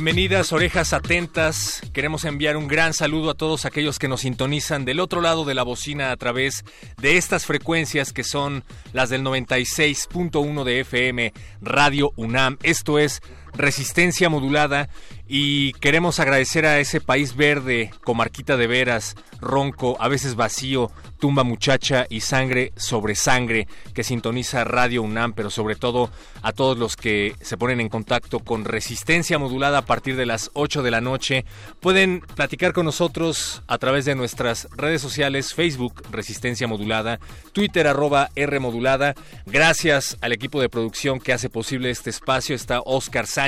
Bienvenidas, orejas atentas. Queremos enviar un gran saludo a todos aquellos que nos sintonizan del otro lado de la bocina a través de estas frecuencias que son las del 96.1 de FM Radio UNAM. Esto es Resistencia Modulada y queremos agradecer a ese país verde, comarquita de veras, ronco, a veces vacío, tumba muchacha y sangre sobre sangre que sintoniza Radio UNAM, pero sobre todo a todos los que se ponen en contacto con Resistencia Modulada a partir de las 8 de la noche. Pueden platicar con nosotros a través de nuestras redes sociales, Facebook Resistencia Modulada, Twitter arroba R Modulada. Gracias al equipo de producción que hace posible este espacio. Está Oscar Sánchez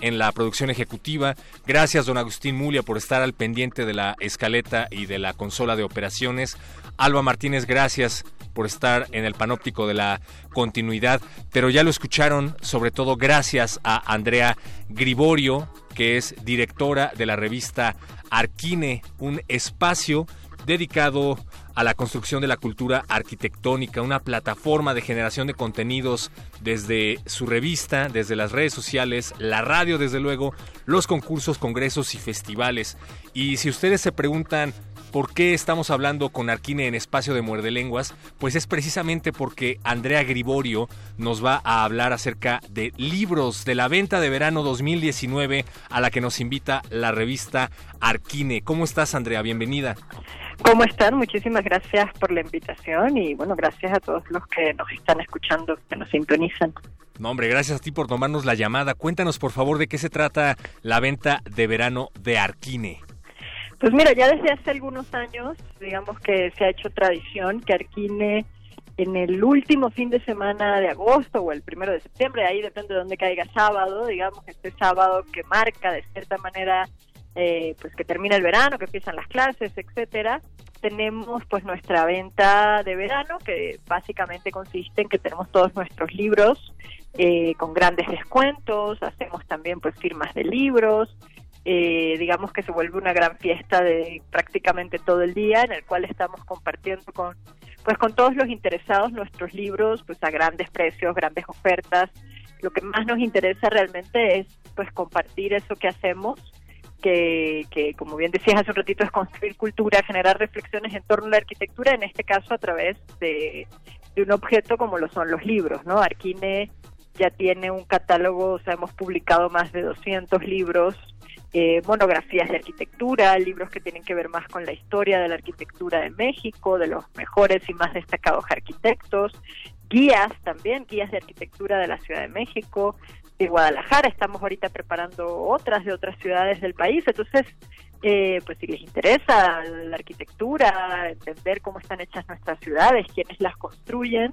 en la producción ejecutiva. Gracias, don Agustín Mulia, por estar al pendiente de la escaleta y de la consola de operaciones. Alba Martínez, gracias por estar en el panóptico de la continuidad. Pero ya lo escucharon, sobre todo gracias a Andrea Griborio, que es directora de la revista Arquine, un espacio dedicado a la construcción de la cultura arquitectónica, una plataforma de generación de contenidos desde su revista, desde las redes sociales, la radio desde luego, los concursos, congresos y festivales. Y si ustedes se preguntan ¿Por qué estamos hablando con Arquine en espacio de muerde lenguas? Pues es precisamente porque Andrea Griborio nos va a hablar acerca de libros de la venta de verano 2019 a la que nos invita la revista Arquine. ¿Cómo estás, Andrea? Bienvenida. ¿Cómo están? Muchísimas gracias por la invitación y bueno, gracias a todos los que nos están escuchando, que nos sintonizan. No, hombre, gracias a ti por tomarnos la llamada. Cuéntanos, por favor, de qué se trata la venta de verano de Arquine. Pues mira, ya desde hace algunos años, digamos que se ha hecho tradición que Arquine en el último fin de semana de agosto o el primero de septiembre, ahí depende de dónde caiga sábado, digamos, este sábado que marca de cierta manera eh, pues que termina el verano, que empiezan las clases, etcétera, tenemos pues nuestra venta de verano que básicamente consiste en que tenemos todos nuestros libros eh, con grandes descuentos, hacemos también pues firmas de libros, eh, digamos que se vuelve una gran fiesta de prácticamente todo el día en el cual estamos compartiendo con pues con todos los interesados nuestros libros pues a grandes precios, grandes ofertas. Lo que más nos interesa realmente es pues compartir eso que hacemos que, que, como bien decías hace un ratito, es construir cultura, generar reflexiones en torno a la arquitectura, en este caso a través de, de un objeto como lo son los libros, ¿no? Arquine ya tiene un catálogo, o sea, hemos publicado más de 200 libros eh, monografías de arquitectura, libros que tienen que ver más con la historia de la arquitectura de México, de los mejores y más destacados arquitectos, guías también, guías de arquitectura de la Ciudad de México, de Guadalajara, estamos ahorita preparando otras de otras ciudades del país, entonces, eh, pues si les interesa la arquitectura, entender cómo están hechas nuestras ciudades, quiénes las construyen,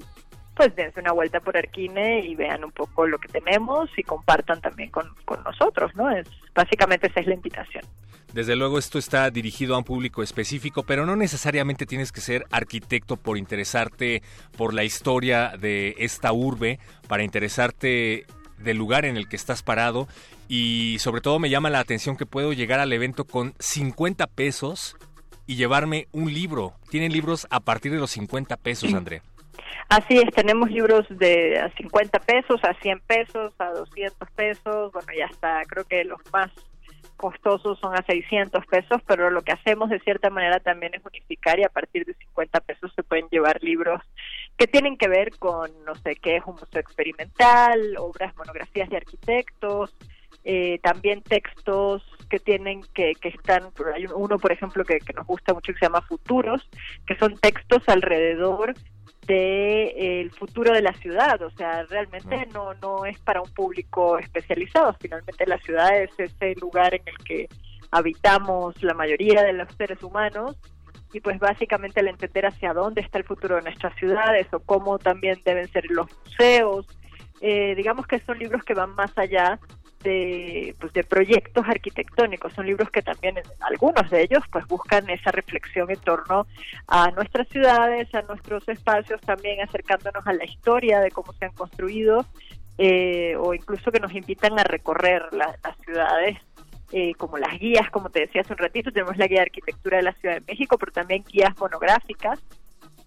pues dense una vuelta por Arquine y vean un poco lo que tenemos y compartan también con, nosotros, ¿no? Es básicamente esa es la invitación. Desde luego esto está dirigido a un público específico, pero no necesariamente tienes que ser arquitecto por interesarte por la historia de esta urbe, para interesarte del lugar en el que estás parado y sobre todo me llama la atención que puedo llegar al evento con 50 pesos y llevarme un libro. Tienen libros a partir de los 50 pesos, Andrea. Así es, tenemos libros de a 50 pesos, a 100 pesos, a 200 pesos, bueno, ya está, creo que los más costosos son a 600 pesos, pero lo que hacemos de cierta manera también es unificar y a partir de 50 pesos se pueden llevar libros que tienen que ver con, no sé, qué es un museo experimental, obras, monografías de arquitectos, eh, también textos que tienen que, que están, hay uno por ejemplo que, que nos gusta mucho que se llama Futuros, que son textos alrededor de eh, el futuro de la ciudad, o sea, realmente no no es para un público especializado, finalmente la ciudad es ese lugar en el que habitamos la mayoría de los seres humanos y pues básicamente el entender hacia dónde está el futuro de nuestras ciudades o cómo también deben ser los museos, eh, digamos que son libros que van más allá de, pues, de proyectos arquitectónicos. Son libros que también, algunos de ellos, pues buscan esa reflexión en torno a nuestras ciudades, a nuestros espacios, también acercándonos a la historia de cómo se han construido, eh, o incluso que nos invitan a recorrer las ciudades eh, como las guías, como te decía hace un ratito, tenemos la guía de arquitectura de la Ciudad de México, pero también guías monográficas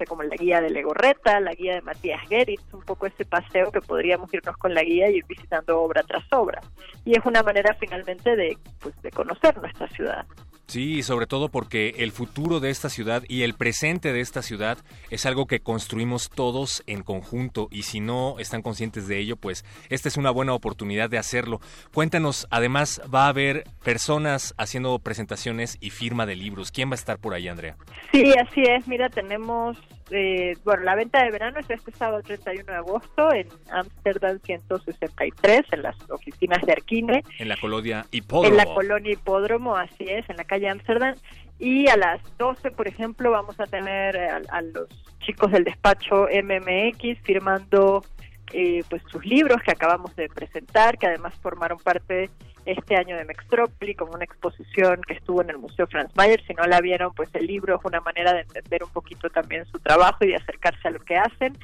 como la guía de Legorreta, la guía de Matías Geritz, un poco ese paseo que podríamos irnos con la guía y ir visitando obra tras obra. Y es una manera finalmente de, pues, de conocer nuestra ciudad. Sí, sobre todo porque el futuro de esta ciudad y el presente de esta ciudad es algo que construimos todos en conjunto y si no están conscientes de ello, pues esta es una buena oportunidad de hacerlo. Cuéntanos, además va a haber personas haciendo presentaciones y firma de libros. ¿Quién va a estar por ahí, Andrea? Sí, así es. Mira, tenemos eh, bueno, la venta de verano es este sábado 31 de agosto en Amsterdam 163, en las oficinas de Arquine. En la colonia Hipódromo. En la colonia Hipódromo, así es, en la calle Amsterdam. Y a las 12, por ejemplo, vamos a tener a, los chicos del despacho MMX firmando eh, pues sus libros que acabamos de presentar, que además formaron parte este año de Mextrópoli, como una exposición que estuvo en el Museo Franz Mayer. Si no la vieron, pues el libro es una manera de entender un poquito también su trabajo y de acercarse a lo que hacen.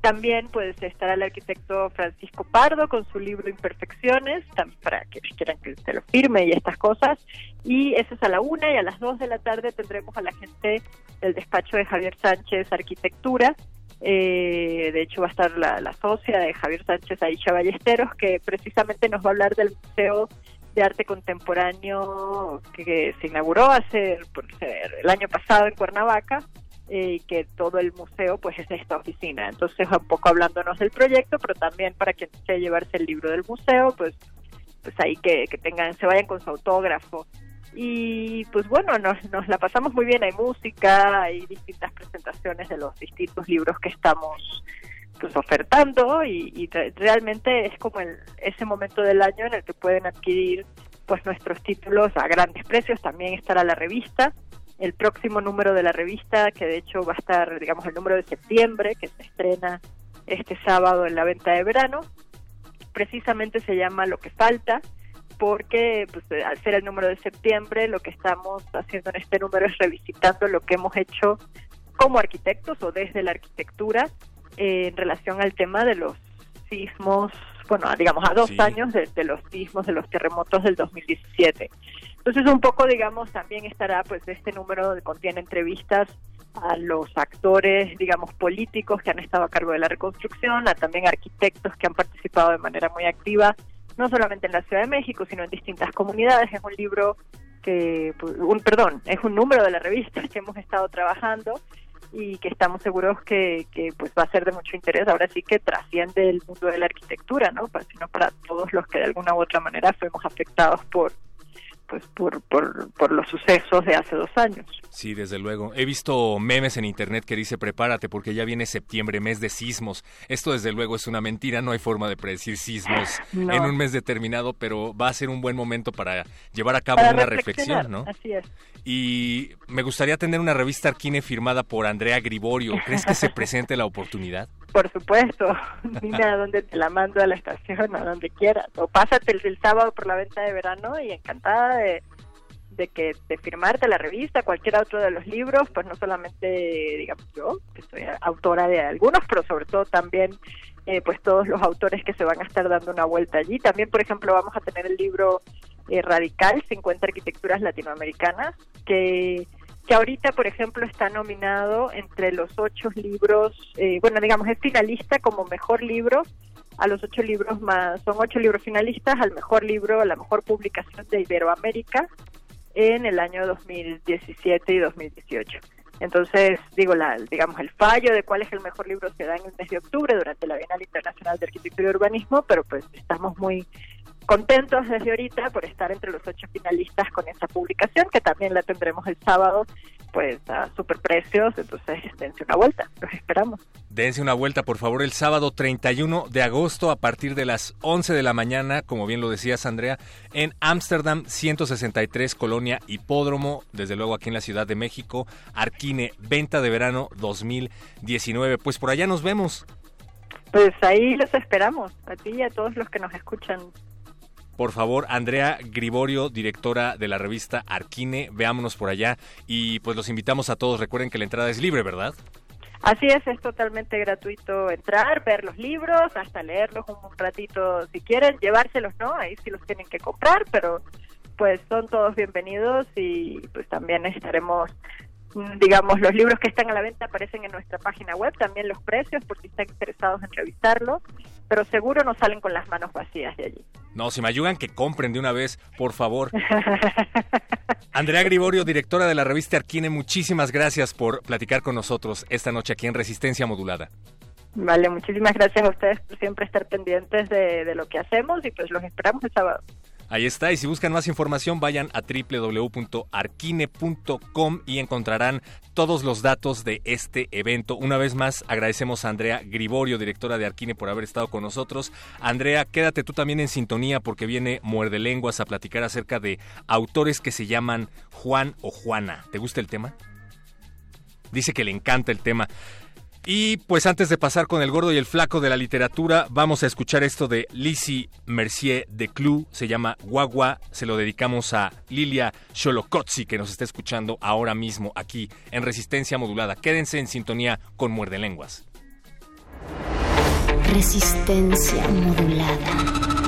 También pues estará el arquitecto Francisco Pardo con su libro Imperfecciones, para que quieran que se lo firme y estas cosas. Y eso es a la una y a las dos de la tarde tendremos a la gente del despacho de Javier Sánchez Arquitectura, eh, de hecho va a estar la, socia de Javier Sánchez Aisha Ballesteros, que precisamente nos va a hablar del Museo de Arte Contemporáneo que, se inauguró hace el año pasado en Cuernavaca eh, y que todo el museo pues es esta oficina. Entonces un poco hablándonos del proyecto, pero también para quien desee llevarse el libro del museo, pues pues ahí que, que tengan, se vayan con su autógrafo y pues bueno, nos, nos la pasamos muy bien, hay música, hay distintas presentaciones de los distintos libros que estamos pues ofertando y, realmente es como el, ese momento del año en el que pueden adquirir pues nuestros títulos a grandes precios, también estará la revista, el próximo número de la revista, que de hecho va a estar, digamos, el número de septiembre, que se estrena este sábado en la venta de verano, precisamente se llama Lo que falta, porque pues, al ser el número de septiembre, lo que estamos haciendo en este número es revisitando lo que hemos hecho como arquitectos o desde la arquitectura eh, en relación al tema de los sismos, bueno, digamos a dos años de, los sismos, de los terremotos del 2017. Entonces un poco, digamos, también estará pues este número que contiene entrevistas a los actores, digamos, políticos que han estado a cargo de la reconstrucción, a también arquitectos que han participado de manera muy activa no solamente en la Ciudad de México, sino en distintas comunidades. Es un libro que, pues, un perdón, es un número de la revista que hemos estado trabajando y que estamos seguros que, que pues va a ser de mucho interés. Ahora sí que trasciende el mundo de la arquitectura, ¿no? Sino para todos los que de alguna u otra manera fuimos afectados por pues por, por, por, los sucesos de hace dos años. Sí, desde luego. He visto memes en internet que dice prepárate porque ya viene septiembre, mes de sismos. Esto desde luego es una mentira, no hay forma de predecir sismos en un mes determinado, pero va a ser un buen momento para llevar a cabo una reflexión, ¿no? Así es. Y me gustaría tener una revista Arquine firmada por Andrea Griborio. ¿Crees que se presente la oportunidad? Por supuesto. Dime a dónde te la mando a la estación, a donde quieras. O pásate el, sábado por la venta de verano y encantada de, de que de firmarte la revista, cualquier otro de los libros, pues no solamente, digamos yo, que soy autora de algunos, pero sobre todo también eh, pues todos los autores que se van a estar dando una vuelta allí. También, por ejemplo, vamos a tener el libro eh, Radical, 50 arquitecturas latinoamericanas, que que ahorita, por ejemplo, está nominado entre los ocho libros, eh, bueno, digamos, es finalista como mejor libro a los ocho libros más, son ocho libros finalistas al mejor libro, a la mejor publicación de Iberoamérica en el año 2017 y 2018. Entonces, digo, la, digamos, el fallo de cuál es el mejor libro se da en el mes de octubre durante la Bienal Internacional de Arquitectura y Urbanismo, pero pues estamos muy contentos desde ahorita por estar entre los ocho finalistas con esa publicación, que también la tendremos el sábado, pues a super precios, entonces dense una vuelta, los esperamos. Dense una vuelta, por favor, el sábado 31 de agosto a partir de las 11 de la mañana, como bien lo decías, Andrea, en Ámsterdam 163, Colonia Hipódromo, desde luego aquí en la Ciudad de México, Arquine, venta de verano 2019. Pues por allá nos vemos. Pues ahí los esperamos, a ti y a todos los que nos escuchan. Por favor, Andrea Griborio, directora de la revista Arquine, veámonos por allá y pues los invitamos a todos. Recuerden que la entrada es libre, ¿verdad? Así es, es totalmente gratuito entrar, ver los libros, hasta leerlos un ratito si quieren, llevárselos, ¿no? Ahí sí los tienen que comprar, pero pues son todos bienvenidos y pues también estaremos digamos, los libros que están a la venta aparecen en nuestra página web, también los precios por si están interesados en revisarlos, pero seguro no salen con las manos vacías de allí. No, si me ayudan que compren de una vez, por favor. Andrea Griborio, directora de la revista Arquine, muchísimas gracias por platicar con nosotros esta noche aquí en Resistencia Modulada. Vale, muchísimas gracias a ustedes por siempre estar pendientes de, de lo que hacemos y pues los esperamos el sábado. Ahí está, y si buscan más información vayan a www.arquine.com y encontrarán todos los datos de este evento. Una vez más agradecemos a Andrea Griborio, directora de Arquine, por haber estado con nosotros. Andrea, quédate tú también en sintonía porque viene Muerde Lenguas a platicar acerca de autores que se llaman Juan o Juana. ¿Te gusta el tema? Dice que le encanta el tema. Y pues antes de pasar con el gordo y el flaco de la literatura, vamos a escuchar esto de Lizzie Mercier de Clou, se llama Guagua, se lo dedicamos a Lilia Xolocotzi que nos está escuchando ahora mismo aquí en Resistencia Modulada. Quédense en sintonía con Muerde Lenguas. Resistencia Modulada.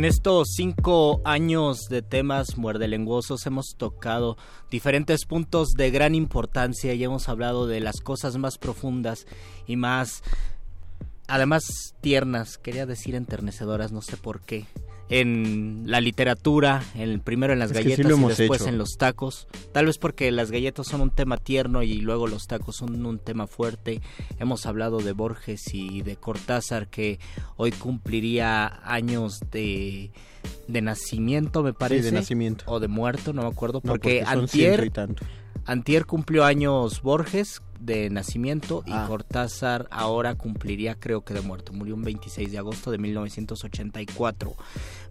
En estos cinco años de temas muerdelenguosos hemos tocado diferentes puntos de gran importancia y hemos hablado de las cosas más profundas y más, además tiernas, quería decir enternecedoras, no sé por qué. En la literatura, en, primero en las Es sí galletas y después hecho. en los tacos. Tal vez porque las galletas son un tema tierno y luego los tacos son un tema fuerte. Hemos hablado de Borges y de Cortázar que hoy cumpliría años de, de nacimiento, me parece. de nacimiento. O de muerto, no me acuerdo. No, porque, porque son ciento antier, y tanto. Antier cumplió años Borges de nacimiento y Ah. Cortázar ahora cumpliría creo que de muerto. Murió un 26 de agosto de 1984.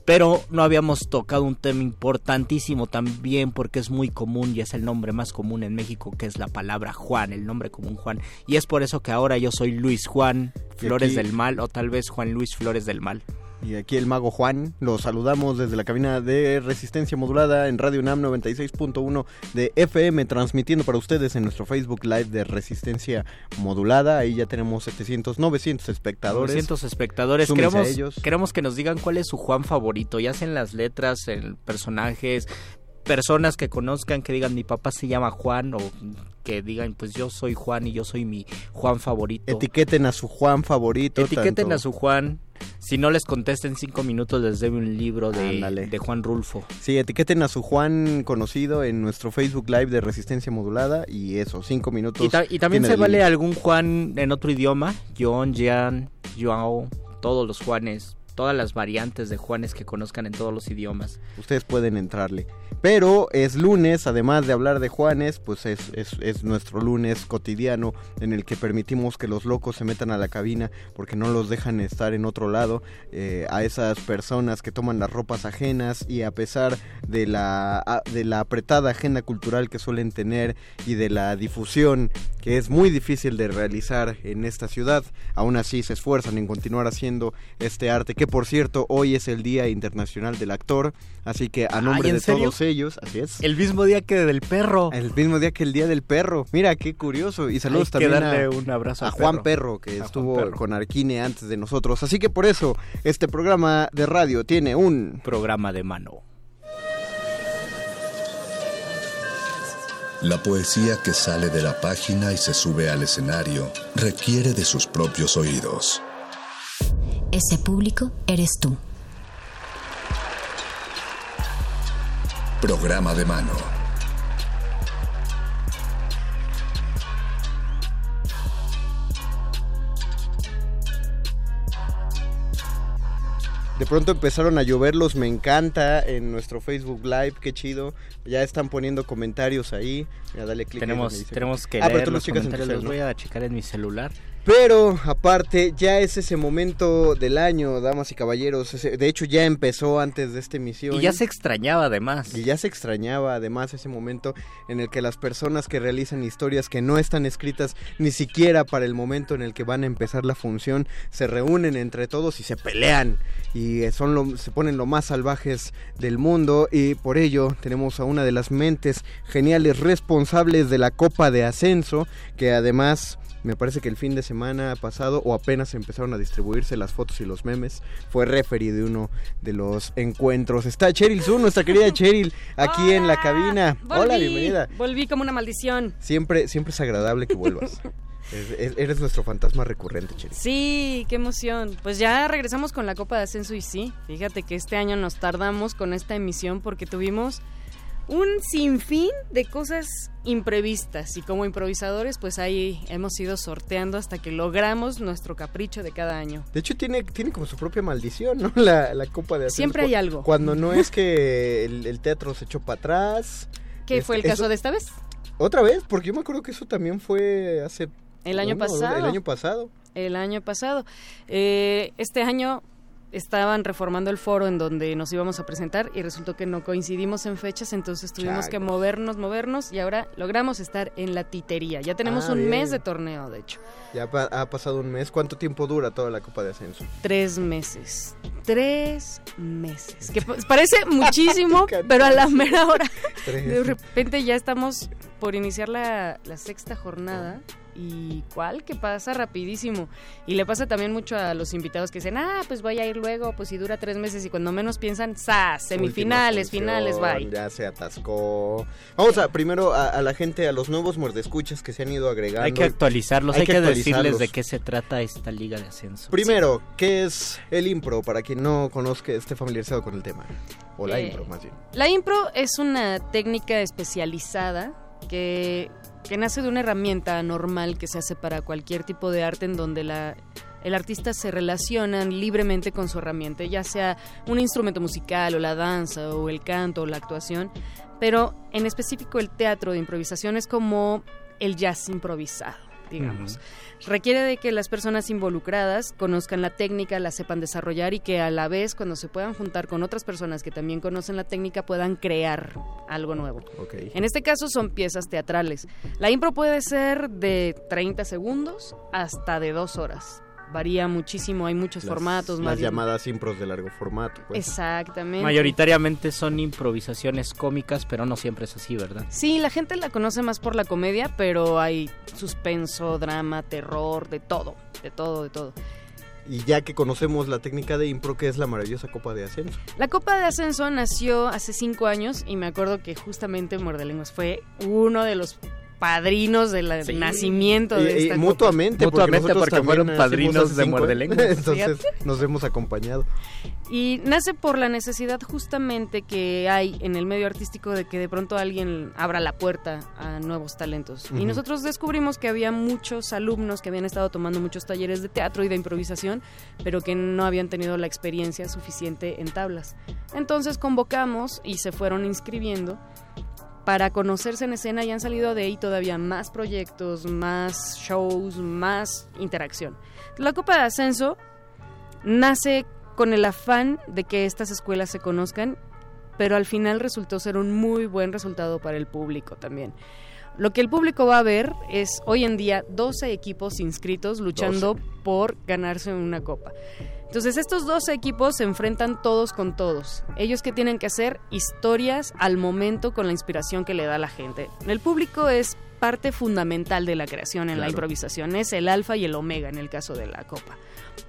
Pero no habíamos tocado un tema importantísimo también porque es muy común y es el nombre más común en México que es la palabra Juan, el nombre común Juan. Y es por eso que ahora yo soy Luis Juan Flores aquí- del Mal o tal vez Juan Luis Flores del Mal. Y aquí el mago Juan, los saludamos desde la cabina de resistencia modulada en Radio UNAM 96.1 de FM, transmitiendo para ustedes en nuestro Facebook Live de resistencia modulada. Ahí ya tenemos 700, 900 espectadores. 900 espectadores. Queremos, ellos. queremos que nos digan cuál es su Juan favorito, ya sea en las letras, en personajes, personas que conozcan, que digan mi papá se llama Juan o que digan pues yo soy Juan y yo soy mi Juan favorito. Etiqueten a su Juan favorito. Etiqueten tanto- a su Juan. Si no les contesten cinco minutos les debe un libro de, de Juan Rulfo. Sí, etiqueten a su Juan conocido en nuestro Facebook Live de Resistencia Modulada y eso, cinco minutos. Y, ta- y también se vale algún Juan en otro idioma. John, Jean, Joao, todos los Juanes, todas las variantes de Juanes que conozcan en todos los idiomas. Ustedes pueden entrarle. Pero es lunes, además de hablar de Juanes, pues es, es, es nuestro lunes cotidiano en el que permitimos que los locos se metan a la cabina porque no los dejan estar en otro lado. eh, a esas personas que toman las ropas ajenas y a pesar de la, de la apretada agenda cultural que suelen tener y de la difusión que es muy difícil de realizar en esta ciudad, aún así se esfuerzan en continuar haciendo este arte que por cierto hoy es el Día Internacional del Actor, así que a nombre Ay, ¿en de serio? todos ellos, así es. El mismo día que del perro. El mismo día que el Día del Perro. Mira, qué curioso. Y saludos Hay que también darle a, un abrazo a al Juan perro. Perro, que A estuvo Perro. con Arquine antes de nosotros. Así que por eso, este programa de radio tiene un... Programa de mano. La poesía que sale de la página y se sube al escenario requiere de sus propios oídos. Ese público eres tú. Programa de mano. De pronto empezaron a lloverlos, me encanta, en nuestro Facebook Live, qué chido. Ya están poniendo comentarios ahí. Mira, dale clic. Tenemos, tenemos que Ah, leer tú los los comentarios. cel, Los voy a checar en mi celular. Pero aparte, ya es ese momento del año, damas y caballeros. de hecho, ya empezó antes de esta emisión. Y ya se extrañaba además. Y ya se extrañaba además ese momento en el que las personas que realizan historias que no están escritas ni siquiera para el momento en el que van a empezar la función se reúnen entre todos y se pelean y eh, son lo- se ponen lo más salvajes del mundo y por ello tenemos a una de las mentes geniales responsables de la Copa de Ascenso que además me parece que el fin de semana pasado o apenas empezaron a distribuirse las fotos y los memes. Fue referee de uno de los encuentros. Está Cheryl Zoo, nuestra querida Cheryl, aquí en la cabina. Hola, Volví, bienvenida. Volví como una maldición. Siempre, siempre es agradable que vuelvas. Es- es- eres nuestro fantasma recurrente, Cheryl. Sí, qué emoción. Pues ya regresamos con la Copa de Ascenso y sí, fíjate que este año nos tardamos con esta emisión porque tuvimos un sinfín de cosas imprevistas y como improvisadores pues ahí hemos ido sorteando hasta que logramos nuestro capricho de cada año. De hecho tiene, tiene como su propia maldición, ¿no? La, la Copa de. Siempre hay algo. Cuando no es que el, el teatro se echó para atrás. ¿Qué fue el eso- caso de esta vez? Otra vez, porque yo me acuerdo que eso también fue hace... El año uno pasado. El año pasado. El año pasado. Eh, este año estaban reformando el foro en donde nos íbamos a presentar y resultó que no coincidimos en fechas, entonces tuvimos que movernos, movernos y ahora logramos estar en la titería. Ya tenemos Ah, un bien. mes de torneo, de hecho. Ya pa- ha pasado un mes. ¿Cuánto tiempo dura toda la Copa de Ascenso? Tres meses. Tres meses. Que pa- parece muchísimo, pero a la mera hora. De repente ya estamos por iniciar la, la sexta jornada. ¿Y cuál? Que pasa rapidísimo. Y le pasa también mucho a los invitados que dicen, ah, pues voy a ir luego, pues si dura tres meses. Y cuando menos piensan, ¡zas! Semifinales, finales, bye. Ya se atascó. Vamos a primero a, a la gente, a los nuevos muerdescuchas que se han ido agregando. Hay que actualizarlos, hay, que, decirles actualizarlos. de qué se trata esta liga de ascenso. Primero, ¿qué es el impro? Para quien no conozca, esté familiarizado con el tema. O la Eh, impro, más bien. La impro es una técnica especializada que, que nace de una herramienta normal que se hace para cualquier tipo de arte en donde la, el artista se relaciona libremente con su herramienta, ya sea un instrumento musical o la danza o el canto o la actuación, pero en específico el teatro de improvisación es como el jazz improvisado, digamos. Requiere de que las personas involucradas conozcan la técnica, la sepan desarrollar y que a la vez cuando se puedan juntar con otras personas que también conocen la técnica puedan crear algo nuevo. En este caso son piezas teatrales. La impro puede ser de 30 segundos hasta de dos horas. Varía muchísimo, hay muchos Las- formatos. Las llamadas impros de largo formato. pues. Exactamente. Mayoritariamente son improvisaciones cómicas, pero no siempre es así, ¿verdad? Sí, la gente la conoce más por la comedia, pero hay suspenso, drama, terror, de todo, de todo, de todo. Y ya que conocemos la técnica de impro, que es la maravillosa Copa de Ascenso. La Copa de Ascenso nació hace cinco años y me acuerdo que justamente Muerdelenguas fue uno de los padrinos del nacimiento de Y- y esta Copa. mutuamente, porque fueron padrinos de Muerde años. Lenguas. Entonces nos hemos acompañado. Y nace por la necesidad justamente que hay en el medio artístico de que de pronto alguien abra la puerta a nuevos talentos. Y nosotros descubrimos que había muchos alumnos que habían estado tomando muchos talleres de teatro y de improvisación, pero que no habían tenido la experiencia suficiente en tablas. Entonces convocamos y se fueron inscribiendo para conocerse en escena y han salido de ahí todavía más proyectos, más shows, más interacción. La Copa de Ascenso nace con el afán de que estas escuelas se conozcan, pero al final resultó ser un muy buen resultado para el público también. Lo que el público va a ver es hoy en día 12 equipos inscritos luchando por ganarse una copa. Entonces estos 12 equipos se enfrentan todos con todos. Ellos que tienen que hacer historias al momento con la inspiración que le da la gente. El público es parte fundamental de la creación en la improvisación, es el alfa y el omega en el caso de la copa.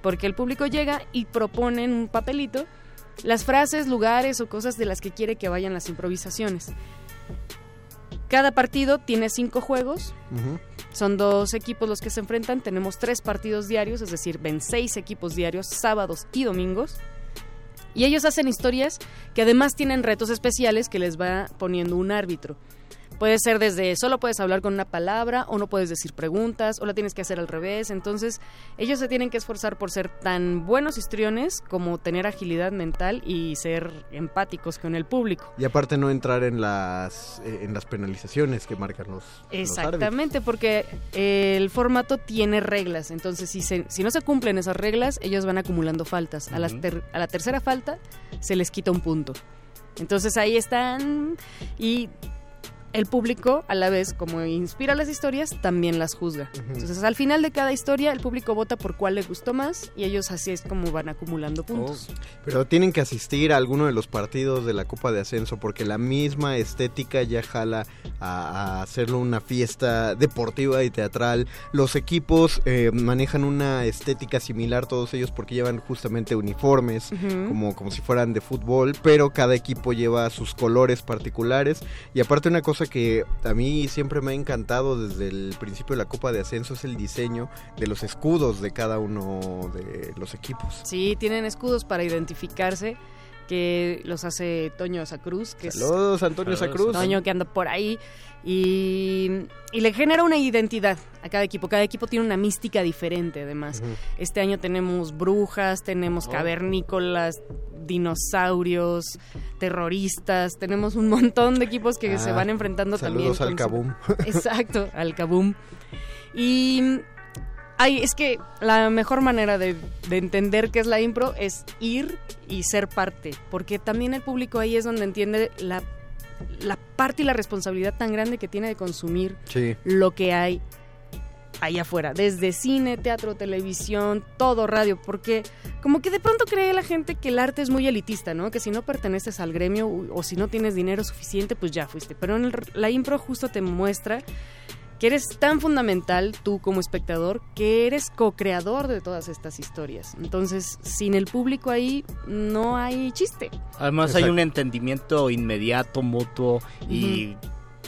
Porque el público llega y propone en un papelito las frases, lugares o cosas de las que quiere que vayan las improvisaciones. Cada partido tiene cinco juegos, son dos equipos los que se enfrentan. Tenemos tres partidos diarios, es decir, ven seis equipos diarios, sábados y domingos. Y ellos hacen historias que además tienen retos especiales que les va poniendo un árbitro. Puede ser desde solo puedes hablar con una palabra o no puedes decir preguntas o la tienes que hacer al revés. Entonces ellos se tienen que esforzar por ser tan buenos histriones como tener agilidad mental y ser empáticos con el público. Y aparte no entrar en las eh, en las penalizaciones que marcan los. Exactamente, porque eh, el formato tiene reglas, entonces si, se- si no se cumplen esas reglas, ellos van acumulando faltas. A, la Ujú. ter- a la tercera falta se les quita un punto. Entonces ahí están y el público, a la vez, como inspira las historias, también las juzga. Entonces al final de cada historia, el público vota por cuál le gustó más y ellos así es como van acumulando puntos. Pero tienen que asistir a alguno de los partidos de la Copa de Ascenso porque la misma estética ya jala a, a hacerlo una fiesta deportiva y teatral. Los equipos eh, manejan una estética similar todos ellos porque llevan justamente uniformes como, como si fueran de fútbol, pero cada equipo lleva sus colores particulares. Y aparte una cosa que a mí siempre me ha encantado desde el principio de la Copa de Ascenso es el diseño de los escudos de cada uno de los equipos. Sí, tienen escudos para identificarse, que los hace Toño Sacruz, que Saludos, Antonio es Sacruz. Toño que anda por ahí y, y le genera una identidad a cada equipo. Cada equipo tiene una mística diferente, además. Este año tenemos brujas, tenemos Oh. cavernícolas, dinosaurios, terroristas, tenemos un montón de equipos que Ah, se van enfrentando también. saludos al Kaboom. Exacto, al Kaboom. Y ay, es que la mejor manera de, de entender qué es la impro es ir y ser parte, porque también el público ahí es donde entiende la, la parte y la responsabilidad tan grande que tiene de consumir Sí. lo que hay ahí afuera, desde cine, teatro, televisión, todo, radio, porque como que de pronto cree la gente que el arte es muy elitista, ¿no? Que si no perteneces al gremio o si no tienes dinero suficiente, pues ya fuiste. Pero en el- la impro justo te muestra que eres tan fundamental tú como espectador que eres co-creador de todas estas historias. Entonces, sin el público ahí no hay chiste. Además hay un entendimiento inmediato, mutuo y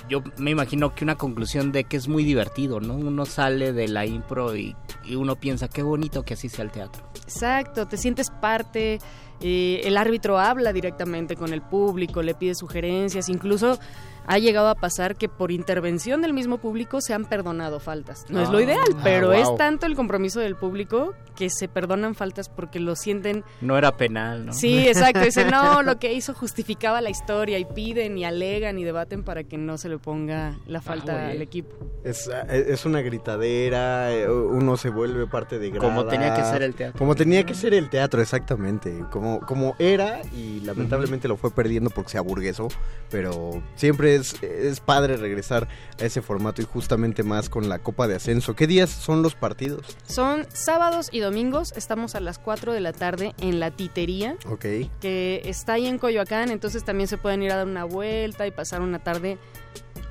yo me imagino que una conclusión de que es muy divertido, ¿no? Uno sale de la impro y, y uno piensa qué bonito que así sea el teatro. Exacto, te sientes parte, eh, el árbitro habla directamente con el público, le pide sugerencias, incluso ha llegado a pasar que por intervención del mismo público se han perdonado faltas. No es lo Ah. ideal, Ah, pero wow. es tanto el compromiso del público que se perdonan faltas porque lo sienten No era penal, ¿no? Sí, exacto. Dicen, no, lo que hizo justificaba la historia y piden y alegan y debaten para que no se le ponga la falta oye. al equipo. Es, es una gritadera, eh, uno se vuelve parte de grada. Como tenía que ser el teatro. Como tenía que ser el teatro, exactamente. Como, como era y lamentablemente lo fue perdiendo porque se aburguesó. Pero siempre es, es padre regresar a ese formato y justamente más con la Copa de Ascenso. ¿Qué días son los partidos? Son sábados y domingos, estamos a las 4 de la tarde en la titería. Ok. que está ahí en Coyoacán, entonces también se pueden ir a dar una vuelta y pasar una tarde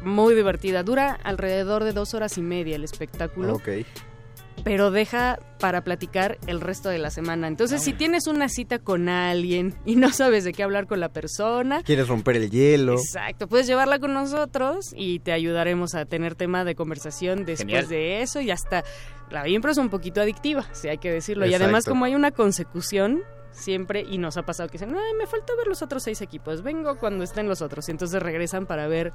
muy divertida. Dura alrededor de dos horas y media el espectáculo, Ok. Pero deja para platicar el resto de la semana. Entonces, si tienes una cita con alguien y no sabes de qué hablar con la persona, ¿Quieres romper el hielo? Exacto, puedes llevarla con nosotros y te ayudaremos a tener tema de conversación después Genial. de eso y hasta la impro es un poquito adictiva, si hay que decirlo. Y además como hay una consecución siempre y nos ha pasado que dicen, ay, me falta ver los otros seis equipos, vengo cuando estén los otros y entonces regresan para ver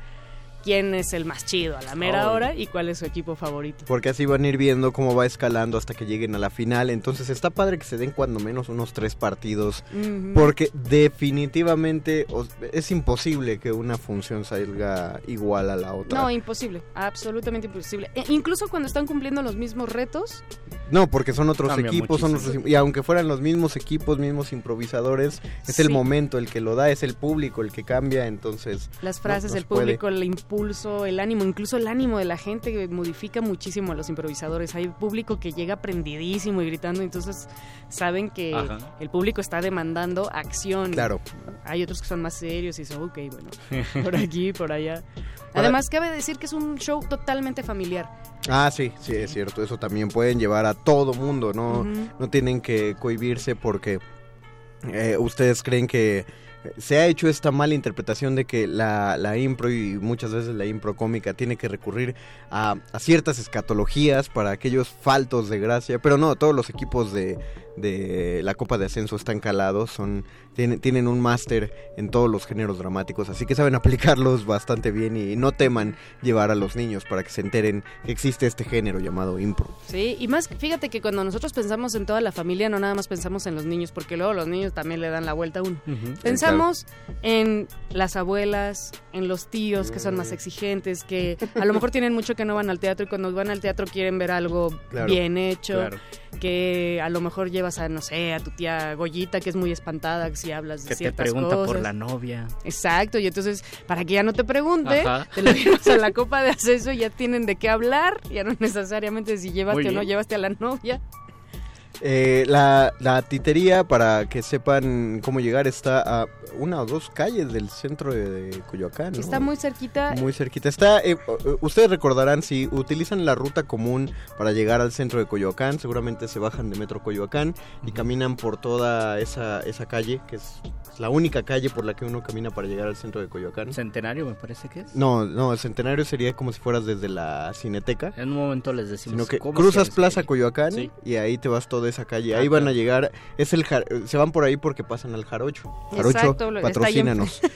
quién es el más chido a la mera Oh. hora y cuál es su equipo favorito. Porque así van a ir viendo cómo va escalando hasta que lleguen a la final. Entonces está padre que se den cuando menos unos tres partidos. Ujú. Porque definitivamente es imposible que una función salga igual a la otra. No, imposible, absolutamente imposible. E- incluso cuando están cumpliendo los mismos retos, No, porque son otros Cambia equipos, son otros, y aunque fueran los mismos equipos, mismos improvisadores, es el Sí. momento el que lo da, es el público el que cambia, entonces Las no- frases, no el se puede. público, el impulso, el ánimo, incluso el ánimo de la gente que modifica muchísimo a los improvisadores. Hay público que llega prendidísimo y gritando, entonces saben que Ajá. el público está demandando acción. Claro. Hay otros que son más serios y dicen, ok, bueno, por aquí, por allá. Además, cabe decir que es un show totalmente familiar. Ah, sí, sí, es cierto, eso también pueden llevar a todo mundo, no, no tienen que cohibirse porque eh, ustedes creen que se ha hecho esta mala interpretación de que la, la impro y muchas veces la impro cómica tiene que recurrir a, a ciertas escatologías para aquellos faltos de gracia, pero no, todos los equipos de, de la Copa de Ascenso están calados, son tienen, tienen un máster en todos los géneros dramáticos, así que saben aplicarlos bastante bien y no teman llevar a los niños para que se enteren que existe este género llamado impro. Sí, y más, fíjate que cuando nosotros pensamos en toda la familia, no nada más pensamos en los niños, porque luego los niños también le dan la vuelta a uno. Pensamos en las abuelas, en los tíos que son más exigentes, que a lo mejor tienen mucho que no van al teatro y cuando van al teatro quieren ver algo Claro, bien hecho, claro. que a lo mejor llevas a, no sé, a tu tía Goyita, que es muy espantada si hablas de Que te ciertas pregunta por cosas. la novia. Exacto, y entonces, para que ya no te pregunte, Ajá. te lo llevas a la copa de acceso y ya tienen de qué hablar, ya no necesariamente si llevaste o no llevaste a la novia. Eh, la, la titería, para que sepan cómo llegar, está a una o dos calles del centro de, de Coyoacán. ¿no? Está muy cerquita. Muy cerquita. Está, eh, eh, ustedes recordarán, si utilizan la ruta común para llegar al centro de Coyoacán, seguramente se bajan de Metro Coyoacán y caminan por toda esa, esa calle, que es la única calle por la que uno camina para llegar al centro de Coyoacán. Centenario me parece que es. No, no, el centenario sería como si fueras desde la Cineteca. En un momento les decimos Sino que ¿cómo cruzas Plaza? Coyoacán Sí. y ahí te vas todo de esa calle. Ah, Ahí van claro. a llegar, es el jar- se van por ahí porque pasan al Jarocho. Jarocho, Exacto, patrocínanos.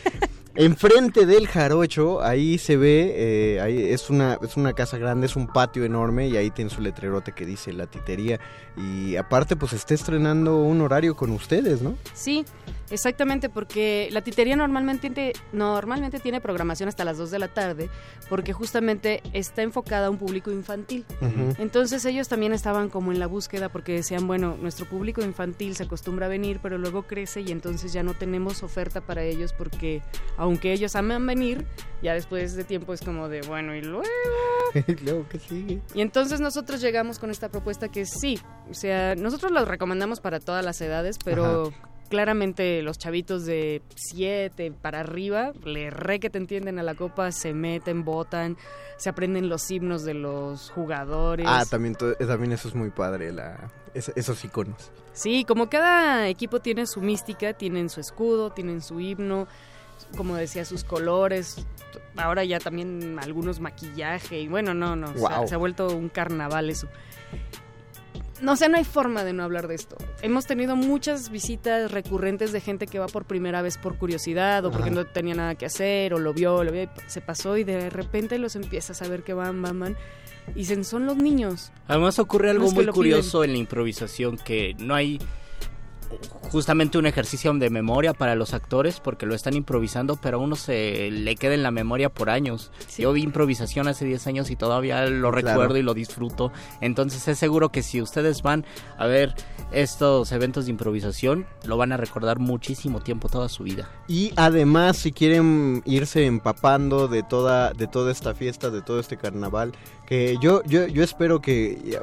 Enfrente del jarocho, ahí se ve, eh, ahí es una es una casa grande, es un patio enorme y ahí tiene su letrerote que dice la titería y aparte pues está estrenando un horario con ustedes, ¿no? Sí, exactamente, porque la titería normalmente, tiene- normalmente tiene programación hasta las 2 de la tarde, porque justamente está enfocada a un público infantil. Entonces ellos también estaban como en la búsqueda porque decían, bueno, nuestro público infantil se acostumbra a venir, pero luego crece y entonces ya no tenemos oferta para ellos porque aunque ellos aman venir, ya después de tiempo es como de, bueno, y luego... Luego, ¿qué sigue? Y entonces nosotros llegamos con esta propuesta que sí, o sea, nosotros la recomendamos para todas las edades, pero claramente los chavitos de 7 para arriba le re que te entienden a la copa, se meten, votan, se aprenden los himnos de los jugadores. Ah, también también eso es muy padre la es- esos iconos. Sí, como cada equipo tiene su mística, tienen su escudo, tienen su himno, como decía, sus colores. Ahora ya también algunos maquillaje y bueno, no, no, Guau. se ha vuelto un carnaval eso. No, o sea, no hay forma de no hablar de esto. Hemos tenido muchas visitas recurrentes de gente que va por primera vez por curiosidad o porque Ajá. no tenía nada que hacer o lo vio, lo vio, y se pasó y de repente los empiezas a ver que van, van, van. Y dicen, son los niños. Además ocurre algo muy curioso en la improvisación, que no hay justamente un ejercicio de memoria para los actores porque lo están improvisando, pero a uno se le queda en la memoria por años. Yo vi improvisación hace 10 años y todavía lo Claro. recuerdo y lo disfruto. Entonces es seguro que si ustedes van a ver estos eventos de improvisación, lo van a recordar muchísimo tiempo, toda su vida. Y además, si quieren irse empapando de toda, de toda esta fiesta, de todo este carnaval, que yo, yo, yo espero que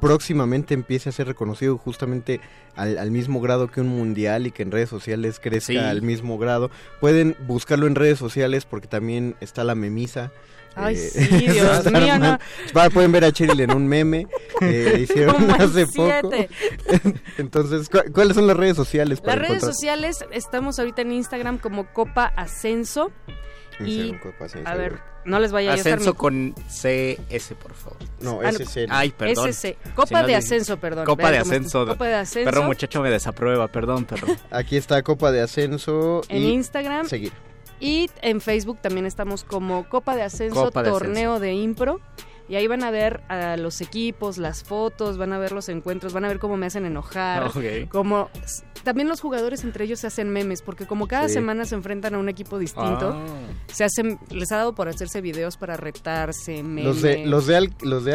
próximamente empiece a ser reconocido justamente al, al mismo grado que un mundial y que en redes sociales crezca Sí. al mismo grado. Pueden buscarlo en redes sociales porque también está la memisa. Ay, Eh, sí, Dios mío, Va, Pueden ver a Cheryl en un meme que hicieron Como hace poco. Entonces, ¿cu- ¿cuáles son las redes sociales? Las redes encontrar? sociales estamos ahorita en Instagram como Copa Ascenso. Y, Ascenso, a ver, no les vaya a Ascenso mi- con CS, por favor. No, Ah, no. SSL. Ay, perdón. SC. Copa Si no de le- Ascenso, perdón. Copa de. Ascenso. Copa de Ascenso. Perro muchacho me desaprueba, perdón, perro. Aquí está Copa de Ascenso. En y Instagram. Seguir. Y en Facebook también estamos como Copa de Ascenso, Copa de Torneo de Impro. Y ahí van a ver a los equipos, las fotos, van a ver los encuentros, van a ver cómo me hacen enojar. Ok. Como también los jugadores entre ellos se hacen memes, porque como cada Sí. semana se enfrentan a un equipo distinto, Ah. se hacen, les ha dado por hacerse videos para retarse, memes. Los de, los de, Al, los de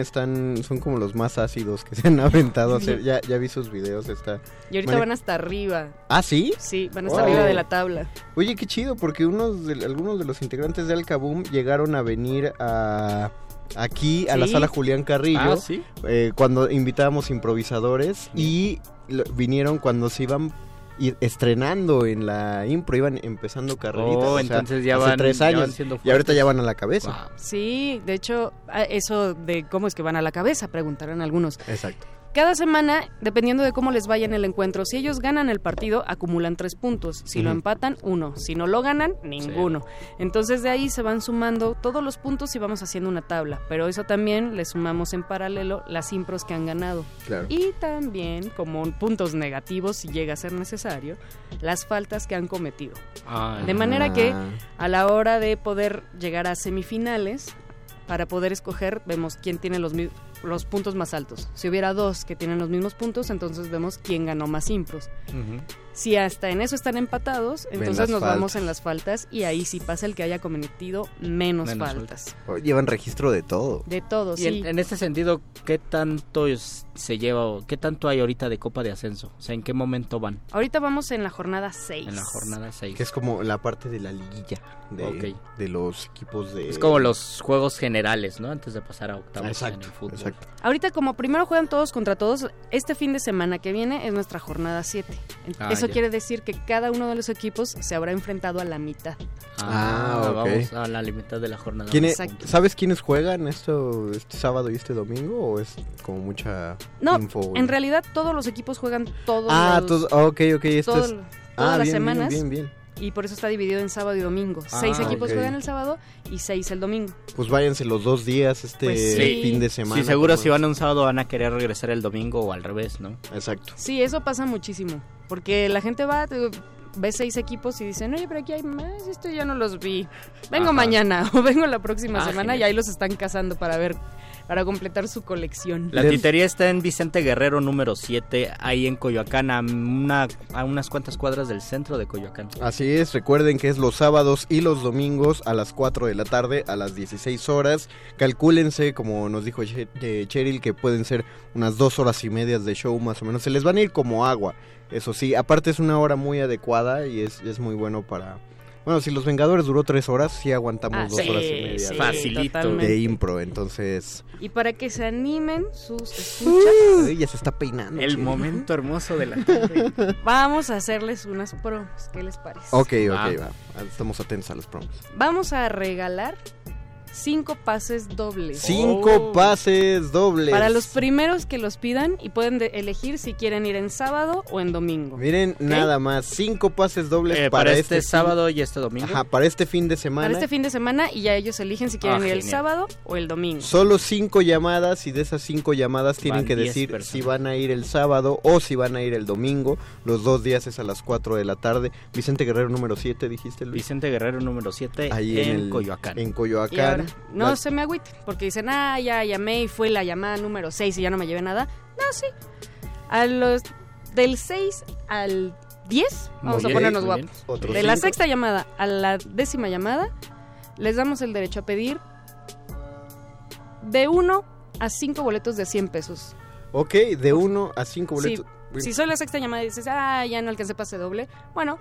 están, son como los más ácidos que se han aventado a hacer. Ya, ya vi sus videos. Está... Y ahorita Mane- van hasta arriba. ¿Ah, sí? Sí, van hasta Wow. arriba de la tabla. Oye, qué chido, porque unos de, algunos de los integrantes de Alcaboom llegaron a venir a aquí a la sala Julián Carrillo Ah, ¿sí? eh, cuando invitábamos improvisadores y lo- vinieron cuando se iban ir estrenando en la impro, iban empezando carreritas. Oh, o sea, entonces ya hace van- tres ya años van y ahorita ya van a la cabeza. Wow. Sí, de hecho, eso de cómo es que van a la cabeza, preguntarán algunos. Exacto. Cada semana, dependiendo de cómo les vaya en el encuentro, si ellos ganan el partido, acumulan tres puntos. Si lo empatan, uno. Si no lo ganan, ninguno. Entonces de ahí se van sumando todos los puntos y vamos haciendo una tabla. Pero eso también le sumamos en paralelo las impros que han ganado. Claro. Y también, como puntos negativos, si llega a ser necesario, las faltas que han cometido. Ah, De manera que Ah. a la hora de poder llegar a semifinales, para poder escoger, vemos quién tiene los, los puntos más altos. Si hubiera dos que tienen los mismos puntos, entonces vemos quién ganó más impros. Si hasta en eso están empatados, entonces nos vamos en las faltas y ahí sí pasa el que haya cometido menos, Menos faltas. Llevan registro de todo. De todo, Y sí. en, en este sentido, ¿qué tanto es- se lleva o qué tanto hay ahorita de Copa de Ascenso? O sea, ¿en qué momento van? Ahorita vamos en la jornada 6. En la jornada 6. Que es como la parte de la liguilla de, Ok. de los equipos de... Es como los juegos generales, ¿no? Antes de pasar a octavos Exacto, en el fútbol. exacto. Ahorita como primero juegan todos contra todos, este fin de semana que viene es nuestra jornada 7. Ah, Eso quiere decir que cada uno de los equipos se habrá enfrentado a la mitad. Ah, ok. Vamos a la mitad de la jornada. ¿Quién es- Exacto. ¿Sabes quiénes juegan esto este sábado y este domingo o es como mucha No, info? en realidad todos los equipos juegan todos Ah, los- todo, ah, ok, ok. Esto todo- es... todas ah, las bien, semanas. Bien, bien, bien. Y por eso está dividido en sábado y domingo. seis Ah, equipos ok. juegan el sábado y seis el domingo. Pues váyanse los dos días este Pues sí. fin de semana. Sí, seguro si van un sábado van a querer regresar el domingo o al revés, ¿no? Exacto. Sí, eso pasa muchísimo. Porque la gente va, te- ve seis equipos y dicen, oye, pero aquí hay más, esto ya no los vi. Vengo Ajá. mañana o vengo la próxima Ah, semana y ahí los están cazando para ver, para completar su colección. La titería está en Vicente Guerrero número 7, ahí en Coyoacán, a, una, a unas cuantas cuadras del centro de Coyoacán. Así es, recuerden que es los sábados y los domingos a las 4 de la tarde, a las 16 horas. Calcúlense, como nos dijo Che- Cheryl, que pueden ser unas dos horas y medias de show más o menos. Se les van a ir como agua, eso sí. Aparte es una hora muy adecuada y es, es muy bueno para... Bueno, si Los Vengadores duró tres horas, sí aguantamos Ah, dos sí, horas y media sí, Facilito. totalmente. de impro, entonces... Y para que se animen sus escuchas, Uy, ya se está peinando. El momento hermoso de la tarde. vamos a hacerles unas promos. ¿Qué les parece? Ok, ok, Ah. va. Estamos atentos a los promos. Vamos a regalar cinco pases dobles. Cinco pases dobles. Para los primeros que los pidan y pueden de- elegir si quieren ir en sábado o en domingo. Miren, nada más, cinco pases dobles Eh, para, para este fin- sábado y este domingo. Ajá, para este fin de semana. Para este fin de semana y ya ellos eligen si quieren Ah, ir el sábado o el domingo. Solo cinco llamadas y de esas cinco llamadas tienen Van que 10 decir personas. si van a ir el sábado o si van a ir el domingo. Los dos días es a las 4 de la tarde. Vicente Guerrero número 7, dijiste Luis. Vicente Guerrero número 7 Ahí en, en, el- Coyoacán. En Y Coyoacán. Ahora, no La- se me agüiten, porque dicen, ah, ya llamé y fue la llamada número 6 y ya no me llevé nada. No, sí. A los del 6 al 10, vamos Muy a ponernos bien, guapos. Otros De la cinco. sexta llamada a la décima llamada, les damos el derecho a pedir de 1 a 5 boletos de 100 pesos. Ok, de uno a cinco Sí, boletos. si soy la sexta llamada y dices, ah, ya no alcancé pase doble, bueno,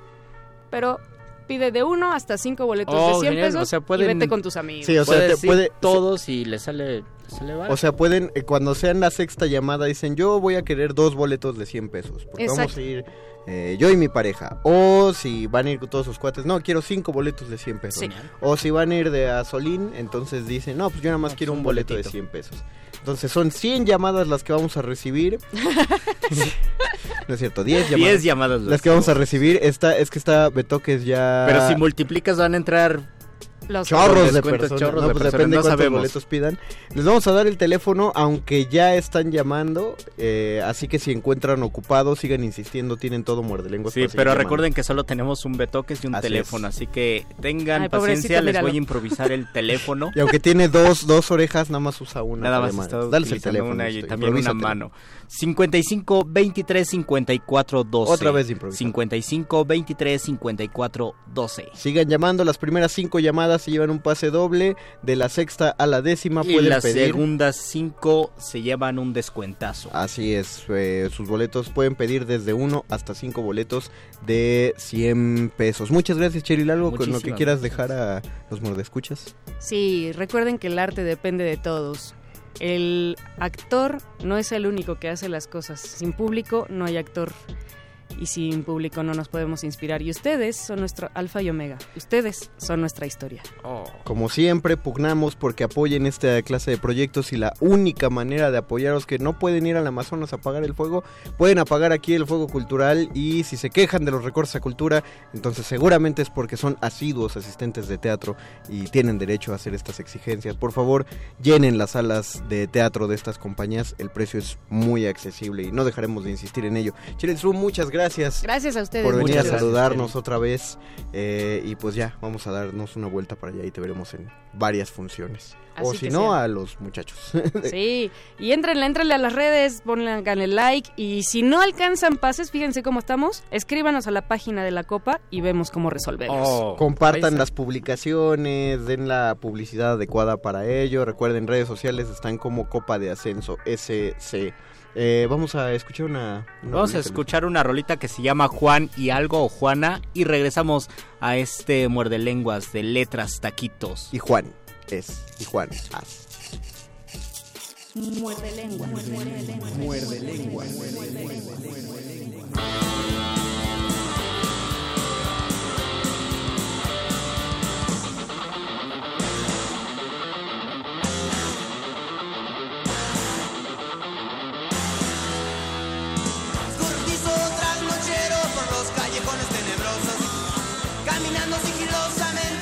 pero pide de 1 hasta 5 boletos Oh, de 100 genial, pesos o sea, y vete con tus amigos. Sí, o sea, Puedes te ir puede- todos y le sale, le sale barato. O sea, pueden, eh, cuando sean la sexta llamada, dicen, yo voy a querer dos boletos de 100 pesos. Porque vamos a ir eh, yo y mi pareja. O si van a ir con todos sus cuates, no, quiero cinco boletos de 100 pesos. Sí. O si van a ir de a Solín, entonces dicen, no, pues yo nada más No, quiero un un boleto de boletito. 100 pesos. Entonces son 100 llamadas las que vamos a recibir. no es cierto, 10 llamadas. 10 llamadas. Las que vamos a recibir, esta, es que está Betoques ya... Pero si multiplicas van a entrar Los chorros de personas. chorros no, de pues personas, depende no de cuántos sabemos. boletos pidan. Les vamos a dar el teléfono, aunque ya están llamando. eh, así que si encuentran ocupado, sigan insistiendo. Tienen todo muerde lenguas. Sí, pero llamando. recuerden que solo tenemos un betoques y un Así teléfono, es. así que tengan Ay, paciencia, les míralo. voy a improvisar el teléfono. Y aunque tiene dos, dos orejas, nada más usa una. Nada más Dales el teléfono. una y esto, también una mano. 55 23 54 12. Otra vez improvisa. 55 23 54 12. Sigan llamando, las primeras cinco llamadas se llevan un pase doble, de la sexta a la décima Y pueden las pedir. segundas 5 se llevan un descuentazo. Así es, eh, sus boletos pueden pedir desde uno hasta cinco boletos de 100 pesos. Muchas gracias, Cheryl. ¿Algo con lo que quieras dejar a los mordescuchas? Sí, recuerden que el arte depende de todos. El actor no es el único que hace las cosas. Sin público no hay actor. Y sin público no nos podemos inspirar. Y ustedes son nuestro alfa y omega. Ustedes son nuestra historia. Como siempre, pugnamos porque apoyen esta clase de proyectos y la única manera de apoyaros que no pueden ir al Amazonas a apagar el fuego, pueden apagar aquí el fuego cultural y si se quejan de los recortes a cultura, entonces seguramente es porque son asiduos asistentes de teatro y tienen derecho a hacer estas exigencias. Por favor, llenen las salas de teatro de estas compañías, el precio es muy accesible y no dejaremos de insistir en ello. Strum, muchas gracias. Gracias a ustedes. por venir a Muchas gracias, saludarnos otra vez eh, y pues ya vamos a darnos una vuelta para allá y te veremos en varias funciones o si no sea. a los muchachos Sí, y entrenle, entrenle a las redes, ponle like y si no alcanzan pases, fíjense cómo estamos, escríbanos a la página de la Copa y vemos cómo resolvemos. Oh, compartan las publicaciones den la publicidad adecuada para ello recuerden redes sociales están como Copa de Ascenso SC Eh, vamos a escuchar una, una Vamos a rolita, escuchar una rolita que se llama Juan y algo o Juana y regresamos a este muerde lenguas de letras taquitos. y Juan es y Juan as. Muerde lengua. muerde lengua Curtizo trasnochero por los callejones tenebrosos. Caminando sigilosamente,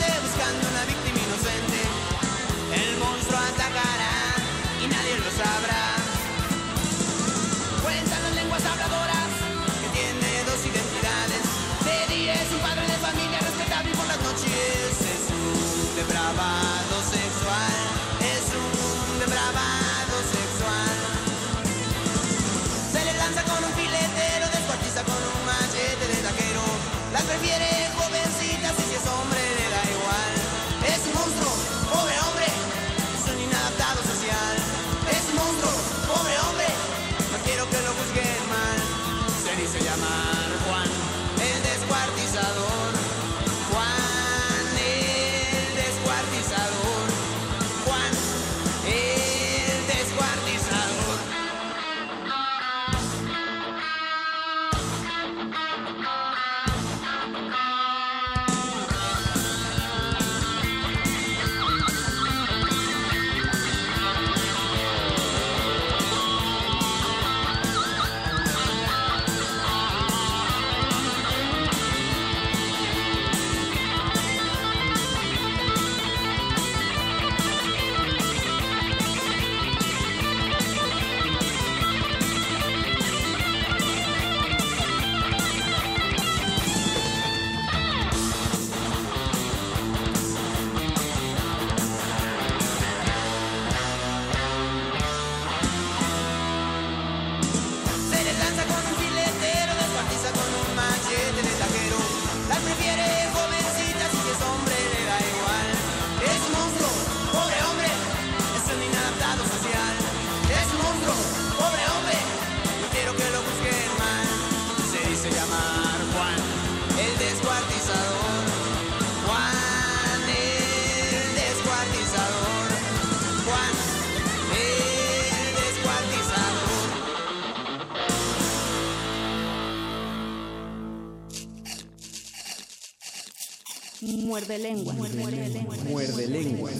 Muerde lengua. Muerde lengua. Muerde lengua.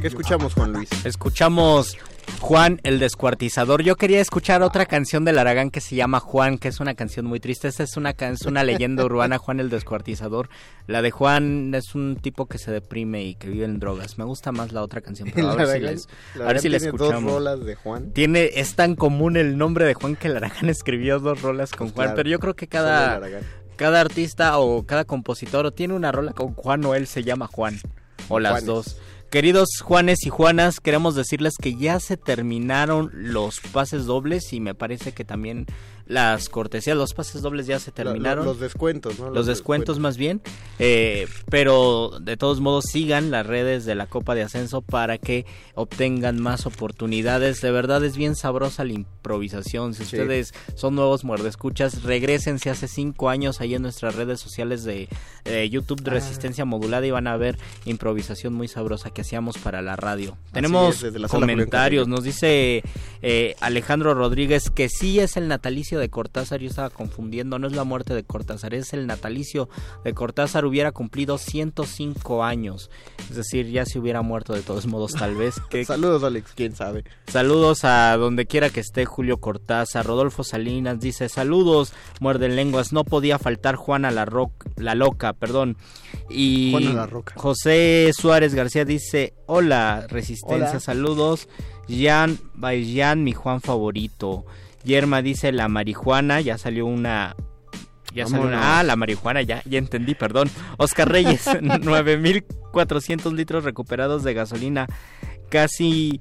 ¿Qué escuchamos, Juan Luis? Escuchamos Juan el descuartizador. Yo quería escuchar otra canción del Aragán que se llama Juan, que es una canción muy triste. Esta es una, es una leyenda urbana, Juan el descuartizador. La de Juan es un tipo que se deprime y que vive en drogas. Me gusta más la otra canción, pero a ver si, les- a ver si tiene dos escuchamos. rolas de Juan. Tiene, es tan común el nombre de Juan que el Aragán escribió dos rolas con Pues Juan, claro, pero yo creo que cada, cada artista o cada compositor tiene una rola con Juan o él se llama Juan, o las Juanes. dos. Queridos Juanes y Juanas, queremos decirles que ya se terminaron los pases dobles y me parece que también las cortesías, los pases dobles ya se terminaron. Los descuentos, ¿no? Los descuentos más bien, eh, pero de todos modos sigan las redes de la Copa de Ascenso para que obtengan más oportunidades. De verdad es bien sabrosa la improvisación. Si Sí. ustedes son nuevos muerdescuchas, regresense hace cinco años ahí en nuestras redes sociales de eh, YouTube de Ah. Resistencia Modulada y van a ver improvisación muy sabrosa que hacíamos para la radio. Tenemos es, comentarios, nos dice eh, Alejandro Rodríguez que sí es el natalicio de Cortázar, yo estaba confundiendo, no es la muerte de Cortázar, es el natalicio de Cortázar, hubiera cumplido 105 años, es decir, ya se hubiera muerto de todos modos tal vez. Que- Saludos, Alex, quién sabe. Saludos a donde quiera que esté Julio Cortázar. Rodolfo Salinas dice: Saludos, muerden lenguas. No podía faltar Juana la, Ro- la Loca, perdón. Y Juana la Roca. José Suárez García dice: Hola, Resistencia, Hola. saludos. Jan Bayan, mi Juan favorito. Yerma dice: La marihuana. Ya salió una. Ya salió una. Ah, la marihuana, ya, ya entendí, perdón. Oscar Reyes, 9400 litros recuperados de gasolina. Casi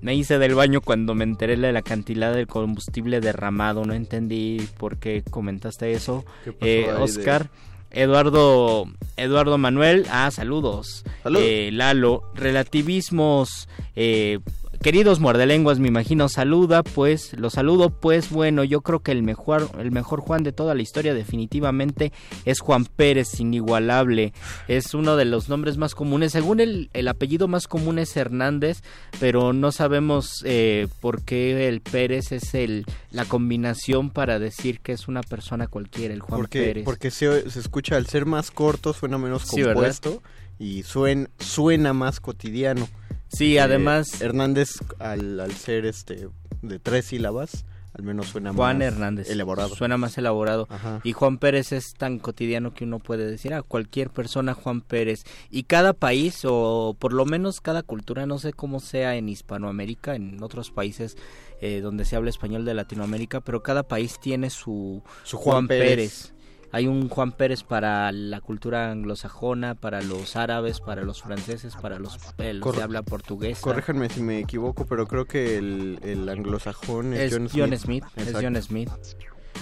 me hice del baño cuando me enteré de la cantidad del combustible derramado. No entendí por qué comentaste eso. ¿Qué pasó Eh, de- Oscar, Eduardo, Eduardo Manuel, ah, saludos. Saludos. Eh, Lalo, relativismos. Eh, Queridos muerdelenguas, me imagino, saluda, pues, los saludo, pues, bueno, yo creo que el mejor, el mejor Juan de toda la historia definitivamente es Juan Pérez, inigualable, es uno de los nombres más comunes, según el, el apellido más común es Hernández, pero no sabemos eh, por qué el Pérez es el, la combinación para decir que es una persona cualquiera, el Juan porque, Pérez. Porque se, se escucha, al ser más corto, suena menos compuesto y suena, suena más cotidiano. Sí, Eh, además- Hernández, al, al ser este de tres sílabas, al menos suena Juan más Hernández. elaborado. Suena más elaborado. Ajá. Y Juan Pérez es tan cotidiano que uno puede decir a cualquier persona Juan Pérez. Y cada país, o por lo menos cada cultura, no sé cómo sea en Hispanoamérica, en otros países eh, donde se habla español de Latinoamérica, pero cada país tiene su, Su Juan Pérez. Hay un Juan Pérez para la cultura anglosajona, para los árabes, para los franceses, para los, los Cor- que habla portugués. Corréjanme si me equivoco, pero creo que el, el anglosajón es, Es John Smith. es Exacto. John Smith.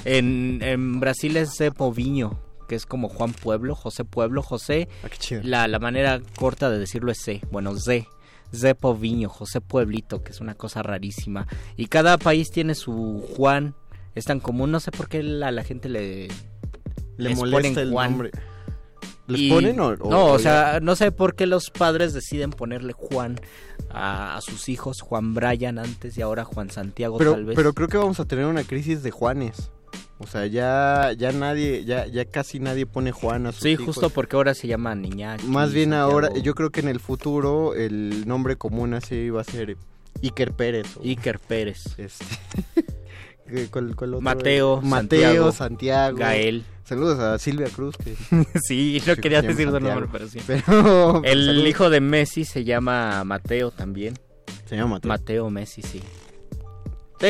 En, en Brasil es Zé Povinho, que es como Juan Pueblo, José Pueblo, José. Ah. La, la manera corta de decirlo es C. Bueno, Z. Zé Povinho, José Pueblito, que es una cosa rarísima. Y cada país tiene su Juan. Es tan común, no sé por qué a la gente le... Le les molesta ponen el Juan. nombre. ¿Les Y- ponen o, no, o, ya? sea, no sé por qué los padres deciden ponerle Juan a, a sus hijos, Juan Brian antes y ahora Juan Santiago pero, tal vez. pero creo que vamos a tener una crisis de Juanes. O sea, ya, ya nadie, ya, ya casi nadie pone Juan a sus Sí, hijos. justo porque ahora se llama Niñaki. Más bien Santiago. ahora, yo creo que en el futuro el nombre común así va a ser Iker Pérez. o- Iker Pérez. Este. ¿Qué- cuál- cuál otro? Mateo, Mateo, Santiago, Santiago, Gael. Saludos a Silvia Cruz. Que... sí, no que quería decir su nombre, pero sí. Pero- El saludos. hijo de Messi se llama Mateo también. Se llama Mateo. Mateo Messi, sí.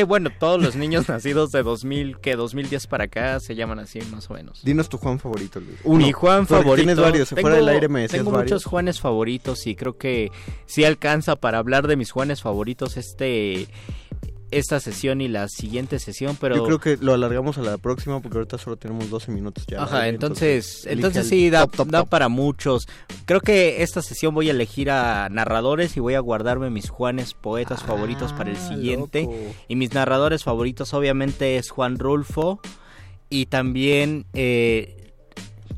Bueno, todos los niños nacidos de 2000, que 2010 para acá se llaman así más o menos. Dinos tu Juan favorito, Luis. Mi Juan favorito. Tienes varios. Tengo- Fuera del aire me decías Tengo varios. muchos Juanes favoritos y creo que sí alcanza para hablar de mis Juanes favoritos este esta sesión y la siguiente sesión, pero Yo creo que lo alargamos a la próxima porque ahorita solo tenemos 12 minutos ya. Ajá, ¿vale? entonces, entonces sí, da, top, top, da top. para muchos. Creo que esta sesión voy a elegir a narradores y voy a guardarme mis Juanes poetas favoritos para el Ah, siguiente. loco. Y mis narradores favoritos obviamente es Juan Rulfo y también... Eh,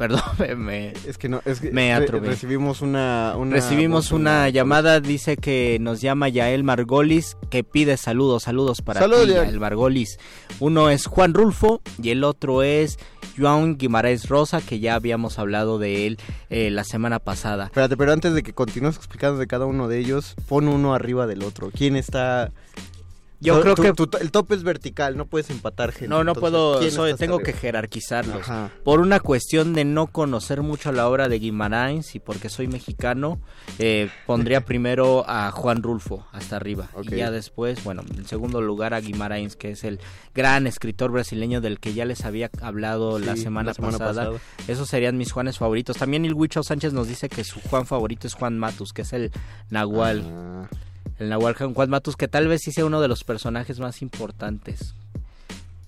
perdón, me, Es que no, es que me re- atrobé. recibimos una, una Recibimos una llamada, dice que nos llama Yael Margolis, que pide saludos, saludos para ti, Yael. Yael Margolis. Uno es Juan Rulfo y el otro es Joan Guimaraes Rosa, que ya habíamos hablado de él eh, la semana pasada. Espérate, pero antes de que continúes explicando de cada uno de ellos, pon uno arriba del otro. ¿Quién está...? Yo creo que- el top es vertical, no puedes empatar gente. No, no entonces, puedo, ¿quién soy- está hasta tengo que jerarquizarlos. Ajá. Por una cuestión de no conocer mucho la obra de Guimaraes y porque soy mexicano, eh, pondría primero a Juan Rulfo hasta arriba. Y ya después, bueno, en segundo lugar a Guimaraes, que es el gran escritor brasileño del que ya les había hablado la, Sí, semana la semana pasada. pasada. Esos serían mis Juanes favoritos. También el Huicho Sánchez nos dice que su Juan favorito es Juan Matus, que es el Nahual. Ah. El Nahual Juan Matus, que tal vez sí sea uno de los personajes más importantes.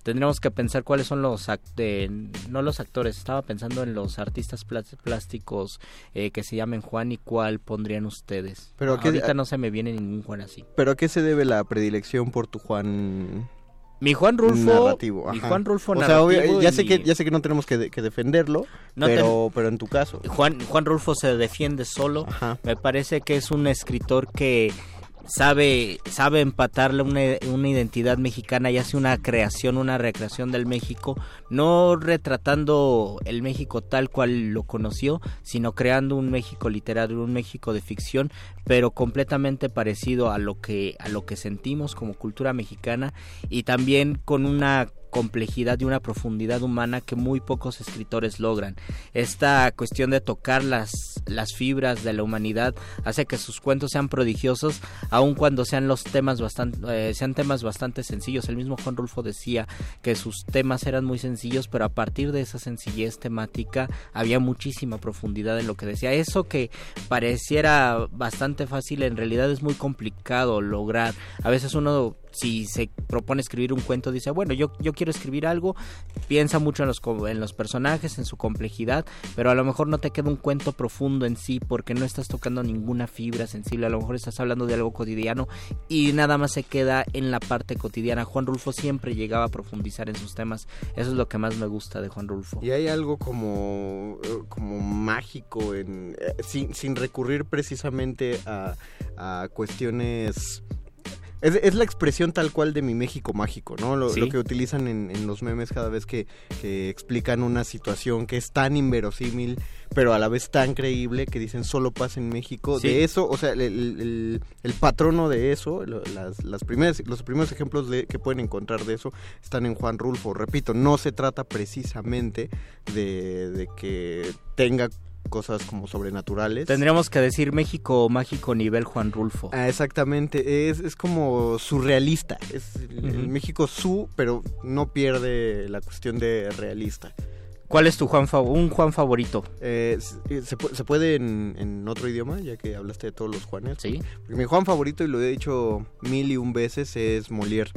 Tendríamos que pensar cuáles son los eh, no los actores, estaba pensando en los artistas plásticos eh, que se llamen Juan y cuál pondrían ustedes. Pero ¿qué- ahorita no se me viene ningún Juan así. ¿Pero a qué se debe la predilección por tu Juan Mi Juan Rulfo, narrativo? mi. Juan Rulfo o sea, obvio- narrativo ya sé que ya sé que no tenemos que, de- que defenderlo, No pero pero en tu caso. Juan, Juan Rulfo se defiende solo. Me parece que es un escritor que sabe, sabe empatarle una, una identidad mexicana y hace una creación, una recreación del México, no retratando el México tal cual lo conoció, sino creando un México literario, un México de ficción, pero completamente parecido a lo que, a lo que sentimos como cultura mexicana y también con una complejidad y una profundidad humana que muy pocos escritores logran. Esta cuestión de tocar las, las fibras de la humanidad hace que sus cuentos sean prodigiosos, aun cuando sean los temas bastante, eh, sean temas bastante sencillos. El mismo Juan Rulfo decía que sus temas eran muy sencillos, pero a partir de esa sencillez temática había muchísima profundidad en lo que decía. Eso que pareciera bastante fácil, en realidad es muy complicado lograr. A veces uno si se propone escribir un cuento, dice, bueno, yo, yo quiero escribir algo, piensa mucho en los, en los personajes, en su complejidad, pero a lo mejor no te queda un cuento profundo en sí porque no estás tocando ninguna fibra sensible, a lo mejor estás hablando de algo cotidiano y nada más se queda en la parte cotidiana. Juan Rulfo siempre llegaba a profundizar en sus temas, eso es lo que más me gusta de Juan Rulfo. Y hay algo como, eh, como mágico en, eh, sin, sin recurrir precisamente a, a cuestiones es, es, la expresión tal cual de mi México mágico, ¿no? Lo, Sí. lo que utilizan en, en los memes cada vez que, que explican una situación que es tan inverosímil, pero a la vez tan creíble, que dicen solo pasa en México. Sí. De eso, o sea, el, el- el patrono de eso, lo- las, las primeras, los primeros ejemplos de, que pueden encontrar de eso están en Juan Rulfo. Repito, no se trata precisamente de, de que tenga cosas como sobrenaturales. Tendríamos que decir México mágico nivel Juan Rulfo. Ah, exactamente, es, es como surrealista, es el. México su, pero no pierde la cuestión de realista. ¿Cuál es tu Juan un Juan favorito? Eh, se, se pu- se puede en, en otro idioma, ya que hablaste de todos los Juanes. Sí. Porque mi Juan favorito, y lo he dicho mil y un veces, es Molière.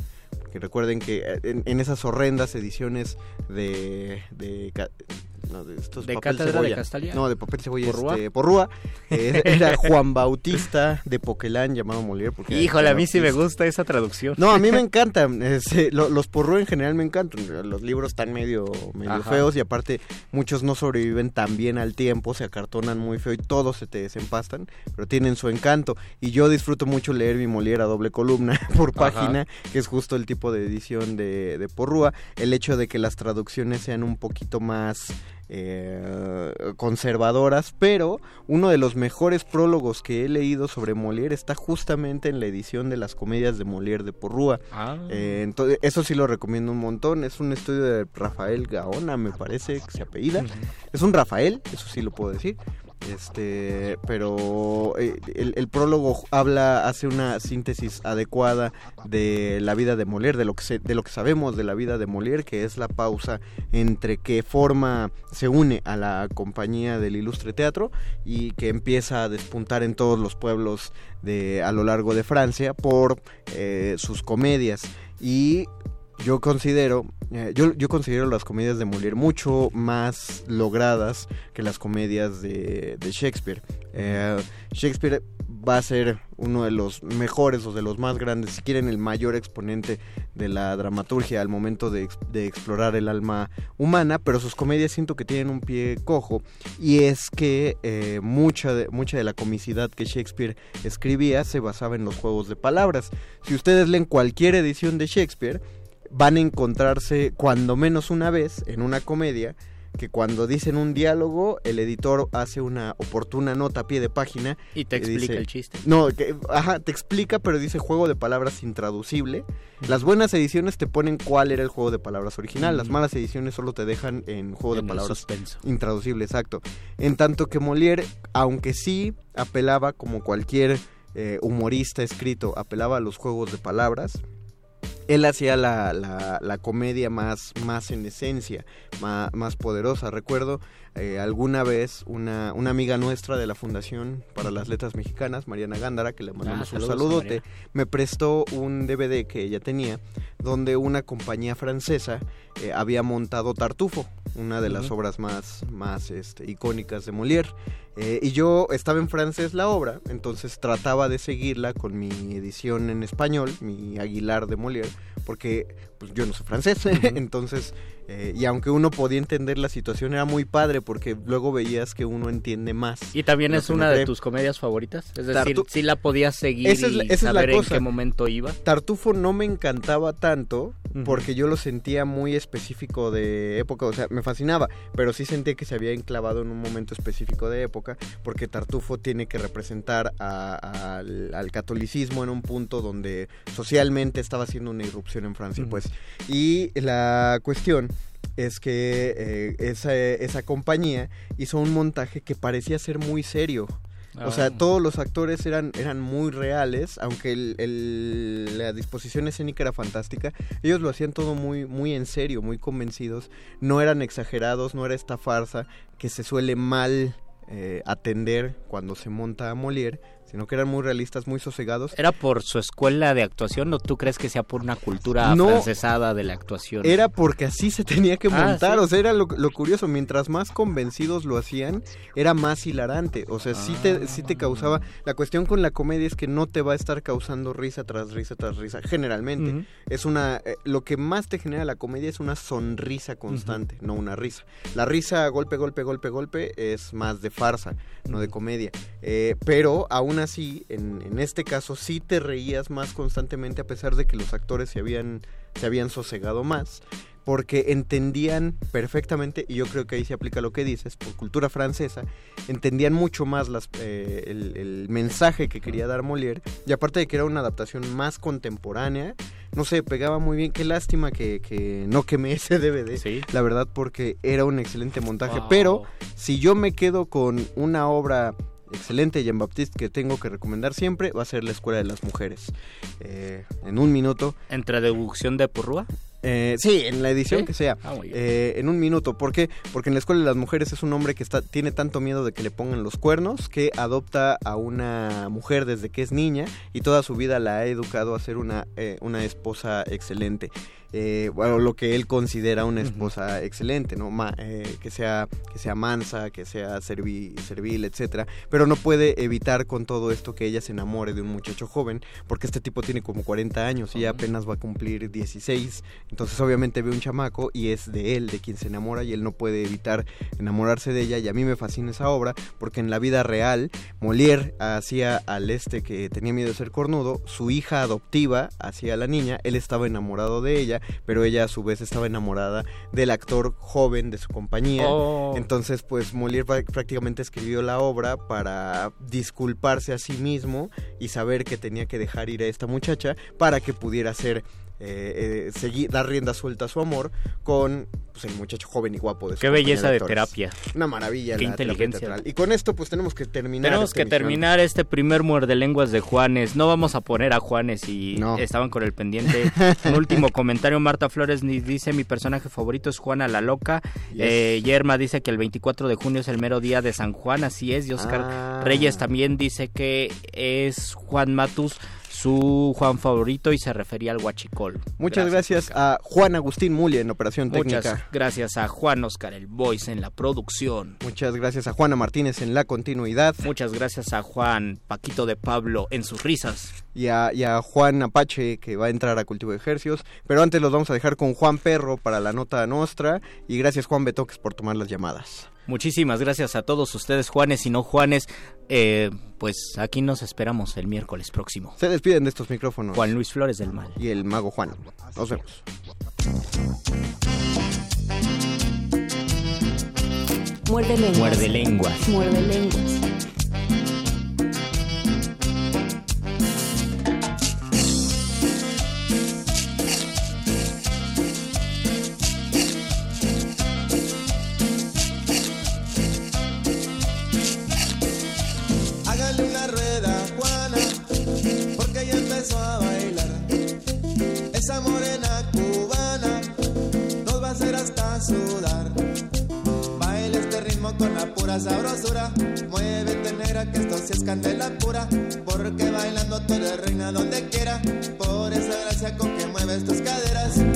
Que recuerden que eh, en, en esas horrendas ediciones de... de no, de estos ¿De papel Cátedra de. Castalia? No, de papel cebolla. ¿Porrúa? Este, porrúa. Eh, era Juan Bautista de Poquelán llamado Molière. Porque Híjole, a mí sí me gusta esa traducción. No, a mí me encantan. este, lo- los porró en general me encantan. Los libros están medio, medio Ajá. feos y aparte muchos no sobreviven tan bien al tiempo, se acartonan muy feo y todos se te desempastan, pero tienen su encanto. Y yo disfruto mucho leer mi Molière a doble columna por Ajá. página, que es justo el tipo de edición de, de Porrúa. El hecho de que las traducciones sean un poquito más eh, conservadoras, pero uno de los mejores prólogos que he leído sobre Molière está justamente en la edición de las comedias de Molière de Porrúa. Ah. Eh, entonces, eso sí lo recomiendo un montón. Es un estudio de Rafael Gaona, me parece que se apellida. Es un Rafael, eso sí lo puedo decir. Este, pero eh, el, prólogo habla, hace una síntesis adecuada de la vida de Molière, de lo que se- de lo que sabemos de la vida de Molière, que es la pausa entre que forma, se une a la compañía del Ilustre Teatro y que empieza a despuntar en todos los pueblos de a lo largo de Francia por eh, sus comedias. Y yo considero eh, yo, yo considero las comedias de Molière mucho más logradas que las comedias de, de Shakespeare. Eh, Shakespeare va a ser uno de los mejores o de los más grandes, si quieren el mayor exponente de la dramaturgia al momento de, ex- de explorar el alma humana, pero sus comedias siento que tienen un pie cojo y es que eh, mucha, de, mucha de la comicidad que Shakespeare escribía se basaba en los juegos de palabras. Si ustedes leen cualquier edición de Shakespeare, van a encontrarse cuando menos una vez en una comedia que cuando dicen un diálogo el editor hace una oportuna nota a pie de página Y te explica el chiste. no que, ajá te explica pero dice juego de palabras intraducible las buenas ediciones te ponen cuál era el juego de palabras original las malas ediciones solo te dejan en juego En de palabras suspenso. intraducible exacto en tanto que Molière aunque sí apelaba como cualquier eh, humorista escrito apelaba a los juegos de palabras él hacía la, la- la comedia más, más en esencia, más, más poderosa. Recuerdo eh, alguna vez una, una amiga nuestra de la Fundación para las Letras Mexicanas, Mariana Gándara, que le mandamos un saludos, saludote, me prestó un DVD que ella tenía, donde una compañía francesa eh, había montado Tartufo, una de las obras más, más este, icónicas de Molière. Eh, y yo estaba en francés la obra, entonces trataba de seguirla con mi edición en español, mi Aguilar de Molière, porque pues, yo no soy francés, entonces, eh, y aunque uno podía entender la situación, era muy padre porque luego veías que uno entiende más. ¿Y también es una de cree. tus comedias favoritas? Es decir, Tartu- si la podías seguir Esa es la- y esa es la saber en qué momento iba. Tartufo no me encantaba tanto Porque yo lo sentía muy específico de época, o sea, me fascinaba, pero sí sentía que se había enclavado en un momento específico de época porque Tartufo tiene que representar a- al, al catolicismo en un punto donde socialmente estaba haciendo una irrupción en Francia, pues. Y la cuestión es que eh, esa, esa compañía hizo un montaje que parecía ser muy serio. O sea, Ah. todos los actores eran, eran muy reales, aunque el- el- la disposición escénica era fantástica. Ellos lo hacían todo muy, muy en serio, muy convencidos. No eran exagerados, no era esta farsa que se suele mal eh, atender cuando se monta a Molière. Sino que eran muy realistas, muy sosegados. ¿Era por su escuela de actuación o tú crees que sea por una cultura No. francesada de la actuación? Era porque así se tenía que Ah, montar, ¿sí? o sea, era lo, lo curioso, mientras más convencidos lo hacían, era más hilarante, o sea, sí te, sí te causaba, la cuestión con la comedia es que no te va a estar causando risa tras risa tras risa, generalmente, es una, eh, lo que más te genera la comedia es una sonrisa constante, no una risa. La risa golpe, golpe, golpe, golpe es más de farsa, no de comedia, Eh, pero aún así, en, en este caso sí te reías más constantemente a pesar de que los actores se habían, se habían sosegado más porque entendían perfectamente, y yo creo que ahí se aplica lo que dices, por cultura francesa, entendían mucho más las, eh, el, el mensaje que quería dar Molière, y aparte de que era una adaptación más contemporánea, no sé, pegaba muy bien, qué lástima que, que no quemé ese DVD, la verdad, porque era un excelente montaje, Wow. pero si yo me quedo con una obra excelente Jean Baptiste que tengo que recomendar siempre va a ser La Escuela de las Mujeres. Eh, en un minuto. ¿Entre deducción de Purrúa? Eh, sí, en la edición ¿Sí? que sea. Ah. Eh, en un minuto. ¿Por qué? Porque en la escuela de las mujeres es un hombre que está, tiene tanto miedo de que le pongan los cuernos que adopta a una mujer desde que es niña y toda su vida la ha educado a ser una, eh, una esposa excelente. Eh, bueno, lo que él considera una esposa excelente, ¿no? Ma- eh, que, sea, que sea mansa, que sea servi- servil, etcétera. Pero no puede evitar con todo esto que ella se enamore de un muchacho joven, porque este tipo tiene como 40 años y ella apenas va a cumplir 16. Entonces obviamente ve un chamaco y es de él, de quien se enamora y él no puede evitar enamorarse de ella y a mí me fascina esa obra porque en la vida real Molière hacía al este que tenía miedo de ser cornudo, su hija adoptiva hacía a la niña, él estaba enamorado de ella, pero ella a su vez estaba enamorada del actor joven de su compañía. Oh. Entonces pues Molière prá- prácticamente escribió la obra para disculparse a sí mismo y saber que tenía que dejar ir a esta muchacha para que pudiera ser eh, eh, seguir, dar rienda suelta a su amor con pues, el muchacho joven y guapo de su Qué belleza de terapia. Una maravilla Qué la inteligencia. Y con esto pues tenemos que terminar. Tenemos esta que emisión. terminar este primer muerde lenguas de Juanes. No vamos a poner a Juanes y estaban con el pendiente. Un último comentario. Marta Flores dice: Mi personaje favorito es Juana la Loca. Eh, Yerma dice que el 24 de junio es el mero día de San Juan. Así es. Y Oscar Ah. Reyes también dice que es Juan Matus su Juan favorito y se refería al Huachicol. Muchas gracias, a Juan Agustín Mulia en operación Muchas técnica. gracias a Juan Oscar el Voice en la producción. Muchas gracias a Juana Martínez en la continuidad. Muchas gracias a Juan Paquito de Pablo en sus risas. Y a, y a Juan Apache que va a entrar a Cultivo de Ejercios. Pero antes los vamos a dejar con Juan Perro para la nota nostra. Y gracias Juan Betoques por tomar las llamadas. Muchísimas gracias a todos ustedes, Juanes y no Juanes. Eh, pues aquí nos esperamos el miércoles próximo. Se despiden de estos micrófonos. Juan Luis Flores del Mal. Y el mago Juan. Nos vemos. Muerde lenguas. Muerde lenguas. Muerde lenguas. A bailar. Esa morena cubana nos va a hacer hasta sudar. Baila este ritmo con la pura sabrosura. Muévete negra que esto sí es candela pura. Porque bailando tú eres reina donde quiera. Por esa gracia con que mueves tus caderas.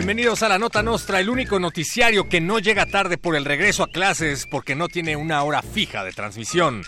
Bienvenidos a la Nota Nostra, el único noticiario que no llega tarde por el regreso a clases porque no tiene una hora fija de transmisión.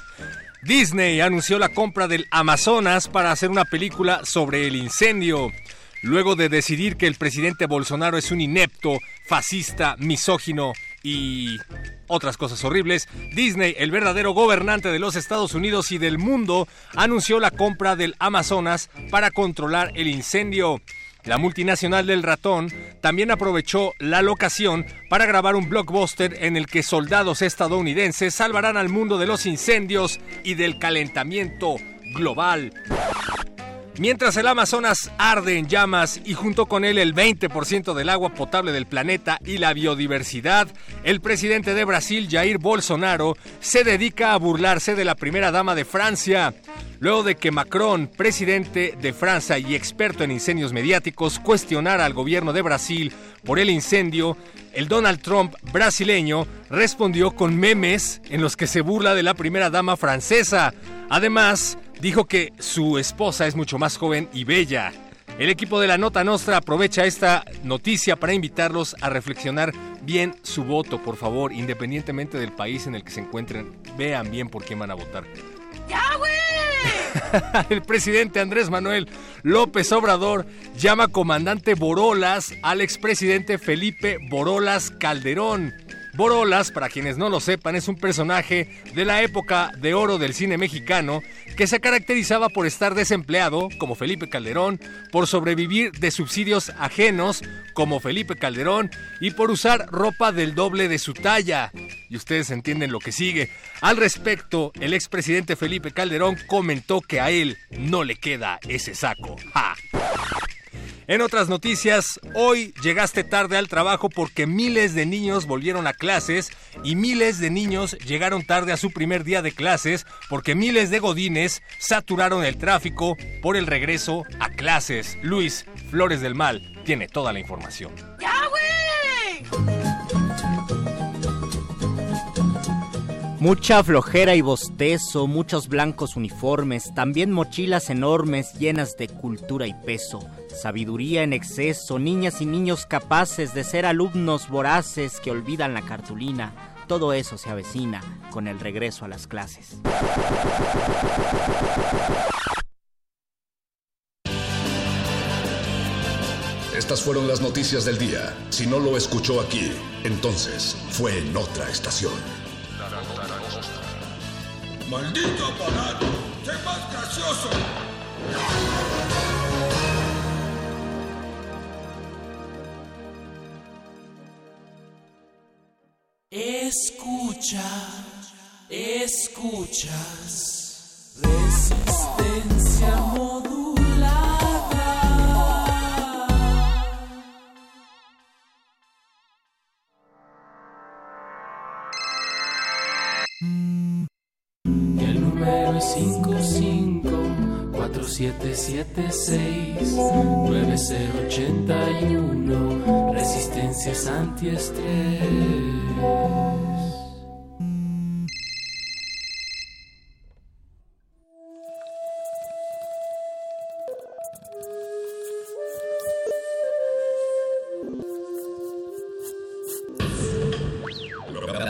Disney anunció la compra del Amazonas para hacer una película sobre el incendio. Luego de decidir que el presidente Bolsonaro es un inepto, fascista, misógino y otras cosas horribles, Disney, el verdadero gobernante de los Estados Unidos y del mundo, anunció la compra del Amazonas para controlar el incendio. La multinacional del ratón también aprovechó la locación para grabar un blockbuster en el que soldados estadounidenses salvarán al mundo de los incendios y del calentamiento global. Mientras el Amazonas arde en llamas y junto con él el 20% del agua potable del planeta y la biodiversidad, el presidente de Brasil, Jair Bolsonaro, se dedica a burlarse de la primera dama de Francia. Luego de que Macron, presidente de Francia y experto en incendios mediáticos, cuestionara al gobierno de Brasil por el incendio, el Donald Trump brasileño respondió con memes en los que se burla de la primera dama francesa. Además, dijo que su esposa es mucho más joven y bella. El equipo de la Nota Nostra aprovecha esta noticia para invitarlos a reflexionar bien su voto, por favor, independientemente del país en el que se encuentren. Vean bien por quién van a votar. ¡Ya, güey! el presidente Andrés Manuel López Obrador llama comandante Borolas al expresidente Felipe Borolas Calderón. Borolas, para quienes no lo sepan, es un personaje de la época de oro del cine mexicano que se caracterizaba por estar desempleado, como Felipe Calderón, por sobrevivir de subsidios ajenos, como Felipe Calderón, y por usar ropa del doble de su talla. Y ustedes entienden lo que sigue. Al respecto, el expresidente Felipe Calderón comentó que a él no le queda ese saco. ¡Ja! En otras noticias, hoy llegaste tarde al trabajo porque miles de niños volvieron a clases y miles de niños llegaron tarde a su primer día de clases porque miles de godines saturaron el tráfico por el regreso a clases. Luis Flores del Mal tiene toda la información. ¡Ya! Mucha flojera y bostezo, muchos blancos uniformes, también mochilas enormes llenas de cultura y peso, sabiduría en exceso, niñas y niños capaces de ser alumnos voraces que olvidan la cartulina. Todo eso se avecina con el regreso a las clases. Estas fueron las noticias del día. Si no lo escuchó aquí, entonces fue en otra estación. ¡Maldito aparato! ¡Sé más gracioso! Escucha, escuchas. Resistencia 554776-9081. Resistencias antiestrés.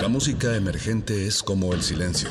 La música emergente es como el. Silencio.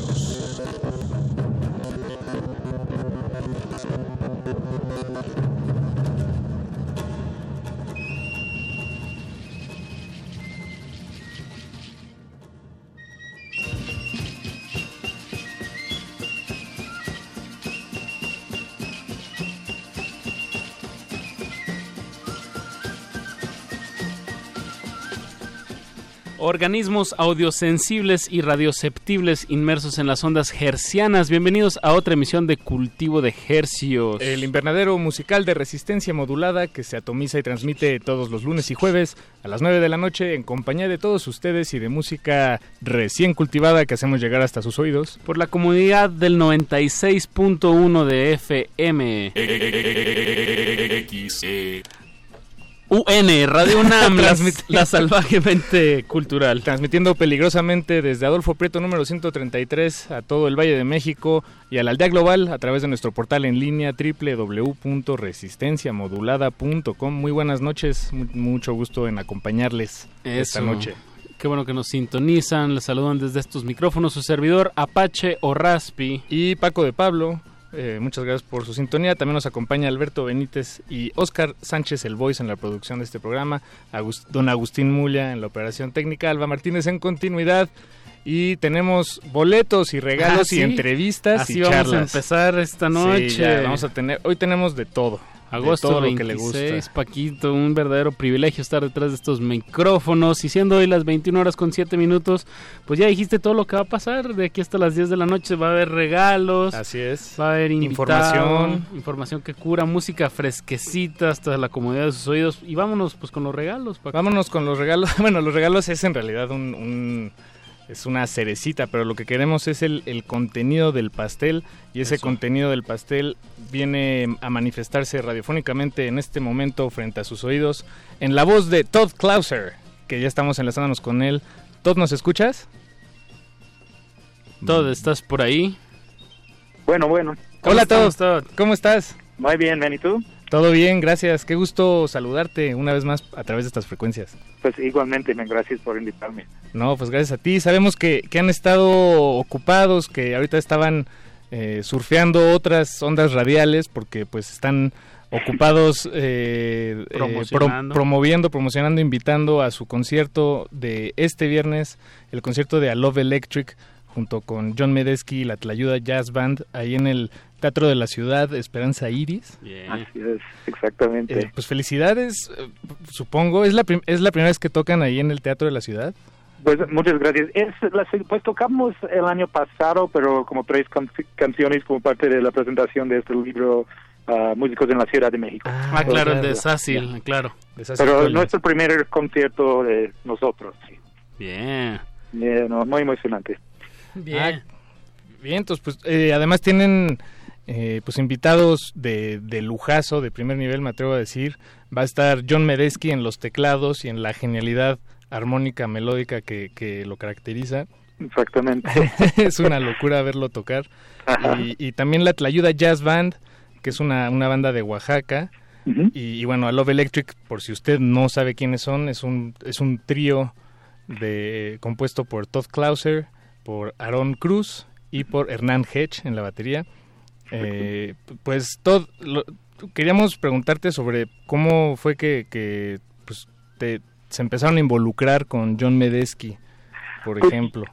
Organismos audiosensibles y radioceptibles inmersos en las ondas hercianas. Bienvenidos a otra emisión de Cultivo de Hercios. El invernadero musical de resistencia modulada que se atomiza y transmite todos los lunes y jueves a las 9 de la noche en compañía de todos ustedes y de música recién cultivada que hacemos llegar hasta sus oídos. Por la comunidad del 96.1 de FM. UN, Radio UNAM, la, la salvajemente cultural. Transmitiendo peligrosamente desde Adolfo Prieto número 133 a todo el Valle de México y a la aldea global a través de nuestro portal en línea www.resistenciamodulada.com. Muy buenas noches, mu- mucho gusto en acompañarles esta noche. Qué bueno que nos sintonizan, les saludan desde estos micrófonos su servidor Apache o Raspi. Y Paco de Pablo, eh, muchas gracias por su sintonía. También nos acompaña Alberto Benítez y Oscar Sánchez el Voice en la producción de este programa, don Agustín Mulia en la operación técnica, Alba Martínez en continuidad. Y tenemos boletos y regalos Ah, sí. y entrevistas Así y vamos a empezar esta noche. Sí, ya, vamos a tener, hoy tenemos de todo. Agosto de todo 26, lo que le gusta. Paquito, un verdadero privilegio estar detrás de estos micrófonos y siendo hoy las 21 horas con 7 minutos, pues ya dijiste todo lo que va a pasar, de aquí hasta las 10 de la noche va a haber regalos, Así es. va a haber invitado, Información. información que cura, música fresquecita hasta la comodidad de sus oídos y vámonos pues con los regalos, Paco. Vámonos con los regalos. Bueno, los regalos es en realidad un, un- es una cerecita, pero lo que queremos es el, el contenido del pastel y ese Eso. contenido del pastel viene a manifestarse radiofónicamente en este momento frente a sus oídos en la voz de Todd Clauser, que ya estamos enlazándonos con él. Todd, ¿nos escuchas? Todd, ¿estás por ahí? Bueno, bueno. Hola estamos, Todd, ¿cómo estás? Muy bien, ¿y tú? Todo bien, gracias. Qué gusto saludarte una vez más a través de estas frecuencias. Pues igualmente, men, gracias por invitarme. No, pues gracias a ti. Sabemos que, que han estado ocupados, que ahorita estaban eh, surfeando otras ondas radiales porque pues están ocupados eh, eh, promoviendo, promocionando, invitando a su concierto de este viernes, el concierto de A Love Electric junto con John Medesky y la Tlayuda Jazz Band ahí en el Teatro de la Ciudad, Esperanza Iris. Así es, exactamente. Eh, pues felicidades, eh, supongo. ¿Es la, ¿Es la primera vez que tocan ahí en el Teatro de la Ciudad? Pues muchas gracias. Es, la- pues tocamos el año pasado, pero como tres can- canciones como parte de la presentación de este libro, ah, Músicos en la Ciudad de México. Ah, claro, el de Sácil, claro. Pero no es el primer concierto de nosotros. sí. Bien. No, muy emocionante. Bien. bien, entonces, pues, eh, además tienen eh, pues invitados de, de lujazo, de primer nivel, me atrevo a decir. Va a estar John Medesky en los teclados y en la genialidad armónica melódica que, que lo caracteriza. Exactamente. es una locura verlo tocar. Y, y también la Tlayuda Jazz Band, que es una, una banda de Oaxaca. y, y bueno, a Love Electric, por si usted no sabe quiénes son, es un, es un trío de, compuesto por Todd Clauser, por Aaron Cruz y por Hernán Hedge en la batería. Eh, pues Todd, lo- queríamos preguntarte sobre cómo fue que, que, pues, te- se empezaron a involucrar con John Medesky, por Pues, ejemplo.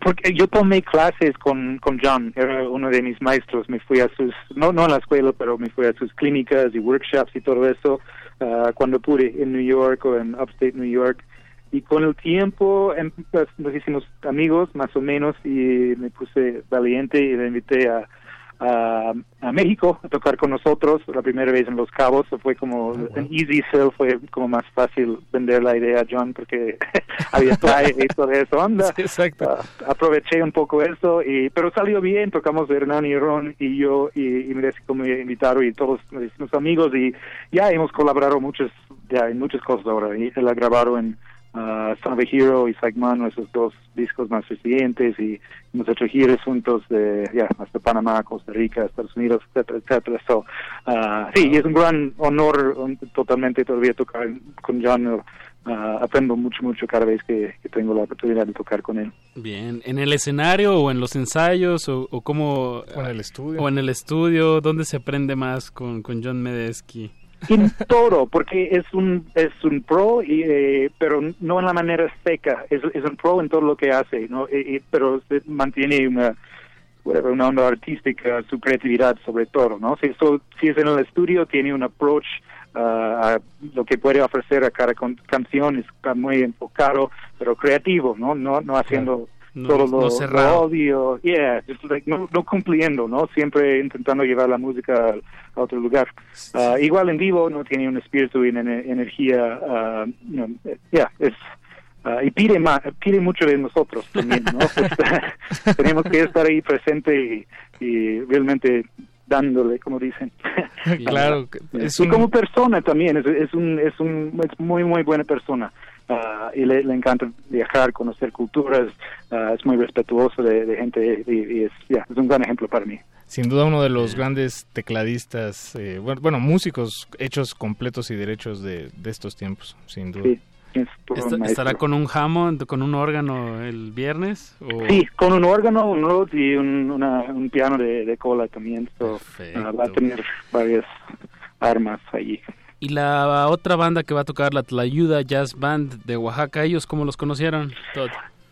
Porque yo tomé clases con, con John, era uno de mis maestros, me fui a sus, no, no a la escuela, pero me fui a sus clínicas y workshops y todo eso ah, cuando pude en New York o en Upstate New York. Y con el tiempo em, pues, nos hicimos amigos más o menos y me puse valiente y le invité a, a, a México a tocar con nosotros la primera vez en Los Cabos. Fue como un easy sell, fue como más fácil vender la idea a John porque había playa y toda esa onda. exacto. Ah, aproveché un poco eso, y, pero salió bien, tocamos Hernán y Ron y yo y, y me invitaron y todos hicimos amigos y ya hemos colaborado muchas, ya en muchas cosas ahora. Y la grabaron en ah, Son of a Hero y Sagman, nuestros dos discos más recientes y hemos hecho giras juntos de ya hasta Panamá, Costa Rica, Estados Unidos, etcétera, etcétera. So, ah, sí, y es un gran honor um, totalmente todavía tocar con John. ah, aprendo mucho, mucho cada vez que, que tengo la oportunidad de tocar con él. Bien, ¿en el escenario o en los ensayos o, o cómo... O en el estudio. O en el estudio, ¿dónde se aprende más con, con John Medesky? En todo porque es un es un pro y, eh, pero no en la manera seca es, es un pro en todo lo que hace no Y- y- pero se mantiene una una onda artística su creatividad sobre todo no si, so- si es en el estudio tiene un approach a lo que puede ofrecer a cada con- canción es muy enfocado, pero creativo, ¿no? No, no haciendo No- todo no lo, lo obvio, yeah, like, no, no cumpliendo, ¿no? Siempre intentando llevar la música a otro lugar. Ah, igual en vivo no tiene un espíritu y una ener- energía, you know, eh, yeah, es ah, y pide mucho de nosotros también, ¿no? Pues, tenemos que estar ahí presente y, y realmente dándole, como dicen. Claro, es y un- como persona también, es, es un es un es muy muy buena persona. Ah, y le, le encanta viajar, conocer culturas, ah, es muy respetuoso de, de gente y, y es, yeah, es un gran ejemplo para mí. Sin duda uno de los grandes tecladistas, eh, bueno, bueno, músicos hechos completos y derechos de, de estos tiempos, sin duda. Sí, es. ¿Estará con un Hammond, con un órgano el viernes? o- Sí, con un órgano, un Rhodes y un, una- un piano de, de cola también. So, ah, va a tener varias armas allí. Y la otra banda que va a tocar, la Tlayuda Jazz Band de Oaxaca, ¿ellos cómo los conocieron?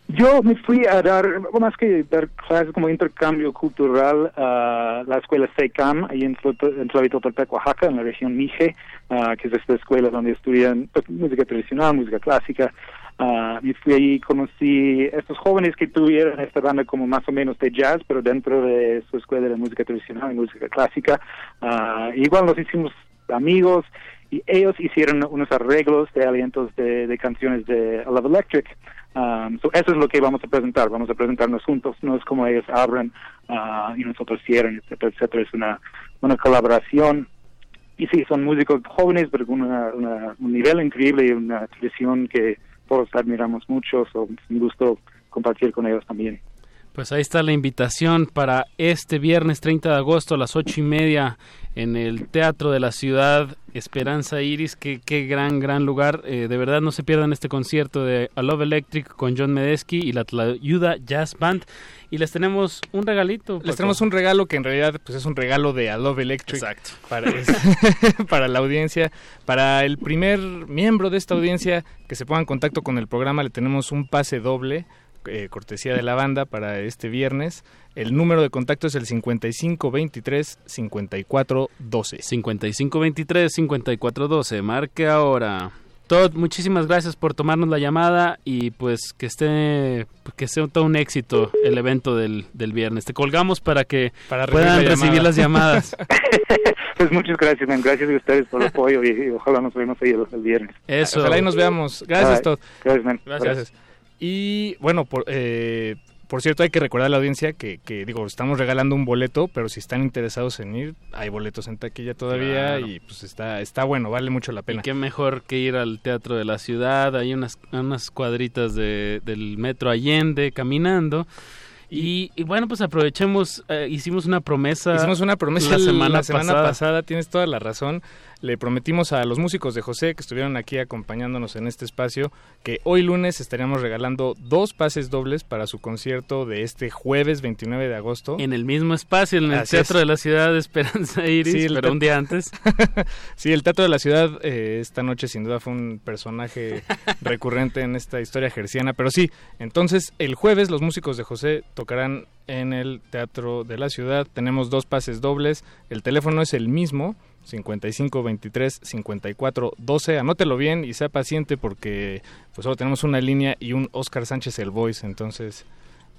Yo me fui a dar, más que dar clases como intercambio cultural a la escuela SECAM, ahí en, en Tlavitotepec, Oaxaca, en la región Mije, ah, que es esta escuela donde estudian pues, música tradicional, música clásica. Ah, y fui ahí y conocí estos jóvenes que tuvieron esta banda como más o menos de jazz, pero dentro de su escuela de música tradicional y música clásica. Ah, igual nos hicimos amigos y ellos hicieron unos arreglos de alientos de, canciones de Love Electric. Um, so eso es lo que vamos a presentar. Vamos a presentarnos juntos. No es como ellos abren ah, y nosotros cierran, etcétera, etcétera. Es una, una colaboración. Y sí, son músicos jóvenes, pero con una, una- un nivel increíble y una tradición que todos admiramos mucho. So, es un gusto compartir con ellos también. Pues ahí está la invitación para este viernes 30 de agosto a las ocho y media en el Teatro de la Ciudad Esperanza Iris. Qué, qué gran, gran lugar. Eh, de verdad no se pierdan este concierto de A Love Electric con John Medesky y la Tlayuda Jazz Band. Y les tenemos un regalito. Les tenemos un regalo que en realidad pues es un regalo de A Love Electric para, es- para la audiencia. Para el primer miembro de esta audiencia que se ponga en contacto con el programa le tenemos un pase doble, eh, cortesía de la banda para este viernes. El número de contacto es el 5523 5412. 5523-5412. Marque ahora. Todd, muchísimas gracias por tomarnos la llamada y pues que esté que sea todo un éxito el evento del, del viernes. Te colgamos para que Para puedan la recibir las llamadas. Pues muchas gracias, man. Gracias a ustedes por el apoyo y, y ojalá nos vemos ahí el, el viernes. Eso. Ojalá y nos veamos. Gracias. Todd. Gracias, man. Gracias. Y bueno, por, eh, por cierto, hay que recordar a la audiencia que, que, digo, estamos regalando un boleto, pero si están interesados en ir, hay boletos en taquilla todavía Claro. y pues está, está bueno, vale mucho la Y pena. qué mejor que ir al Teatro de la Ciudad, hay unas, unas cuadritas de, del Metro Allende caminando. Y, y bueno, pues aprovechemos, eh, hicimos una promesa. Hicimos una promesa la semana, pasada. pasada. tienes toda la razón. Le prometimos a los músicos de José que estuvieron aquí acompañándonos en este espacio que hoy lunes estaríamos regalando dos pases dobles para su concierto de este jueves 29 de agosto. En el mismo espacio, en el Así Teatro es. de la Ciudad de Esperanza Iris, Sí, el pero un día antes. sí, el Teatro de la Ciudad eh, esta noche sin duda fue un personaje recurrente en esta historia gerciana, pero sí, entonces el jueves los músicos de José tocarán en el Teatro de la Ciudad, tenemos dos pases dobles, el teléfono es el mismo, 55 23 54 12, anótelo bien y sea paciente porque pues solo tenemos una línea y un Oscar Sánchez el voice, entonces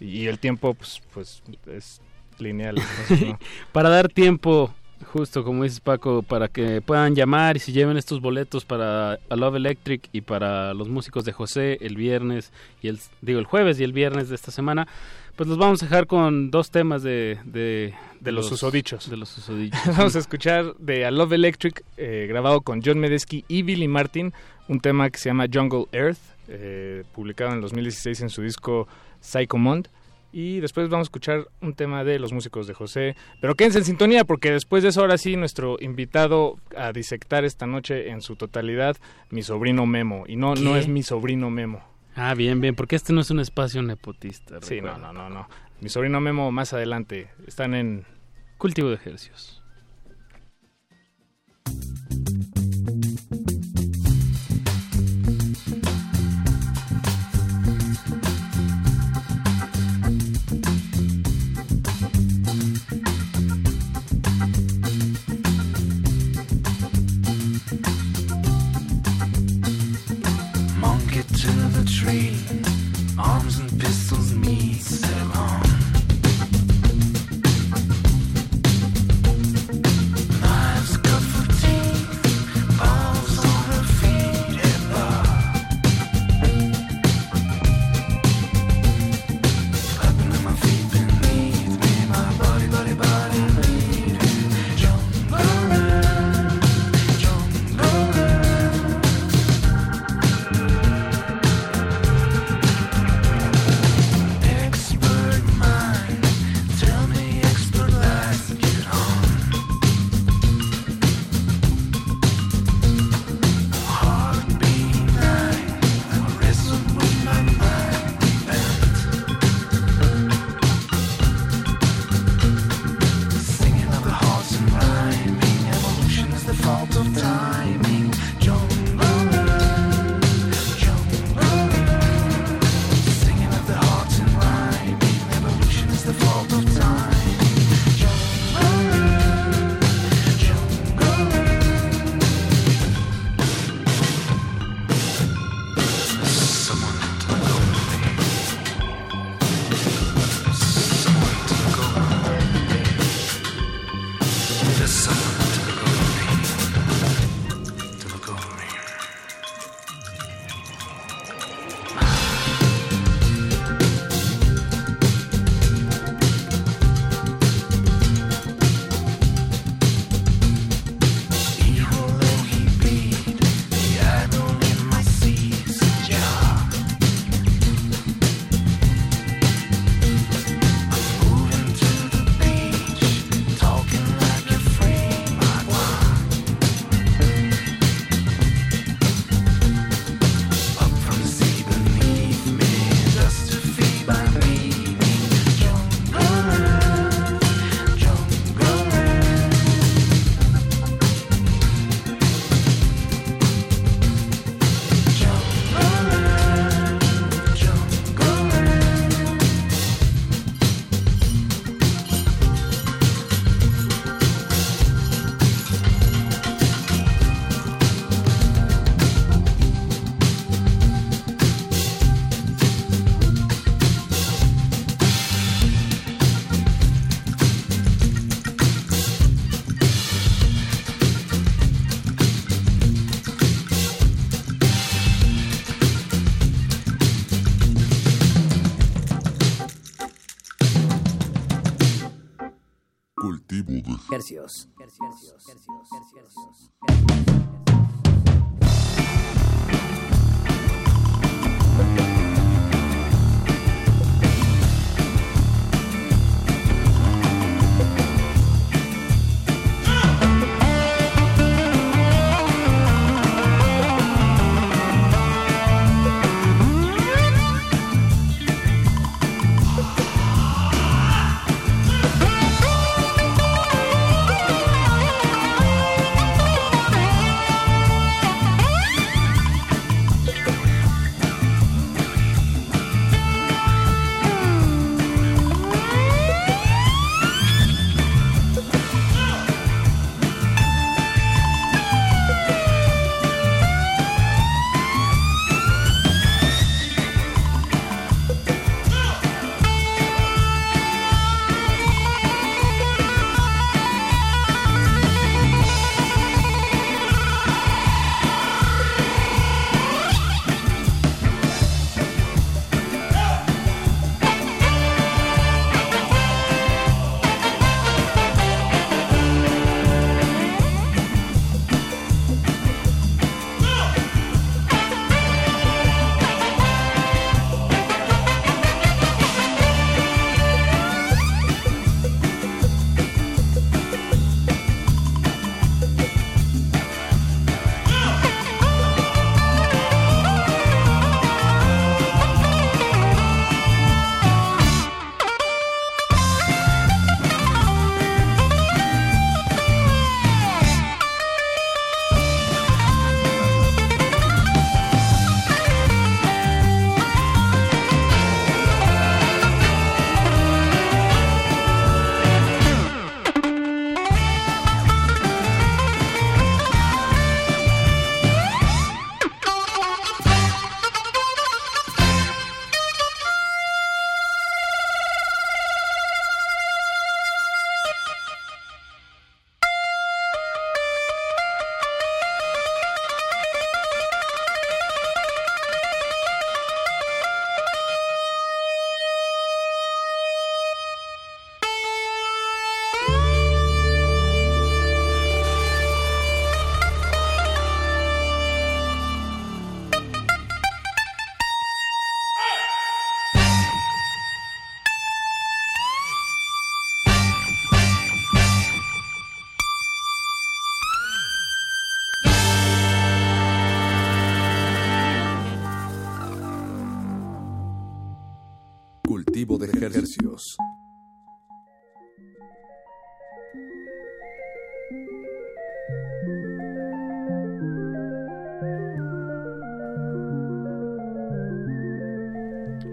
y el tiempo pues pues es lineal. para dar tiempo, justo como dices Paco, para que puedan llamar y se lleven estos boletos para A Love Electric y para los músicos de José el viernes y el digo el jueves y el viernes de esta semana, pues los vamos a dejar con dos temas de de, De los susodichos. De los susodichos. Vamos a escuchar de A Love Electric, eh, grabado con John Medesky y Billy Martin, un tema que se llama Jungle Earth, eh, publicado en el 2016 en su disco Psycho Mond. Y después vamos a escuchar un tema de los músicos de José. Pero quédense en sintonía porque después de eso, ahora sí, nuestro invitado a disectar esta noche en su totalidad, mi sobrino Memo. Y no, no es mi sobrino Memo. Ah, bien, bien, porque este no es un espacio nepotista. Sí, no, no, no, no. Mi sobrino Memo más adelante. Están en Cultivo de ejercicios.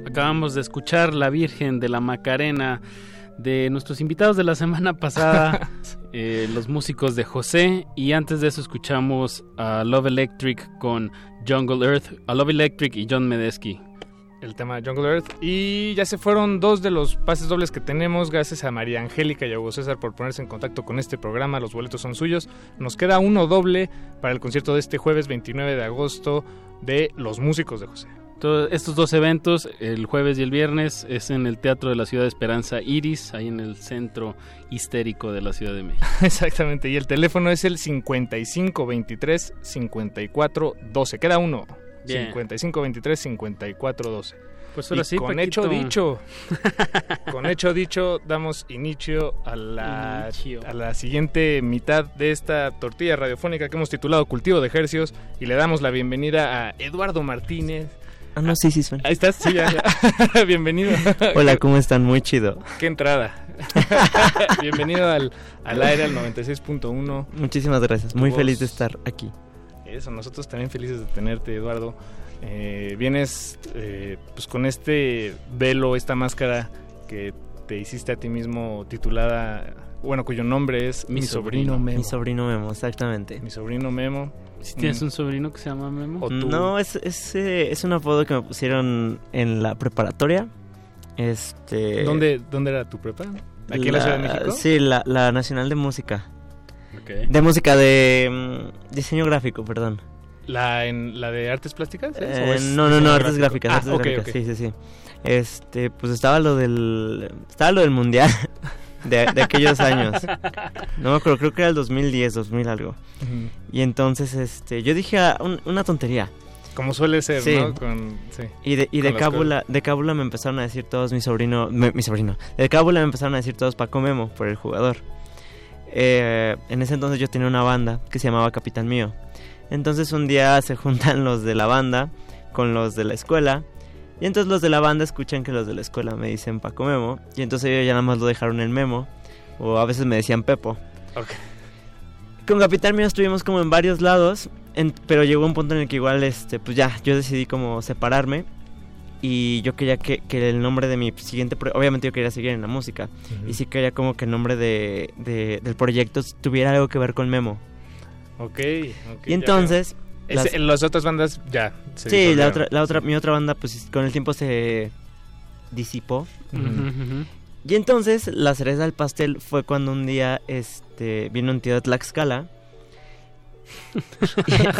Acabamos de escuchar La Virgen de la Macarena de nuestros invitados de la semana pasada, eh, los músicos de José, y antes de eso escuchamos a Love Electric con Jungle Earth, a Love Electric y John Medesky. El tema Jungle Earth. Y ya se fueron dos de los pases dobles que tenemos. Gracias a María Angélica y a Hugo César por ponerse en contacto con este programa. Los boletos son suyos. Nos queda uno doble para el concierto de este jueves 29 de agosto de Los Músicos de José. Todos estos dos eventos, el jueves y el viernes, es en el Teatro de la Ciudad de Esperanza Iris, ahí en el centro histérico de la Ciudad de México. Exactamente. Y el teléfono es el 5523 5412. Queda uno. Bien. 5523 5412. Pues ahora Y sí, con Paquito. hecho dicho, con hecho dicho, damos inicio a la, Inicio. a la siguiente mitad de esta tortilla radiofónica que hemos titulado Cultivo de Ejercios y le damos la bienvenida a Eduardo Martínez. Ah, no, sí, sí, suena. Ahí estás, sí, ya, ya. Bienvenido. Hola, ¿cómo están? Muy chido. Qué entrada. Bienvenido al, al aire, al 96.1. Muchísimas gracias. Muy voz. feliz de estar aquí. Eso, nosotros también felices de tenerte, Eduardo. Eh, vienes eh, pues con este velo, esta máscara que te hiciste a ti mismo titulada, bueno, cuyo nombre es Mi, sobrino, Memo. Mi sobrino Memo, exactamente. Mi sobrino Memo. ¿Si tienes un sobrino que se llama Memo? O tú. No, es, es, eh, es un apodo que me pusieron en la preparatoria. Este... ¿Dónde, ¿Dónde era tu prepa? ¿Aquí en la Ciudad de México? Sí, la, la Nacional de Música. Ok. De música, de mm, diseño gráfico, perdón. ¿La, en, ¿La de artes plásticas? es? Eh, ¿O es no, no, no, artes gráfico? gráficas, Ah, artes ok, gráficas, ok. sí, sí, sí. Este, pues estaba lo del, estaba lo del mundial. de, de aquellos años. No me acuerdo, creo que era el 2010, 2000 algo. Ujú. Y entonces este, yo dije ah, un- una tontería. Como suele ser, Sí. ¿no? Con, sí. Y de, y Con de cábula, de cábula me empezaron a decir todos mi sobrino, me- mi sobrino, de cábula me empezaron a decir todos Paco Memo por el jugador. Eh, en ese entonces yo tenía una banda que se llamaba Capitán Mío. Entonces un día se juntan los de la banda con los de la escuela. Y entonces los de la banda escuchan que los de la escuela me dicen Paco Memo. Y entonces ellos ya nada más lo dejaron en Memo. O a veces me decían Pepo. Con Capitán Mío estuvimos como en varios lados. en- pero llegó un punto en el que igual, este, pues ya, yo decidí como separarme. Y yo quería que, que el nombre de mi siguiente... pro- Obviamente yo quería seguir en la música. Y sí quería como que el nombre de, de- del proyecto tuviera algo que ver con Memo. Ok, ok, y entonces... las- Ese- las otras bandas ya. se sí, la otra, la otra, mi otra banda pues con el tiempo se disipó. Y entonces la cereza del pastel fue cuando un día este vino un tío de Tlaxcala.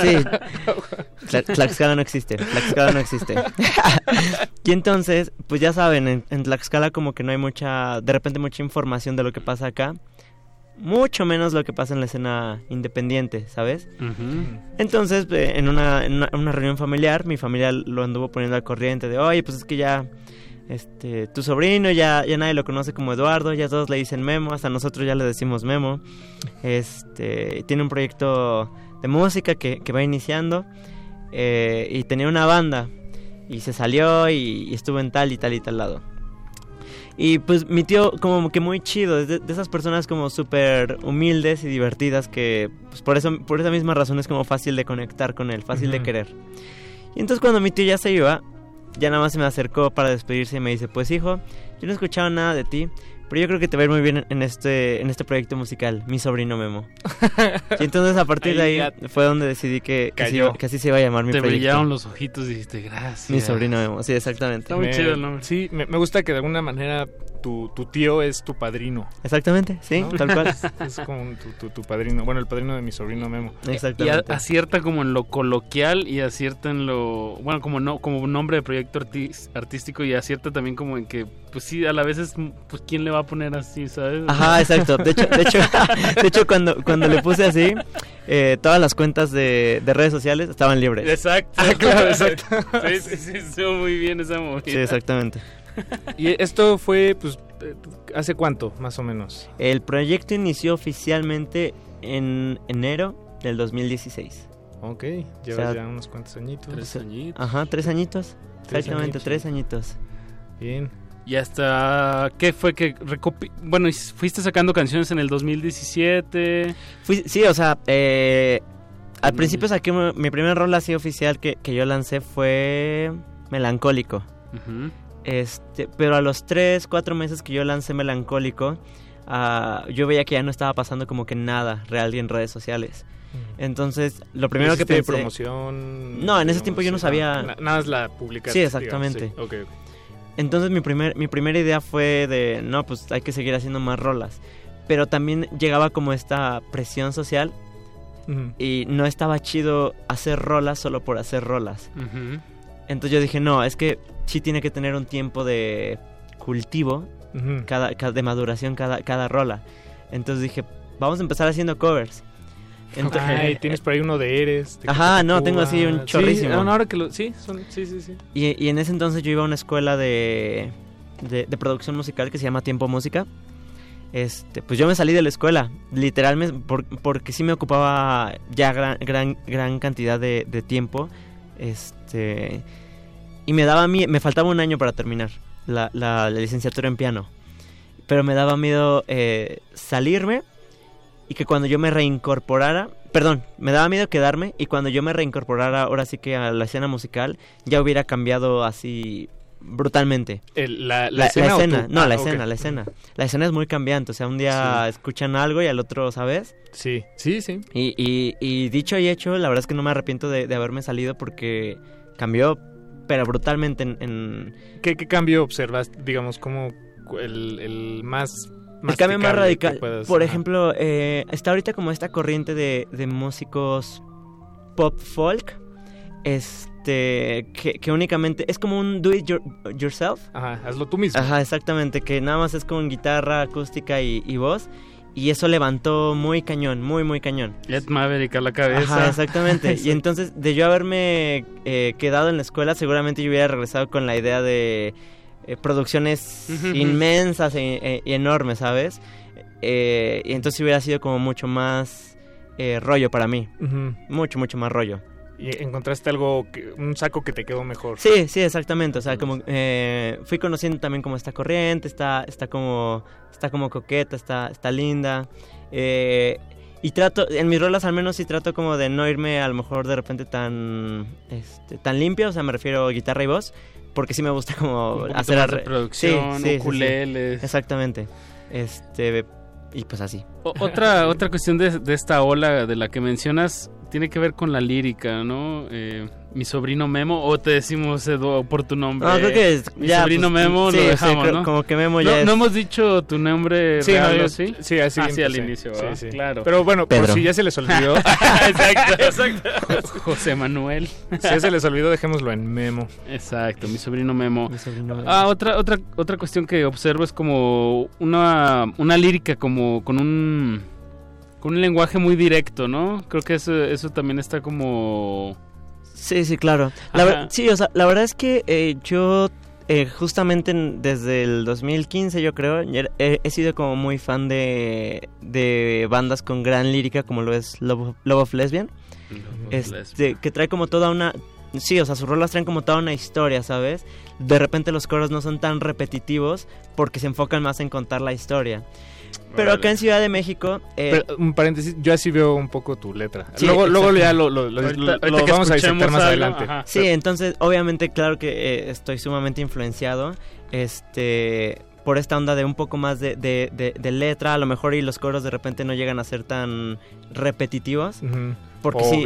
sí. Tla- Tlaxcala no existe. Tlaxcala no existe. y entonces, pues ya saben, en, en Tlaxcala como que no hay mucha, de repente mucha información de lo que pasa acá. Mucho menos lo que pasa en la escena independiente, ¿sabes? Entonces, eh, en una, en una, una reunión familiar, mi familia lo anduvo poniendo al corriente de, oye, pues es que ya, este, tu sobrino ya, ya nadie lo conoce como Eduardo, ya todos le dicen Memo, hasta nosotros ya le decimos Memo. Este, tiene un proyecto de música que, que va iniciando eh, y tenía una banda y se salió y, y estuvo en tal y tal y tal lado. Y pues mi tío como que muy chido, de, de esas personas como súper humildes y divertidas que pues por, eso, por esa misma razón es como fácil de conectar con él, fácil de querer. Y entonces cuando mi tío ya se iba, ya nada más se me acercó para despedirse y me dice, pues hijo, yo no he escuchado nada de ti, pero yo creo que te va a ir muy bien en este, en este proyecto musical, mi sobrino Memo. y entonces a partir de Ahí fue donde decidí que, que, se que así se iba a llamar mi Te proyecto. brillaron los ojitos y dijiste, gracias. Mi sobrino Memo, sí, exactamente. Está muy Me- chido el nombre. Sí, me, me gusta que de alguna manera tu, tu tío es tu padrino. Exactamente, sí, ¿no? tal cual. es como tu, tu, tu padrino. Bueno, el padrino de mi sobrino Memo. Y a- acierta como en lo coloquial y acierta en lo bueno como no como nombre de proyecto artis- artístico y acierta también como en que pues sí a la vez es pues quién le va a poner así sabes Ajá, exacto. De hecho, de hecho, de hecho cuando, cuando le puse así, eh, todas las cuentas de, de redes sociales estaban libres. exacto Ah, claro, exacto. sí sí sí estuvo muy bien esa movida Sí, exactamente. Y esto fue, pues, eh, ¿hace cuánto, más o menos? El proyecto inició oficialmente en enero del 2016. Ok, llevas O sea, ya unos cuantos añitos. Tres añitos. Ajá, tres añitos. Tres Exactamente, añitos. tres añitos. Bien. y hasta qué fue que recopi bueno fuiste sacando canciones en el 2017 Fui- sí, o sea, eh, al principio saqué mi, mi primer rol así oficial que, que yo lancé fue Melancólico. Ujú. Este, pero a los tres, cuatro meses que yo lancé Melancólico, ah, yo veía que ya no estaba pasando como que nada real en redes sociales. Entonces, lo primero que ¿Hiciste pensé... promoción? No, en ese tiempo yo no sabía... na- nada más la publicaste. Sí, exactamente. digamos, sí. Entonces mi, primer, mi primera idea fue de, no, pues hay que seguir haciendo más rolas. Pero también llegaba como esta presión social y no estaba chido hacer rolas solo por hacer rolas. Entonces yo dije, no, es que sí tiene que tener un tiempo de cultivo, Ujú. cada, cada- de maduración cada, cada rola. Entonces dije, vamos a empezar haciendo covers. Entonces- Ay, tienes por ahí uno de Eres. de Ajá, no, tengo así un chorrísimo. Sí, ahora que lo sí son sí sí sí Y, y en ese entonces yo iba a una escuela de, de, de producción musical que se llama Tiempo Música. Este, pues yo me salí de la escuela, literalmente, por- porque sí me ocupaba ya gran, gran, gran cantidad de, de tiempo. Este, y me daba mie- me faltaba un año para terminar la, la- la licenciatura en piano. Pero me daba miedo eh, salirme y que cuando yo me reincorporara, perdón, me daba miedo quedarme y cuando yo me reincorporara ahora sí que a la escena musical ya hubiera cambiado así brutalmente. El- la, la La, la escena. no, Ah, la escena, la escena. La escena es muy cambiante, o sea, un día Sí. escuchan algo y al otro, ¿sabes? Sí, sí, sí. Y, y, y dicho y hecho, la verdad es que no me arrepiento de, de haberme salido porque cambió, pero brutalmente en... en- ¿Qué, qué cambio observas, digamos, como el, el más. el cambio más radical. puedas- Por ajá. ejemplo, eh, está ahorita como esta corriente de, de músicos pop folk. este que, que únicamente es como un do it your- yourself. Ajá, hazlo tú mismo. Ajá, exactamente, que nada más es con guitarra acústica y, y voz. Y eso levantó muy cañón, muy, muy cañón. Ed Maverick a la cabeza. Ajá, exactamente. Y entonces, de yo haberme eh, quedado en la escuela, seguramente yo hubiera regresado con la idea de eh, producciones inmensas e- e- y enormes, ¿sabes? Eh, y entonces hubiera sido como mucho más eh, rollo para mí. Mucho, mucho más rollo. Y encontraste algo, que, un saco que te quedó mejor. Sí, sí, exactamente. O sea, como eh, fui conociendo también como esta corriente, está, está como, está como coqueta, está, está linda. Eh, y trato, en mis rolas al menos sí trato como de no irme a lo mejor de repente tan, este, tan limpio, o sea, me refiero a guitarra y voz, porque sí me gusta como Un hacer más de producción, Sí, sí, ukuleles. Exactamente. Este, y pues así. O- otra, otra cuestión de, de esta ola de la que mencionas tiene que ver con la lírica, ¿no? Eh, mi sobrino Memo, o te decimos Edu por tu nombre. No, creo que es- Mi ya, sobrino pues, Memo sí, lo sí, dejamos, creo- ¿no? como que Memo no, ya es- No hemos dicho tu nombre Sí, real, no, yo- ¿o sí? sí, al Ah, sí, al sí. inicio, Sí, ¿verdad? sí. Claro. Pero bueno, por Pedro. si ya se les olvidó. exacto, exacto. José Manuel. si ya se les olvidó, dejémoslo en memo. Exacto, mi sobrino Memo. Mi sobrino Memo. Ah, otra, otra, otra cuestión que observo es como una, una lírica como con un con un lenguaje muy directo, ¿no? Creo que eso, eso también está como Sí, sí, claro. La ver- sí, o sea, la verdad es que eh, yo eh, justamente en- desde el 2015 yo creo, era- he, he sido como muy fan de, de bandas con gran lírica como lo es Love, Love of Lesbian. Este, que trae como toda una... Sí, o sea, sus rolas traen como toda una historia, ¿sabes? De repente los coros no son tan repetitivos porque se enfocan más en contar la historia. Pero acá en Ciudad de México... eh, Pero, un paréntesis, yo así veo un poco tu letra. Sí, luego, luego ya lo, lo- lo- Ahorita- lo- ahorita lo que vamos a disectar más adelante. ajá. Sí, entonces obviamente claro que eh, estoy sumamente influenciado este por esta onda de un poco más de, de- de- de letra, a lo mejor y los coros de repente no llegan a ser tan repetitivos. Ujú. Porque O sí.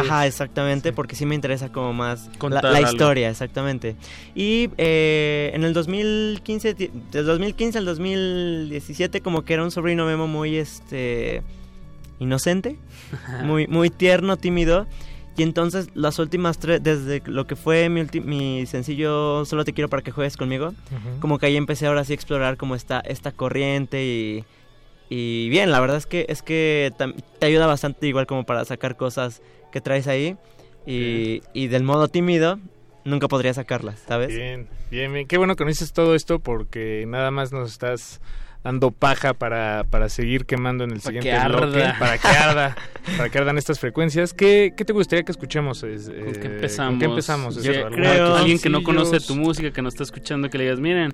Ajá, exactamente, porque sí me interesa como más la, Contar la algo. historia, exactamente. Y eh, en el 2015, ti- del 2015 al 2017 como que era un sobrino Memo muy este inocente, muy muy tierno, tímido. Y entonces las últimas tres, desde lo que fue mi, ulti- mi sencillo Solo te quiero para que juegues conmigo, como que ahí empecé ahora sí a explorar como esta, esta corriente y, y bien, la verdad es que es que te ayuda bastante igual como para sacar cosas que traes ahí y, y del modo tímido nunca podría sacarlas, ¿sabes? Bien, bien, bien. Qué bueno que nos dices todo esto porque nada más nos estás dando paja para, para seguir quemando en el Para siguiente que bloque, arda. para que arda, para que ardan estas frecuencias. ¿Qué, qué te gustaría que escuchemos? Es, ¿Con eh, qué empezamos? ¿Con qué empezamos? Yo Eso, creo ¿algunos alguien que no conoce tu música, que no está escuchando, que le digas, miren,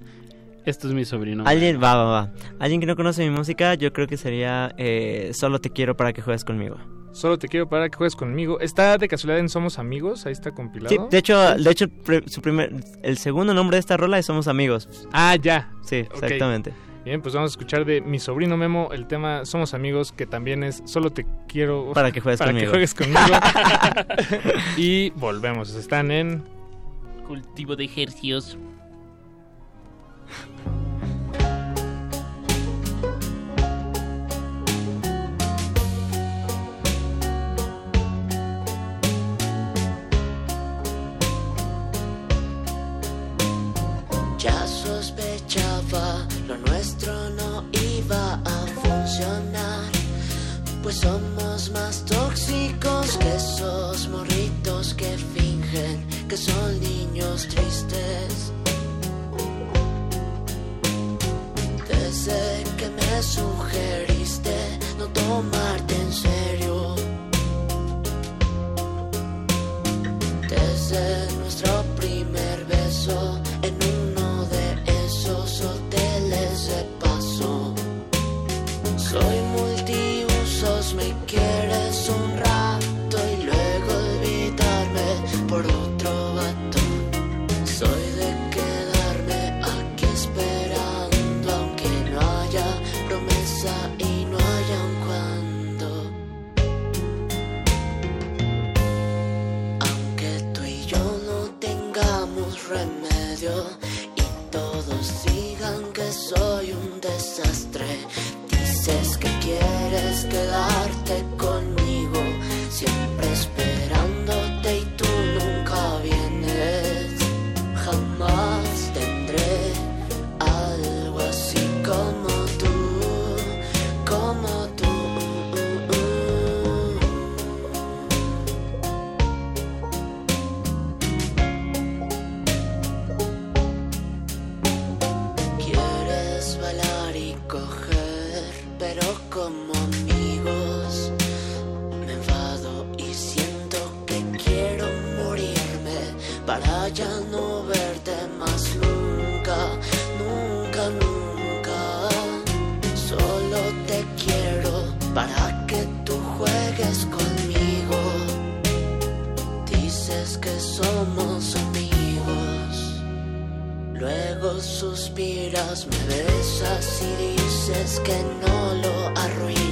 esto es mi sobrino. Alguien, va, va, va. Alguien que no conoce mi música, yo creo que sería eh, Solo te quiero para que juegues conmigo. Solo te quiero para que juegues conmigo. ¿Está de casualidad en Somos Amigos? Ahí está compilado. Sí, de hecho, de hecho su primer, el segundo nombre de esta rola es Somos Amigos. Ah, ya. Sí, exactamente. Bien, pues vamos a escuchar de mi sobrino Memo el tema Somos Amigos, que también es Solo te quiero Para que juegues para conmigo. que juegues conmigo. y volvemos. Están en Cultivo de ejercicios. Lo nuestro no iba a funcionar. Pues somos más tóxicos que esos morritos que fingen que son niños tristes. Desde que me sugeriste no tomarte en serio. Desde nuestro y todos digan que soy un desastre. Dices que quieres quedar. Suspiras, me besas y dices que no lo arruine.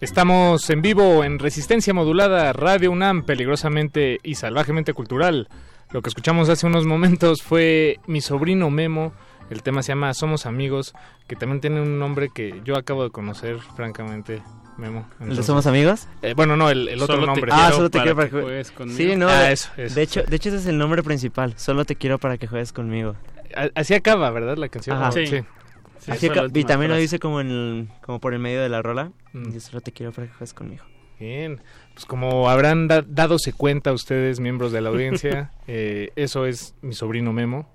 Estamos en vivo en Resistencia Modulada, Radio UNAM, peligrosamente y salvajemente cultural. Lo que escuchamos hace unos momentos fue mi sobrino Memo. El tema se llama Somos Amigos, que también tiene un nombre que yo acabo de conocer, francamente, Memo. ¿El de Somos Amigos? Eh, bueno, no, el, el otro Solo nombre. Ah, solo te para quiero para que juegues conmigo. Sí, no. Ah, de, eso, eso. de hecho, de hecho ese es el nombre principal. Solo te quiero para que juegues conmigo. Así acaba, ¿verdad? La canción. Ajá. Sí. Así y también lo dice como en el- como por el medio de la rola. Mm. Solo te quiero para que juegues conmigo. Bien, pues como habrán da- dadose cuenta ustedes, miembros de la audiencia, eh, eso es mi sobrino Memo,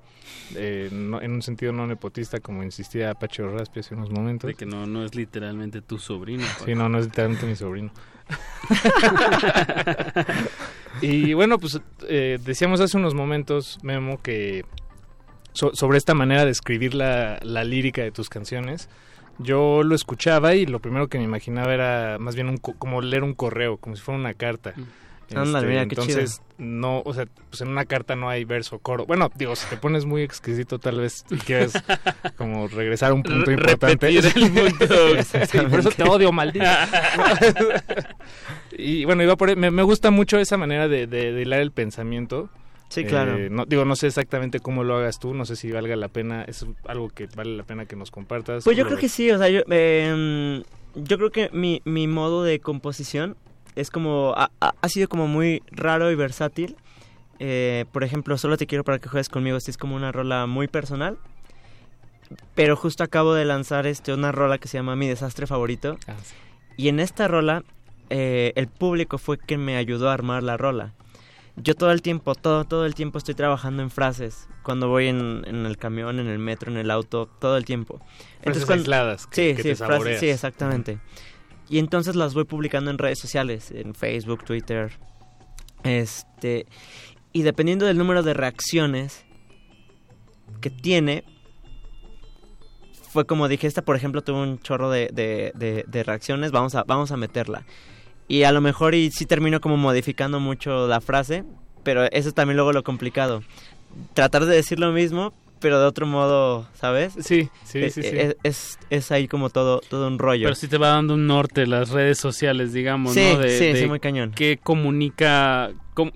eh, no- en un sentido no nepotista, como insistía Pacho Raspi hace unos momentos. De que no, no es literalmente tu sobrino. Sí, no, no es literalmente mi sobrino. y bueno, pues eh, decíamos hace unos momentos, Memo, que so- sobre esta manera de escribir la, la lírica de tus canciones, yo lo escuchaba y lo primero que me imaginaba era más bien un co- como leer un correo, como si fuera una carta. Este, Ándale, mira, qué entonces, no, o sea, pues en una carta no hay verso, coro. Bueno, digo, si te pones muy exquisito, tal vez y quieres como regresar a un punto importante. el punto. Sí, por eso te odio, maldito. y bueno, iba por ahí. me, me gusta mucho esa manera de, de, de hilar el pensamiento. Sí, Eh, claro. no, digo, no sé exactamente cómo lo hagas tú, no sé si valga la pena, es algo que vale la pena que nos compartas. Pues yo Lo- creo que sí, o sea, yo, eh, yo creo que mi, mi modo de composición es como, ha, sido como muy raro y versátil. Eh, por ejemplo, Solo te quiero para que juegues conmigo, sí es como una rola muy personal. Pero justo acabo de lanzar este, una rola que se llama Mi Desastre Favorito. Ah, sí. Y en esta rola, eh, el público fue quien me ayudó a armar la rola. Yo todo el tiempo, todo, todo el tiempo estoy trabajando en frases. Cuando voy en, en el camión, en el metro, en el auto, todo el tiempo. Frases cuando- aisladas que- sí, que sí, te frases- sí, exactamente. Y entonces las voy publicando en redes sociales, en Facebook, Twitter. Este. Y dependiendo del número de reacciones que tiene, fue como dije, esta por ejemplo tuvo un chorro de, de- de- de reacciones, vamos a, vamos a meterla. Y a lo mejor y sí termino como modificando mucho la frase, pero eso es también luego lo complicado. Tratar de decir lo mismo, pero de otro modo, ¿sabes? Sí, sí, Eh, sí, sí. Es, es, es ahí como todo, todo un rollo. Pero sí te va dando un norte las redes sociales, digamos, Sí, ¿no? De, sí, de sí, muy cañón. ¿Qué comunica, com-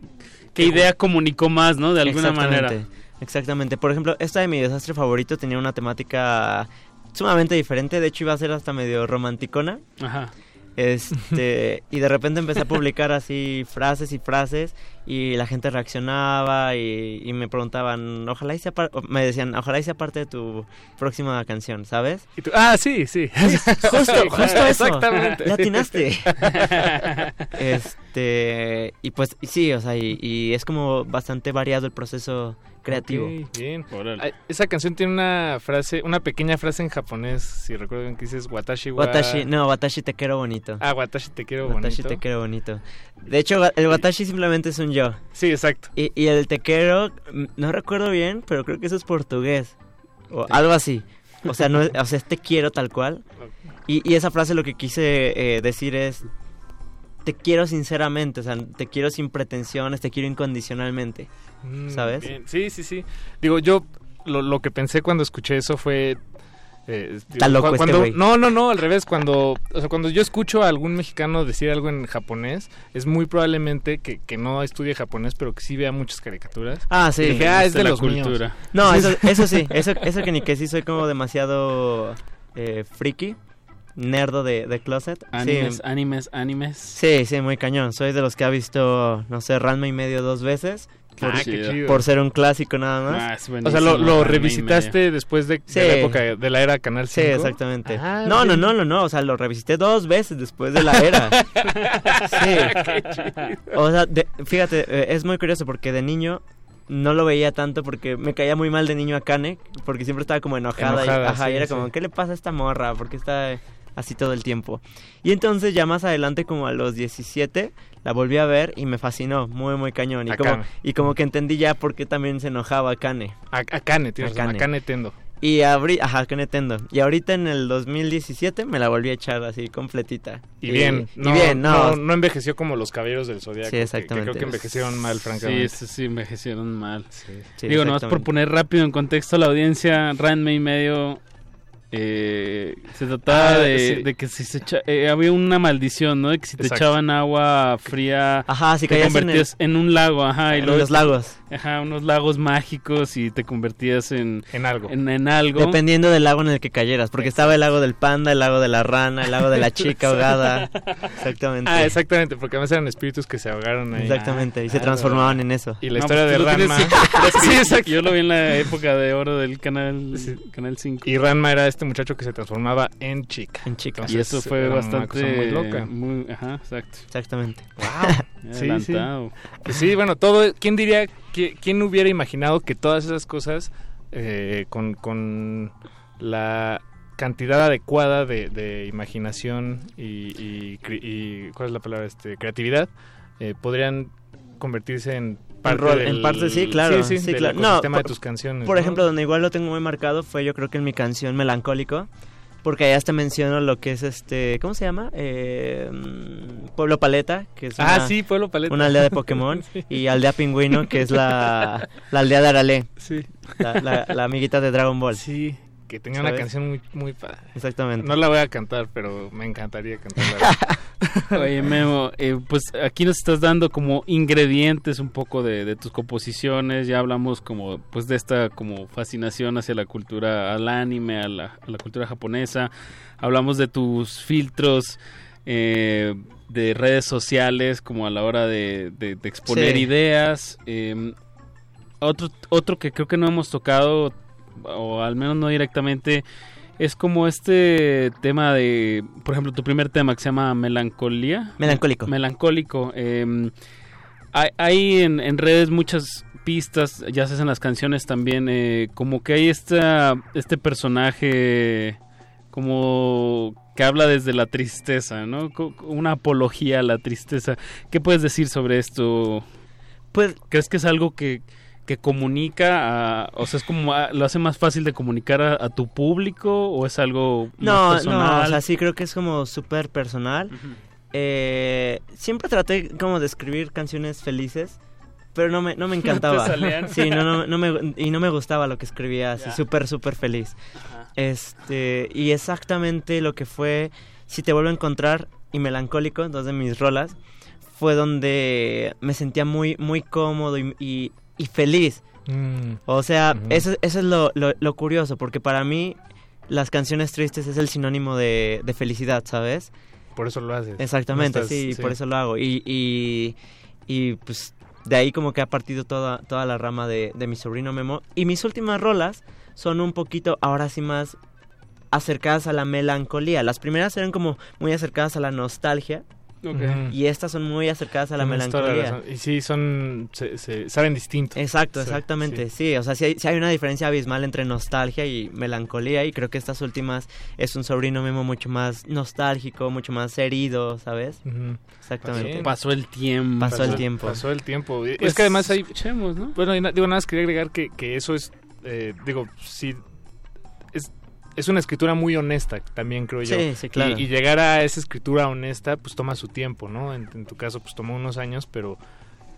qué idea comunicó más, ¿no? De alguna Exactamente. manera. Exactamente. Por ejemplo, esta de mi desastre favorito tenía una temática sumamente diferente. De hecho, iba a ser hasta medio romanticona. Ajá. Este, y de repente empecé a publicar así frases y frases y la gente reaccionaba y, y me preguntaban, ojalá y sea me decían, ojalá y sea parte de tu próxima canción, ¿sabes? Y tú, ah, sí, sí. Justo, Sí, justo eso. Exactamente. Le atinaste. este, y pues sí, o sea, y, y es como bastante variado el proceso creativo. Bien. Esa canción tiene una frase, una pequeña frase en japonés, si recuerdan que dices Watashi wa... Watashi, no, Watashi te quiero bonito. Ah, Watashi te quiero Watashi bonito. te quiero bonito. De hecho, el Watashi simplemente es un yo. Sí, exacto. Y, y el te quiero, no recuerdo bien, pero creo que eso es portugués. O algo así. O sea, no es, o sea, es te quiero tal cual. Y, y esa frase lo que quise eh, decir es, te quiero sinceramente, o sea, te quiero sin pretensiones, te quiero incondicionalmente. Mm, ¿Sabes? bien. Sí, sí, sí. Digo, yo lo, lo que pensé cuando escuché eso fue... eh, digo, Está loco este cuando. No, no, no, al revés. Cuando, o sea, cuando yo escucho a algún mexicano decir algo en japonés, es muy probablemente que, que no estudie japonés, pero que sí vea muchas caricaturas. Ah, sí. Dije, ah, es de la los cultura. míos. No, eso, eso sí, eso, eso que ni que sí soy como demasiado eh, friki, nerdo de, de closet. Animes, Sí, animes, animes. Sí, sí, muy cañón. Soy de los que ha visto, no sé, Ranma y medio dos veces. Ah, Por, qué chido. por ser un clásico nada más. Ah, O sea, lo, lo revisitaste después de, la época de la era Canal 5. Sí, exactamente. Ah, no, no, no, no, no, o sea, lo revisité dos veces después de la era. sí. O sea, de- fíjate, eh, es muy curioso porque de niño no lo veía tanto porque me caía muy mal de niño a Kane, porque siempre estaba como enojada, y, ajá, sí, y era sí. como, ¿qué le pasa a esta morra? ¿Por qué está así todo el tiempo? Y entonces ya más adelante, como a los 17, la volví a ver y me fascinó, muy, muy cañón. Y, A como, y como que entendí ya por qué también se enojaba Kane. A, a Kane, tienes A a Kane. Tendo. Y abrí, ajá, Kane Tendo. Y ahorita en el 2017 me la volví a echar así completita. Y bien, y no, bien, no. no, no envejeció como los caballeros del Zodiaco. Sí, que- exactamente. Que, creo que envejecieron mal, Sí, francamente. sí, sí, envejecieron mal. Sí, Digo, nomás por poner rápido en contexto a la audiencia, Ranma y medio eh, se trataba Ah, de, sí. de que si se echa- eh, había una maldición, ¿no? De que si te Exacto. echaban agua fría, Ajá, si te caías en el- convertías en, un lago, ajá, y En luego los lagos. Ajá, unos lagos mágicos y te convertías en En algo. en, en algo. Dependiendo del lago en el que cayeras, porque estaba el lago del panda, el lago de la rana, el lago de la chica ahogada. Exactamente. Ah, exactamente, porque además eran espíritus que se ahogaron ahí. Exactamente, y se Ah, transformaban en eso. Y la No, historia pues de Ranma. Sí, exacto. Yo lo vi en la época de oro del canal, canal 5. Y Ranma era este muchacho que se transformaba en chica. En chica. Y eso fue bastante cosa muy loca. muy- ajá, exacto. Exactamente. Wow. Sí, sí. Adelantado. Pues sí, bueno, todo. ¿Quién diría, quién hubiera imaginado que todas esas cosas eh, con, con la cantidad adecuada de, de imaginación y, y, cri- y- ¿cuál es la palabra? Este, creatividad eh, podrían convertirse en parte del, en parte sí, claro, sí, sí, del claro. No, de por- tus canciones. Por ¿no? ejemplo, donde igual lo tengo muy marcado fue yo creo que en mi canción Melancólico, porque allá hasta menciono lo que es este, ¿cómo se llama? Eh, mm, Pueblo Paleta, que es Ah, una, sí, Pueblo Paleta. una aldea de Pokémon, Sí. y Aldea Pingüino, que es la, la aldea de Arale, Sí. la, la- la amiguita de Dragon Ball. Sí, que tenía una canción muy, muy padre. Exactamente. No la voy a cantar, pero me encantaría cantarla. Oye, Memo, eh, pues aquí nos estás dando como ingredientes un poco de, de tus composiciones. Ya hablamos como pues de esta como fascinación hacia la cultura, al anime, a la, a la cultura japonesa. Hablamos de tus filtros eh, de redes sociales, como a la hora de, de- de exponer Sí. ideas. Eh, otro, otro que creo que no hemos tocado, o al menos no directamente, es como este tema de, por ejemplo, tu primer tema que se llama Melancolía. Melancólico. Melancólico. eh, hay hay en, en redes muchas pistas, ya se hacen las canciones también, eh, como que hay esta, este personaje como que habla desde la tristeza, ¿no? Una apología a la tristeza. ¿Qué puedes decir sobre esto? Pues, ¿Crees que es algo que, que comunica, a- o sea, es como a- lo hace más fácil de comunicar a, a tu público o es algo más No, personal? no, o sea, sí creo que es como súper personal. Eh, siempre traté como de escribir canciones felices, pero no me, no me encantaba. sí, no, no, no me, y no me gustaba lo que escribía, así Ya. súper, súper feliz. Este, y exactamente lo que fue Si te vuelvo a encontrar y Melancólico, dos de mis rolas, fue donde me sentía muy, muy cómodo y, y- y feliz. Mm. O sea, eso, eso es lo, lo, lo curioso, porque para mí las canciones tristes es el sinónimo de, de felicidad, ¿sabes? Por eso lo haces. Exactamente, No estás- sí, sí. por eso lo hago. Y, y, y, pues de ahí como que ha partido toda, toda la rama de, de mi sobrino Memo. Y mis últimas rolas son un poquito, ahora sí más acercadas a la melancolía. Las primeras eran como muy acercadas a la nostalgia. Y estas son muy acercadas a la Tienes toda la melancolía. Y sí, son. Se, se- saben distinto. Exacto, Sí, exactamente, sí. sí. O sea, sí hay, sí hay una diferencia abismal entre nostalgia y melancolía y creo que estas últimas es un sobrino Memo mucho más nostálgico, mucho más herido, ¿sabes? Exactamente. Pasó el tiempo. Pasó el tiempo. Pasó el tiempo. Y Pues, es que además hay. ¿no? Bueno, digo, nada más quería agregar que, que eso es. eh, digo, sí. Es, una escritura muy honesta, también creo yo. Sí, sí, claro. Y, y llegar a esa escritura honesta, pues toma su tiempo, ¿no? En, en tu caso, pues tomó unos años, pero.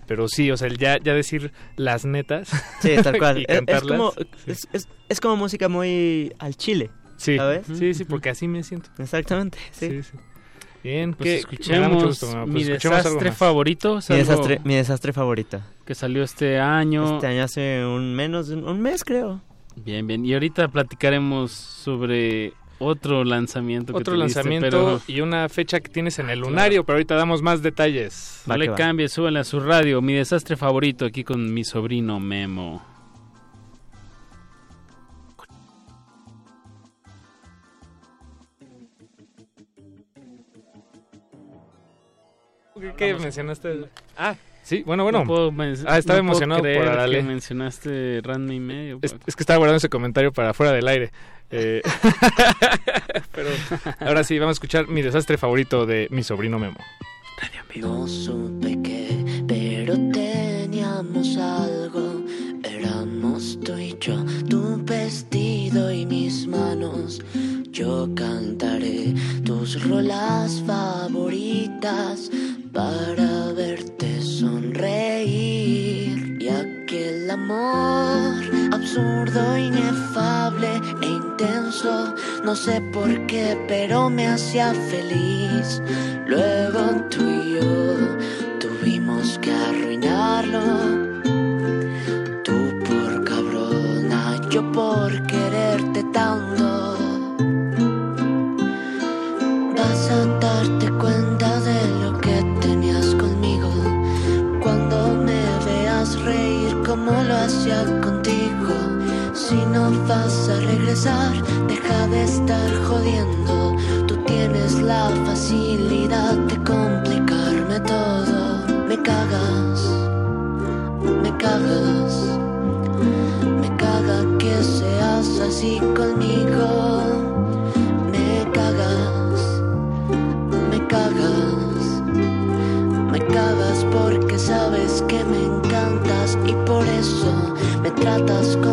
Pero sí, o sea, el ya, ya decir las netas. Sí, tal cual. y Es- es, cantarlas, como, sí. es, es- es como música muy al chile, Sí, ¿sabes? sí, sí, porque así me siento. Exactamente, sí. Sí, sí. Bien, Pues escuchemos gusto, pues mi escuchemos algo desastre favorito. Mi desastre, mi desastre favorito. Que salió este año. Este año hace un menos de un, un mes, creo. Bien, bien. Y ahorita platicaremos sobre otro lanzamiento. que Otro tuviste, lanzamiento pero y una fecha que tienes en el lunario, pero ahorita damos más detalles. No le cambie, súbele a su radio. Mi desastre favorito aquí con mi sobrino Memo. ¿Qué, qué mencionaste? Ah, sí, bueno, bueno. No puedo ah, estaba no puedo emocionado creer por que mencionaste Ranma y medio. Es, es que estaba guardando ese comentario para fuera del aire. Eh, pero ahora sí, vamos a escuchar mi desastre favorito de mi sobrino Memo. No supe qué, pero teníamos algo. Éramos tú y yo, tu vestido y mis manos. Yo cantaré tus rolas favoritas para verte sonreír. Y aquel amor absurdo, inefable e intenso, no sé por qué, pero me hacía feliz. Luego tú y yo tuvimos que arruinarlo. Tú por cabrona, yo por quererte tanto. Si no vas a regresar, deja de estar jodiendo. Tú tienes la facilidad de complicarme todo. Me cagas, me cagas, me caga que seas así conmigo. Me cagas, me cagas, me cagas porque sabes que me encantas y por eso me tratas como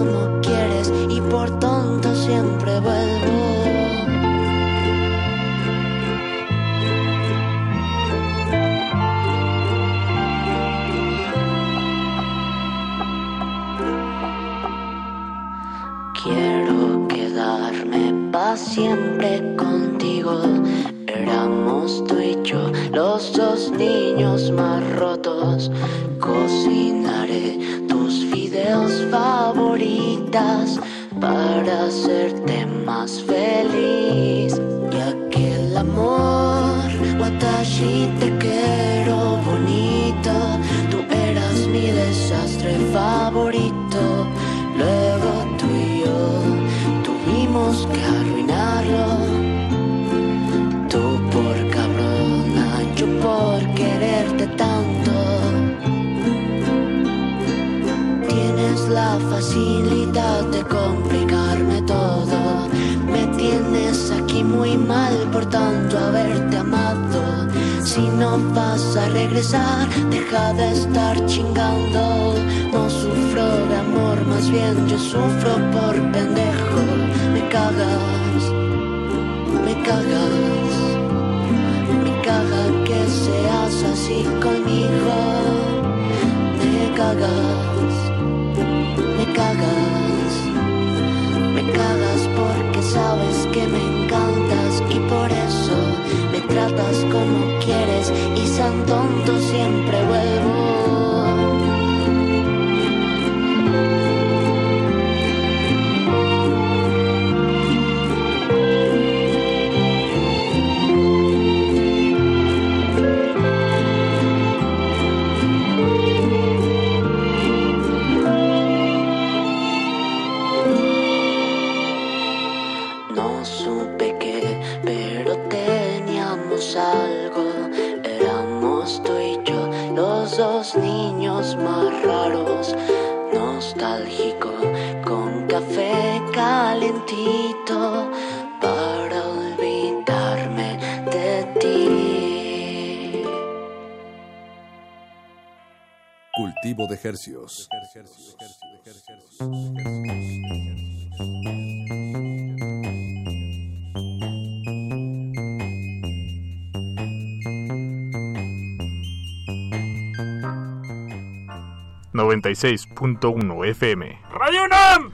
FM. Radio UNAM.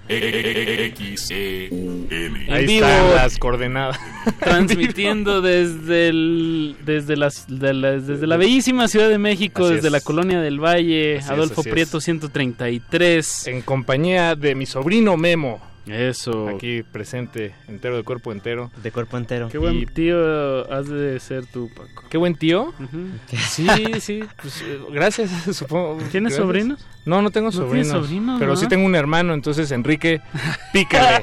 Ahí vivo. están las coordenadas. Transmitiendo desde el, desde las de la, desde la bellísima Ciudad de México, Así desde es. la colonia del Valle, Así es, Adolfo es. Prieto 133. En compañía de mi sobrino Memo. Eso. Aquí presente, entero de cuerpo entero. De cuerpo entero. Qué buen tío has de ser tú, Paco. Qué buen tío. Sí, sí, pues eh, gracias, supongo. ¿Tienes Gracias. sobrinos? No, no tengo ¿No tienes sobrinos. sobrinos, pero no? sí tengo un hermano, entonces Enrique, pícale.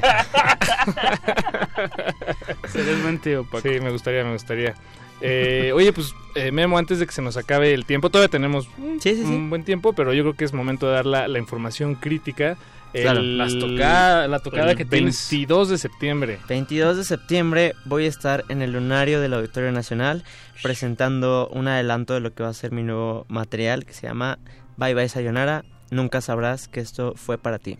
Serías buen tío, Paco. Sí, me gustaría, me gustaría. Eh, oye, pues eh, Memo, antes de que se nos acabe el tiempo, todavía tenemos un, buen tiempo, pero yo creo que es momento de dar la, la información crítica. Claro. El- Las toca- la tocada el que tienes. 22 de septiembre. 22 de septiembre voy a estar en el lunario del Auditorio Nacional presentando un adelanto de lo que va a ser mi nuevo material que se llama Bye Bye Sayonara. Nunca sabrás que esto fue para ti.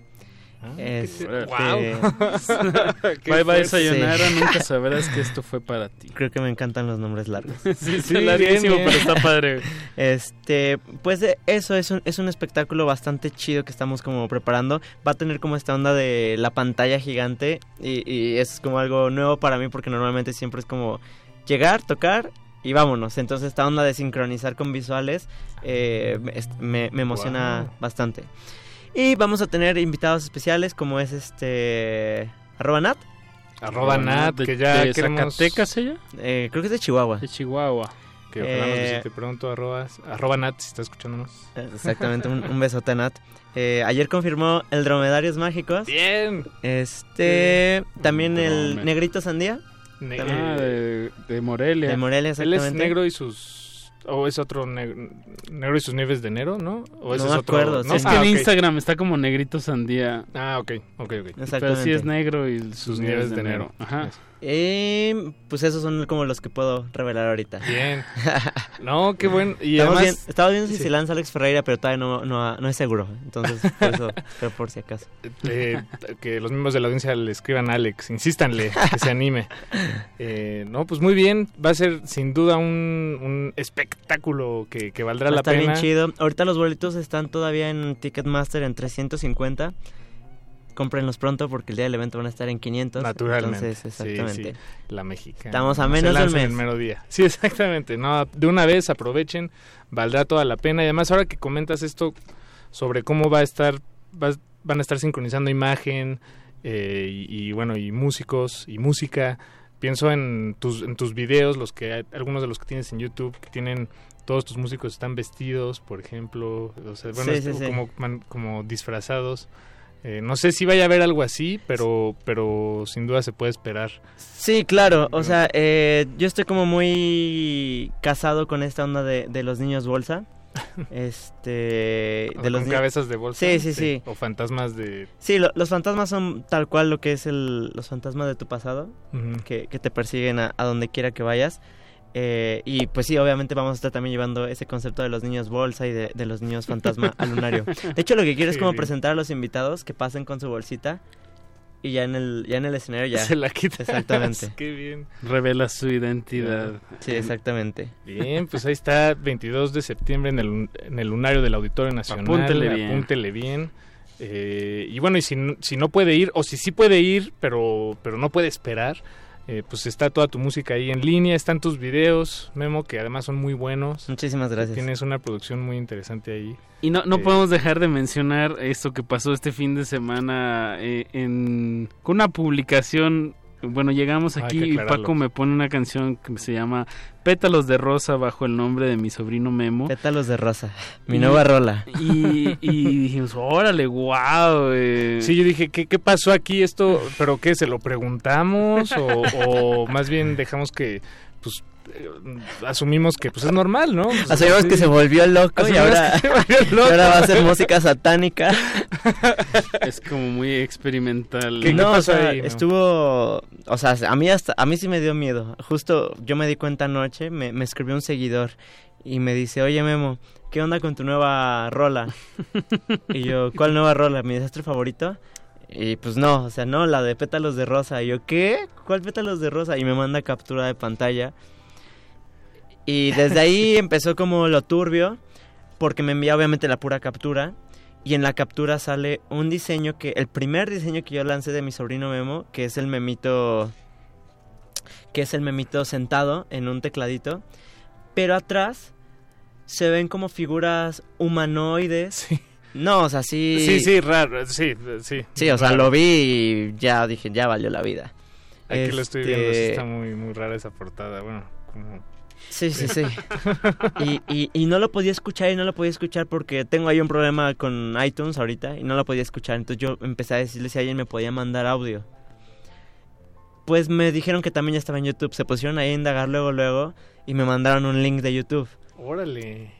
Este- Bye bye, Sí. sayonara, nunca sabrás que esto fue para ti. Creo que me encantan los nombres largos. Sí, sí, larguísimo, pero está padre. Este, pues eh, eso es un, es un espectáculo bastante chido que estamos como preparando. Va a tener como esta onda de la pantalla gigante y, y es como algo nuevo para mí porque normalmente siempre es como llegar, tocar y vámonos. Entonces esta onda de sincronizar con visuales eh, me, me emociona Wow. bastante. Y vamos a tener invitados especiales como es este arroba Nat. Arroba Nat, de- que ya de queremos... Zacatecas ella? Eh, creo que es de Chihuahua. De Chihuahua. Que ojalá nos Eh, visite pronto, arroba, arroba Nat, si está escuchándonos. Exactamente, un, un besote a Nat. Eh, ayer confirmó el Dromedarios Mágicos. Bien. Este, también el Negrito Sandía. Ne- También. Ah, de, de Morelia. De Morelia, Él es exactamente. negro y sus... O es otro negro, negro y sus nieves de enero, ¿no? O ese No es me otro... acuerdo, ¿no? Es que Ah, en ok. Instagram está como negrito sandía. Ah, ok, ok, ok. Pero sí es negro y sus, nieves nieves de de enero. enero. Ajá. Eh, pues esos son como los que puedo revelar ahorita. Bien. No, qué bueno. Y Estamos, además... bien- estamos viendo si Sí. se lanza Alex Ferreira, pero todavía no, no, no es seguro. Entonces, por eso, pero por si acaso. eh, que los miembros de la audiencia le escriban a Alex, insístanle que se anime. Eh, no, pues muy bien, va a ser sin duda un, un espectáculo que, que valdrá Va la pena. bien chido. Ahorita los boletos están todavía en Ticketmaster en 350. Cómprenlos pronto porque el día del evento van a estar en 500. Naturalmente. Entonces, exactamente. sí, la mexicana. Estamos a menos del mes. el mero día. Sí, exactamente. No, de una vez aprovechen, valdrá toda la pena. Y además, ahora que comentas esto sobre cómo va a estar, va- van a estar sincronizando imagen eh, y, y, bueno, y músicos y música. Pienso en tus, en tus videos, los que algunos de los que tienes en YouTube, que tienen todos tus músicos están vestidos, por ejemplo, o sea, bueno, sí. como, man- como disfrazados. Eh, no sé si vaya a haber algo así, pero, pero sin duda se puede esperar. Sí, claro. O sea, eh, yo estoy como muy casado con esta onda de, de los niños bolsa. Este. De los cabezas de bolsa. Sí, sí, sí. O fantasmas de... Sí, lo- los fantasmas son tal cual lo que es el, los fantasmas de tu pasado, que, que te persiguen a, a donde quiera que vayas. Eh, y pues sí, obviamente vamos a estar también llevando ese concepto de los niños bolsa y de, de los niños fantasma al lunario. De hecho, lo que quiero es como presentar a los invitados que pasen con su bolsita y ya en el, ya en el escenario ya. Se la quitas. Exactamente. Qué bien. Revela su identidad. Sí, exactamente. Bien, pues ahí está, 22 de septiembre en el, en el lunario del Auditorio Nacional. Apúntele bien. Apúntele bien. Eh, y bueno, y si, no- si no puede ir, o si sí puede ir, pero, pero no puede esperar, eh, pues está toda tu música ahí en línea, están tus videos, Memo, que además son muy buenos. Muchísimas gracias. Tienes una producción muy interesante ahí. Y no, no Eh, podemos dejar de mencionar esto que pasó este fin de semana eh, en, con una publicación Bueno, llegamos aquí y. Paco me pone una canción que se llama Pétalos de Rosa bajo el nombre de mi sobrino Memo. Pétalos de Rosa, mi Y- nueva rola. Y, y dijimos, órale, wow. Sí, yo dije, ¿qué, qué pasó aquí? Esto, ¿pero qué? ¿Se lo preguntamos? O, o más bien dejamos que, pues, eh, asumimos que pues es normal, ¿no? Pues, Asumimos sí. que se volvió loco y ahora, volvió loco. ahora va a hacer música satánica. Es como muy experimental. no, o sea, estuvo, o sea, a mí hasta, a mí sí me dio miedo. Justo yo me di cuenta anoche, me, me escribió un seguidor y me dice, oye Memo, ¿qué onda con tu nueva rola? y yo, ¿cuál nueva rola? ¿Mi desastre favorito? Y pues no, o sea, no, la de pétalos de rosa. Y yo, ¿qué? ¿Cuál pétalos de rosa? Y me manda captura de pantalla. Y desde ahí empezó como lo turbio, porque me envía obviamente la pura captura. Y en la captura sale un diseño que, el primer diseño que yo lancé de mi sobrino Memo, que es el memito, que es el memito sentado en un tecladito. Pero atrás se ven como figuras humanoides. No, o sea, sí. Sí, sí, raro, sí, sí. Sí, o sea, lo vi y ya dije, ya valió la vida. Aquí lo estoy viendo, sí Este, está muy, muy rara esa portada, bueno, como... Sí, sí, sí. Y, y, y no lo podía escuchar y no lo podía escuchar porque tengo ahí un problema con iTunes ahorita y no lo podía escuchar. Entonces yo empecé a decirle si alguien me podía mandar audio. Pues me dijeron que también ya estaba en YouTube. Se pusieron ahí a indagar luego, luego y me mandaron un link de YouTube. Órale.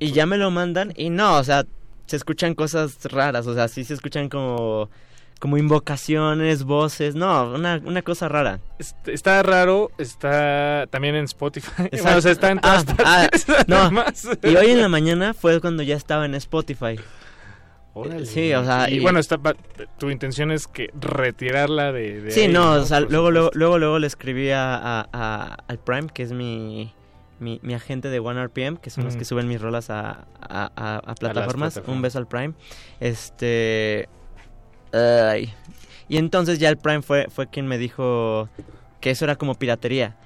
Y ya me lo mandan y no, o sea, se escuchan cosas raras. O sea, sí se escuchan como, como invocaciones, voces. No, una, una cosa rara. Est- Está raro, está también en Spotify. Bueno, o sea, está en todas Ah, ah, partes, no. además. Y hoy en la mañana fue cuando ya estaba en Spotify. Órale. Sí, o sea, y, y- bueno, está, tu intención es que retirarla de, de Sí, ahí, no, o sea, luego, luego, luego, luego le escribí a, a- a- al Prime, que es mi, mi, mi agente de OneRPM, que son los que suben mis rolas a, a- a- a plataformas. plataformas. Un beso al Prime. Este. Ay. Y entonces ya el Prime fue, fue quien me dijo que eso era como piratería.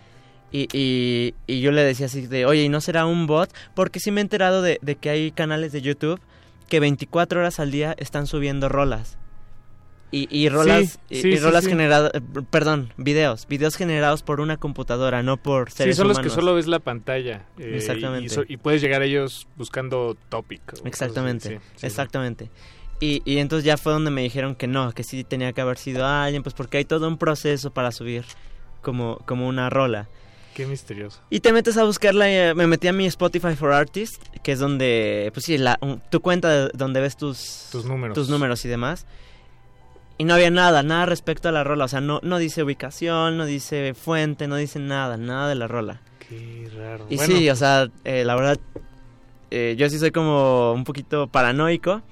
Y, y, y yo le decía así de, oye, ¿y no será un bot? Porque sí me he enterado de, de que hay canales de YouTube que 24 horas al día están subiendo rolas. Y, y rolas, Sí, y- sí, y sí, rolas sí. generadas, perdón, videos, videos generados por una computadora, no por Sí, seres son los humanos. que solo ves la pantalla. eh, Exactamente. Y, so- y puedes llegar a ellos buscando topic. Exactamente, sí, sí, sí. exactamente. Y, y entonces ya fue donde me dijeron que no, que sí tenía que haber sido alguien, pues porque hay todo un proceso para subir como, como una rola. Qué misterioso. Y te metes a buscarla, y, me metí a mi Spotify for Artists, que es donde, pues sí, la, tu cuenta de- donde ves tus, Tus números. tus números y demás. Y no había nada, nada respecto a la rola, o sea, no, no dice ubicación, no dice fuente, no dice nada, nada de la rola. Qué raro. Y Bueno, sí, o sea, eh, la verdad, eh, yo sí soy como un poquito paranoico.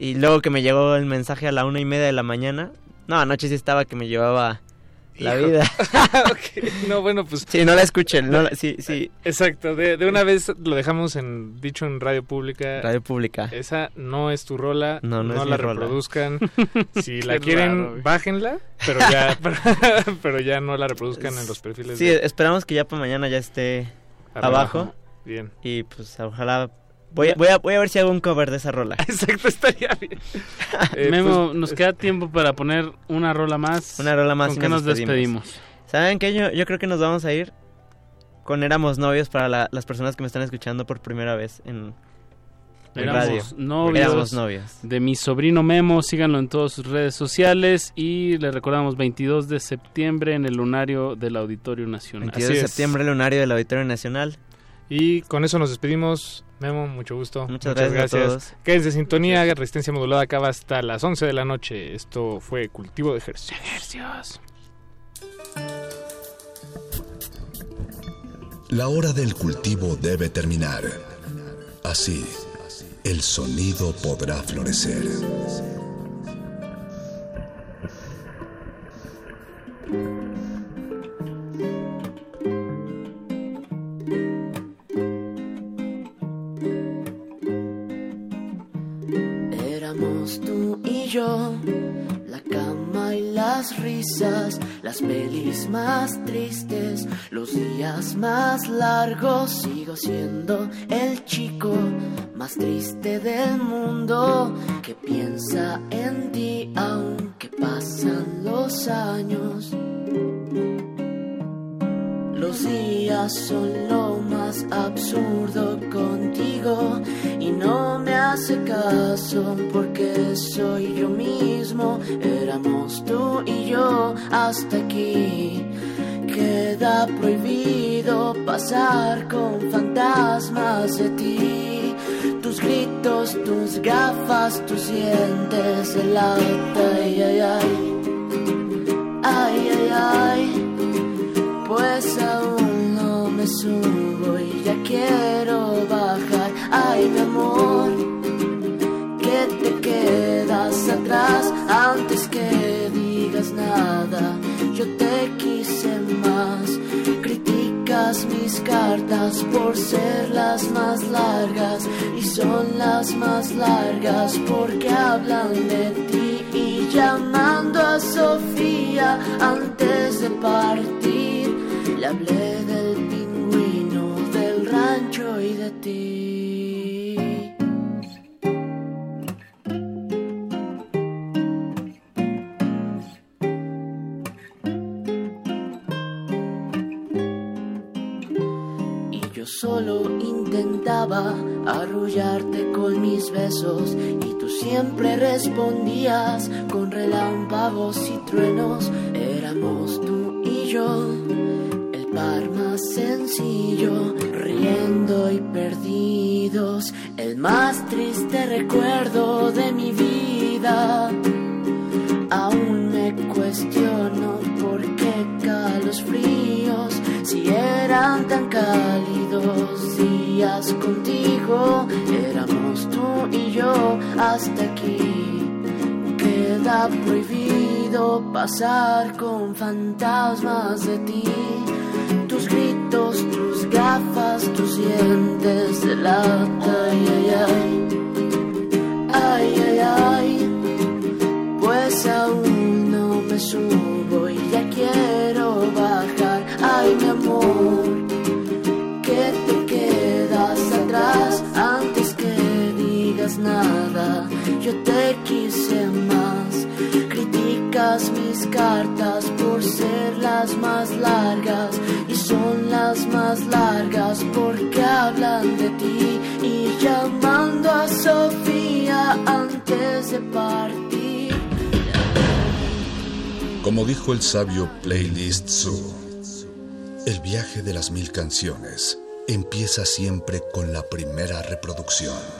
Y luego que me llegó el mensaje a la una y media de la mañana, no, anoche sí estaba que me llevaba la Hijo. vida. Ok, No, bueno, pues... Sí, no la escuchen, no la- sí, sí. Exacto, de, de una vez lo dejamos en dicho en radio pública. Radio pública. Esa no es tu rola, No, no es mi la rola. reproduzcan. Si la Qué quieren, raro, bájenla, pero ya, pero, pero ya no la reproduzcan en los perfiles. Sí, de- esperamos que ya para mañana ya esté abajo. Bien. Y pues ojalá... Voy, a- voy, a, voy a ver si hago un cover de esa rola. Exacto, estaría bien. Eh, Memo, pues, nos queda tiempo para poner una rola más. Una rola más ¿Con y qué nos nos despedimos. despedimos? ¿Saben qué? Yo, yo creo que nos vamos a ir con Éramos Novios para la- las personas que me están escuchando por primera vez en, en Éramos radio. novios. Éramos novios. De mi sobrino Memo, síganlo en todas sus redes sociales y le recordamos 22 de septiembre en el lunario del Auditorio Nacional. 22 Así de es. septiembre, lunario del Auditorio Nacional. Y con eso nos despedimos. Memo, mucho gusto. Muchas gracias a todos. Quédense en sintonía. Resistencia modulada acaba hasta las 11 de la noche. Esto fue Cultivo de Ejercicios. La hora del cultivo debe terminar. Así, el sonido podrá florecer. Tú y yo, la cama y las risas, las pelis más tristes, los días más largos. Sigo siendo el chico más triste del mundo que piensa en ti aunque pasan los años. Los días son lo más absurdo contigo y no me hace caso porque soy yo mismo. Éramos tú y yo hasta aquí. Queda prohibido pasar con fantasmas de ti. Tus gritos, tus gafas, tus dientes de lata, ay, ay, ay. Ay, ay, ay. Pues aún no me subo y ya quiero bajar. Ay, mi amor, que te quedas atrás antes que digas nada. Yo te. Mis cartas por ser las más largas y son las más largas porque hablan de ti y llamando a Sofía antes de partir le hablé del pingüino del rancho y de ti. Arrullarte con mis besos y tú siempre respondías con relámpagos y truenos. Éramos tú y yo, el par más sencillo, riendo y perdidos, el más triste recuerdo de mi vida. Aún me cuestiono por qué calos fríos, si eran tan cálidos días contigo, éramos tú y yo hasta aquí. Queda prohibido pasar con fantasmas de ti. Tus gritos, tus gafas, tus dientes de lata, ay, ay, ay. Ay, ay, ay pues aún no me subo y ya quiero bajar. Ay, mi amor, Yo te quise más. Criticas mis cartas por ser las más largas y son las más largas porque hablan de ti y llamando a Sofía antes de partir. Como dijo el sabio Playlist Zoo, el viaje de las mil canciones empieza siempre con la primera reproducción.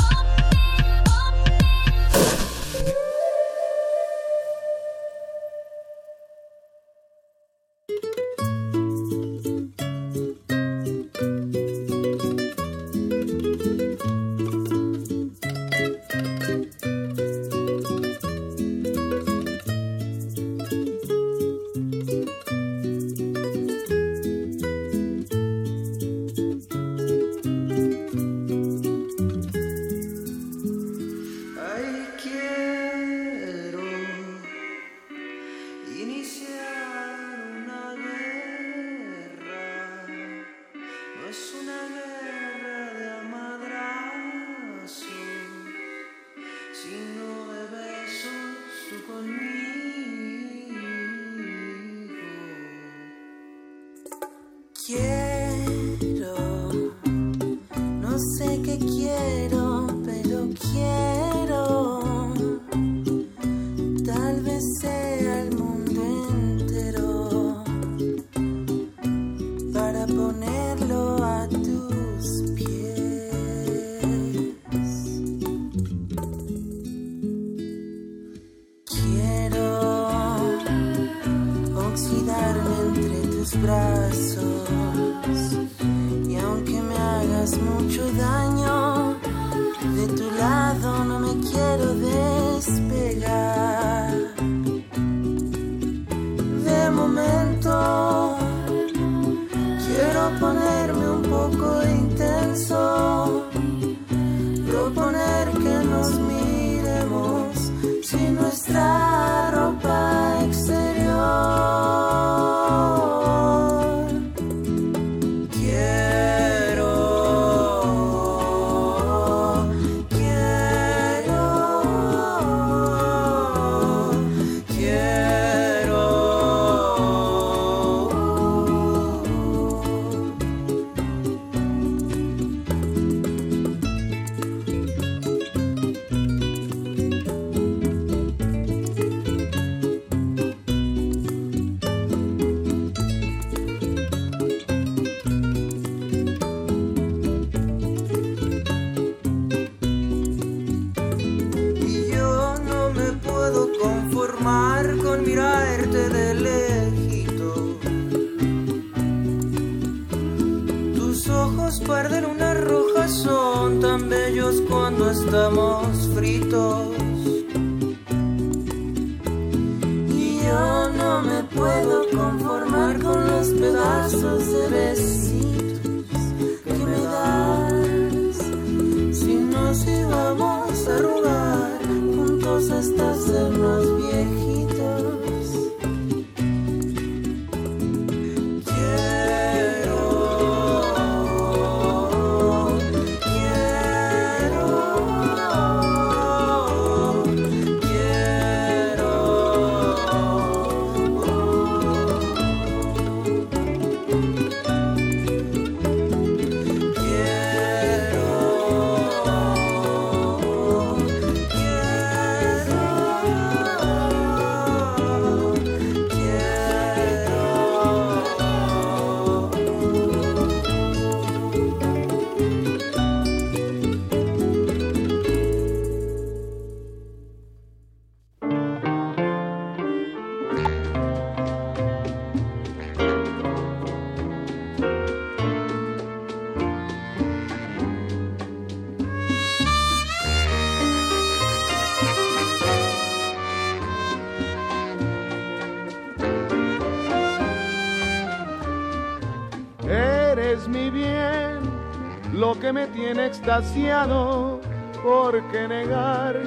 Extasiado, ¿por qué negar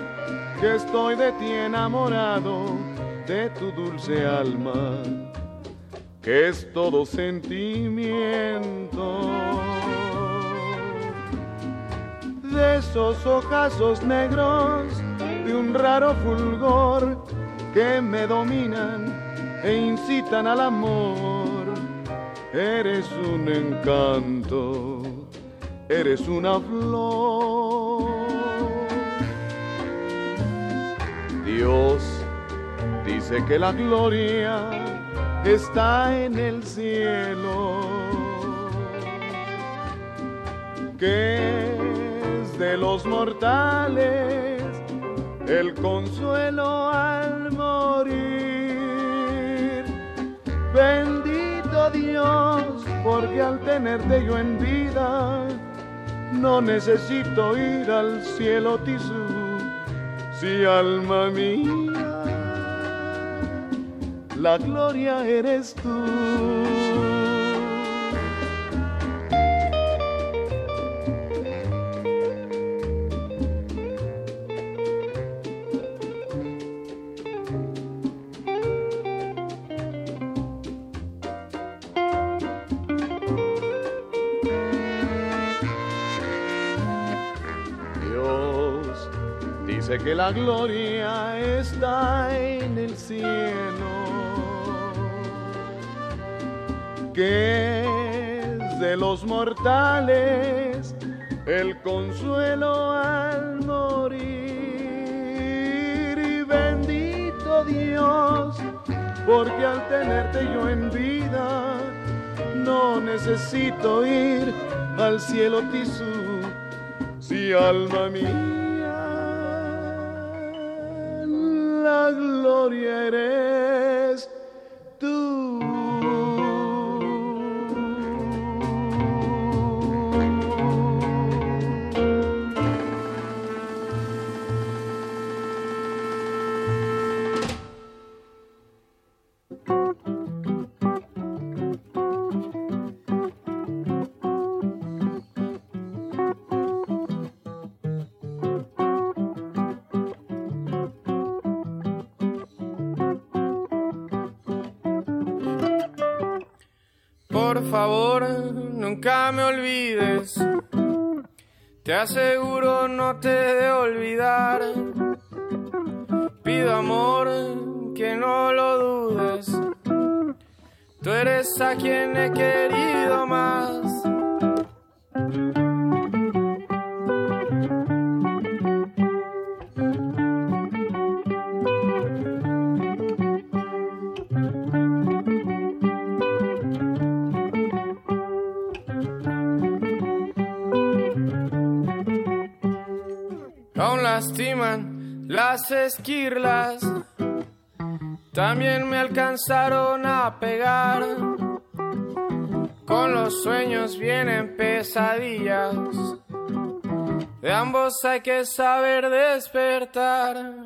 que estoy de ti enamorado, de tu dulce alma, que es todo sentimiento? De esos ojazos negros, de un raro fulgor que me dominan e incitan al amor. Eres un encanto, eres una flor. Dios dice que la gloria está en el cielo, que es de los mortales el consuelo al morir. Bendito Dios, porque al tenerte yo en vida, no necesito ir al cielo tisú, si alma mía, la gloria eres tú. La gloria está en el cielo, que es de los mortales el consuelo al morir. Y bendito Dios, porque al tenerte yo en vida, no necesito ir al cielo tisú si alma mía, Por favor, nunca me olvides. Te aseguro no te de olvidar. Pido amor, que no lo dudes. Tú eres a quien he querido más. También me alcanzaron a pegar. Con los sueños vienen pesadillas. De ambos hay que saber despertar.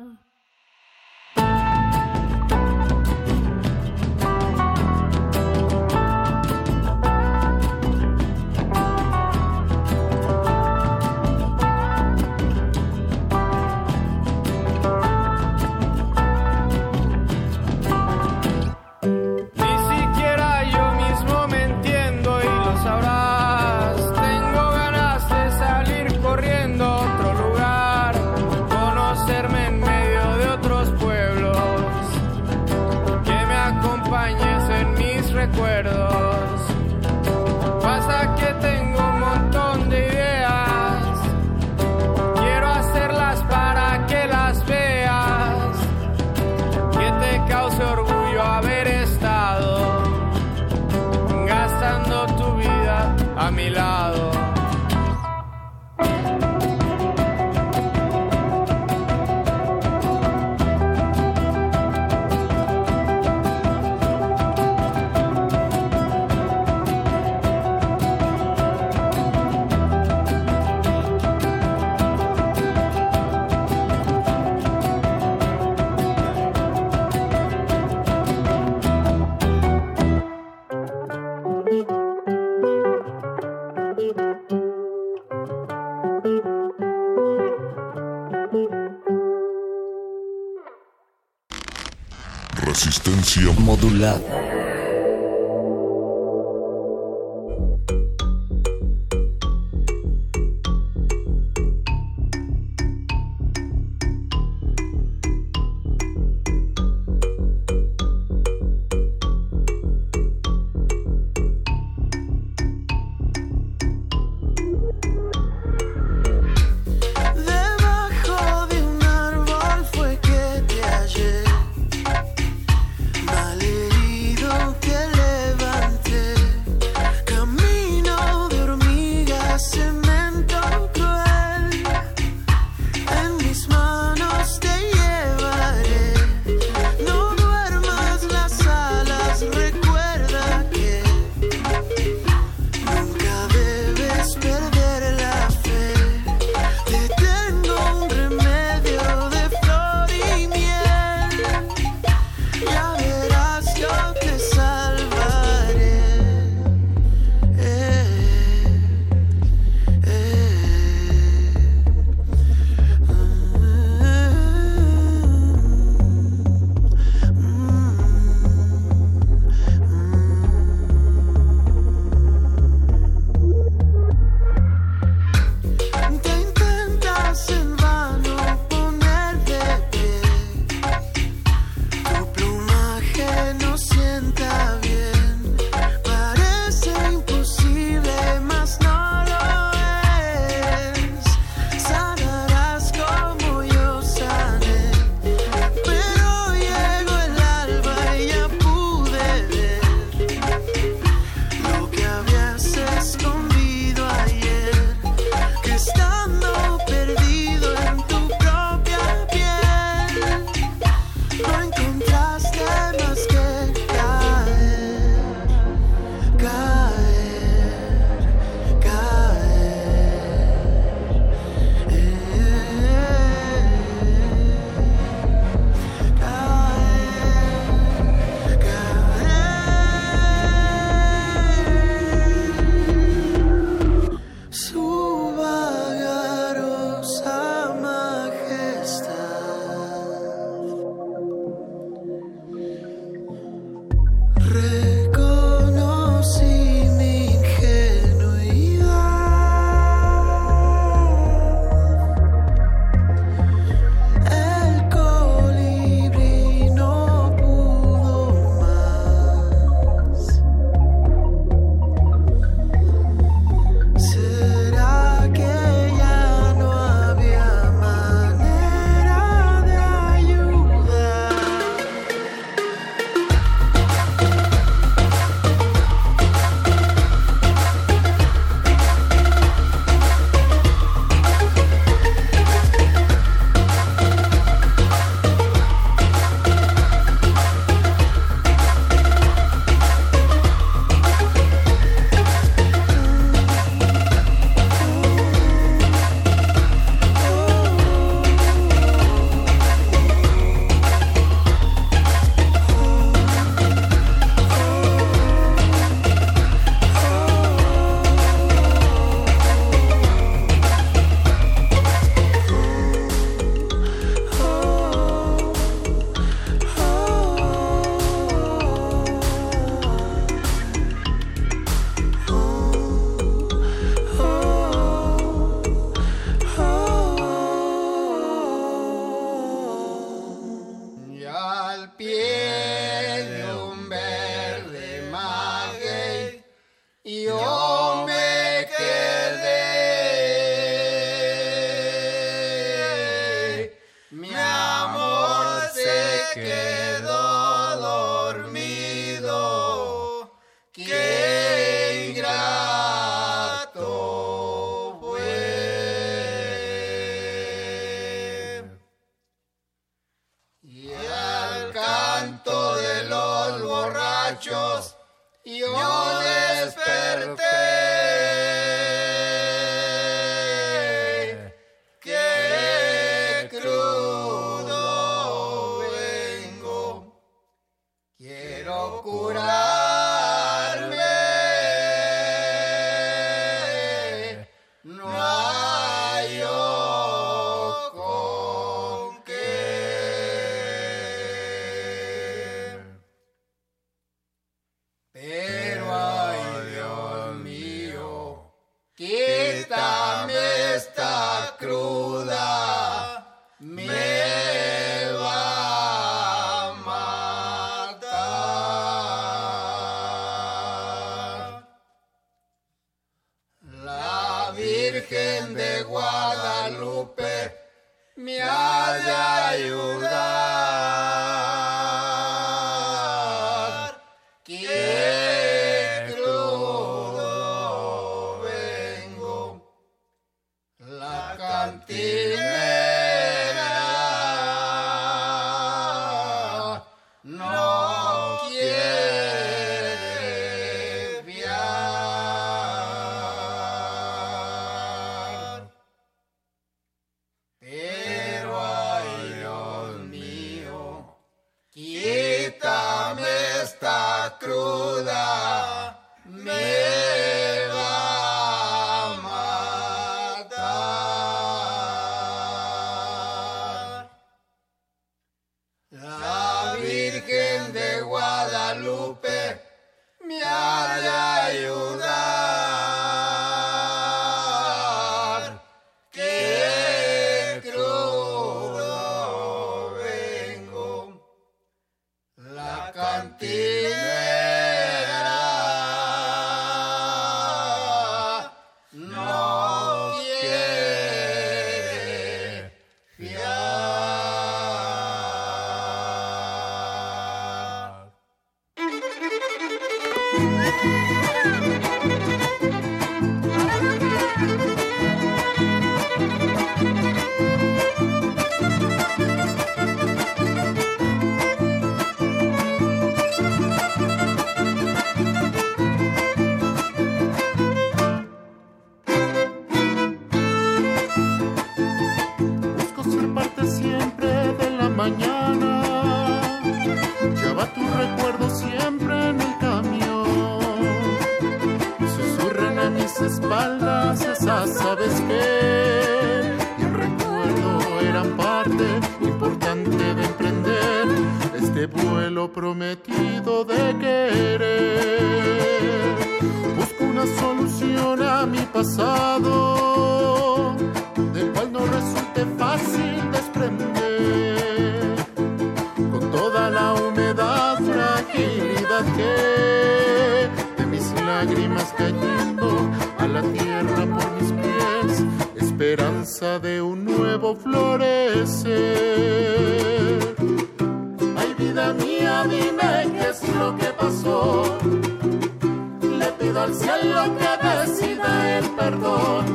perdón.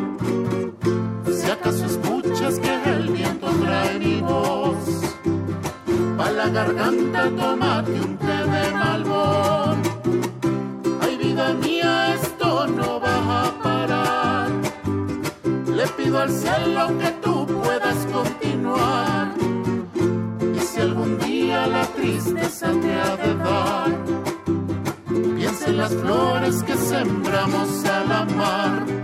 Si acaso escuchas que el viento trae mi voz, pa' la garganta tomate un té de malbón. Ay, vida mía, esto no va a parar. Le pido al cielo que tú puedas continuar. Y si algún día la tristeza te ha de dar, piensa en las flores que sembramos al amar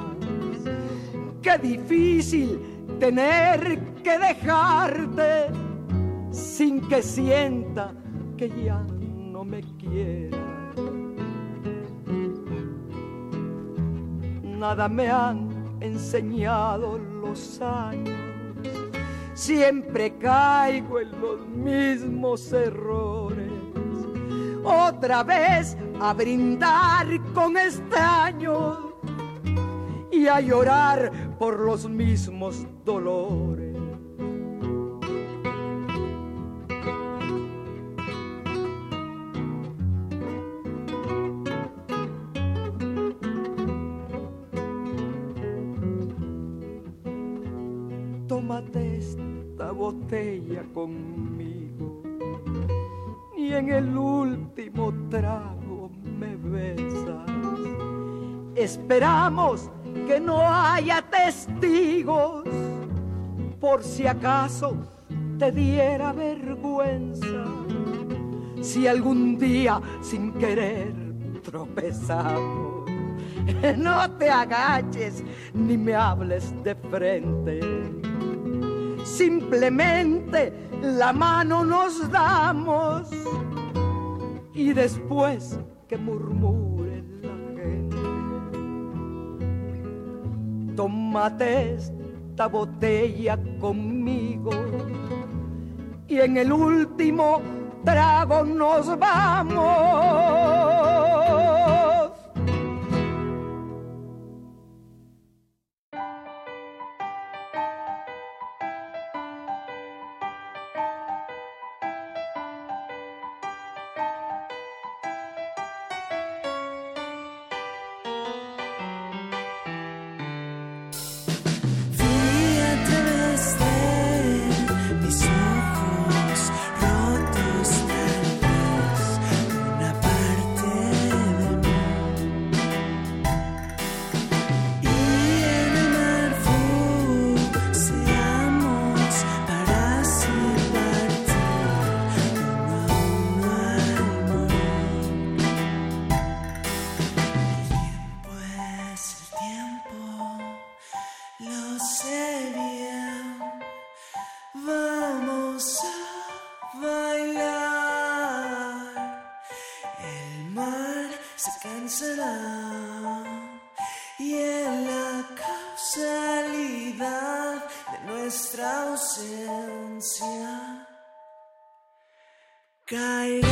Qué difícil tener que dejarte sin que sienta que ya no me quiera. Nada me han enseñado los años, siempre caigo en los mismos errores. Otra vez a brindar con estaños y a llorar por los mismos dolores. Tómate esta botella conmigo y en el último trago me besas. Esperamos que no haya testigos por si acaso te diera vergüenza. Si algún día sin querer tropezamos, no te agaches ni me hables de frente. Simplemente la mano nos damos y después que murmure tómate esta botella conmigo y en el último trago nos vamos. Sky.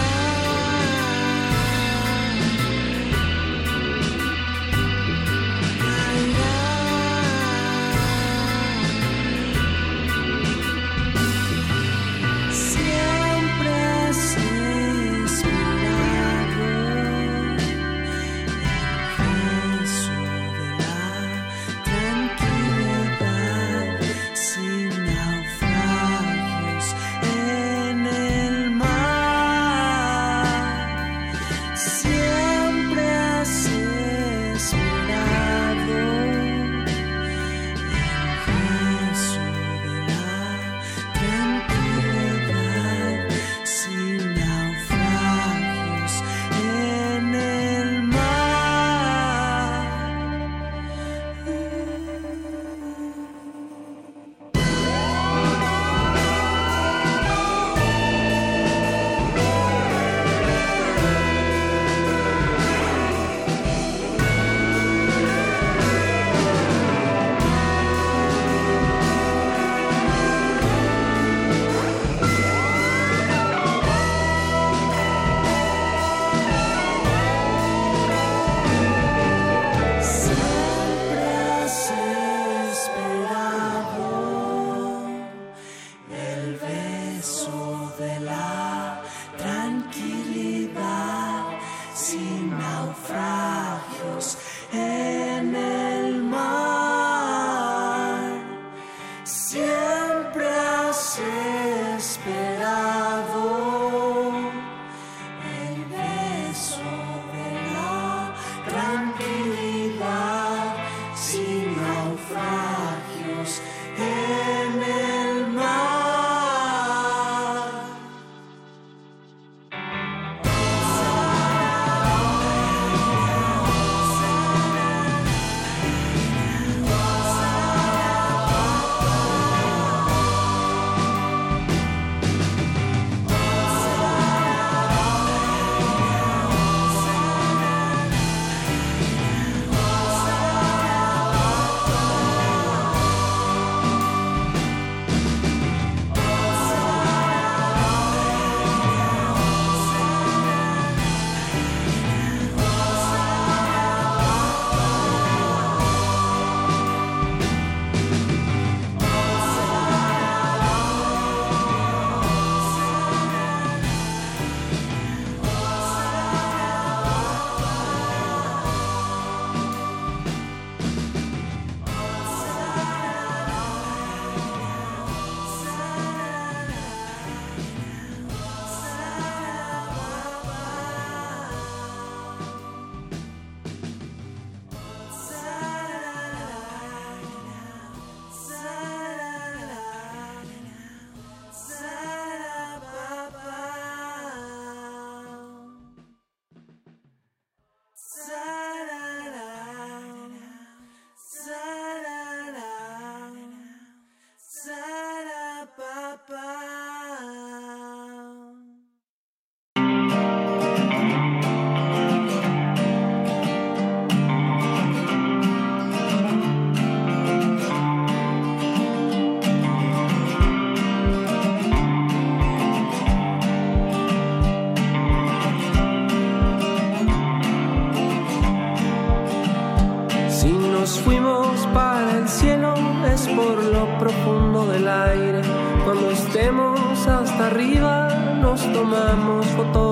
Arriba nos tomamos fotografías.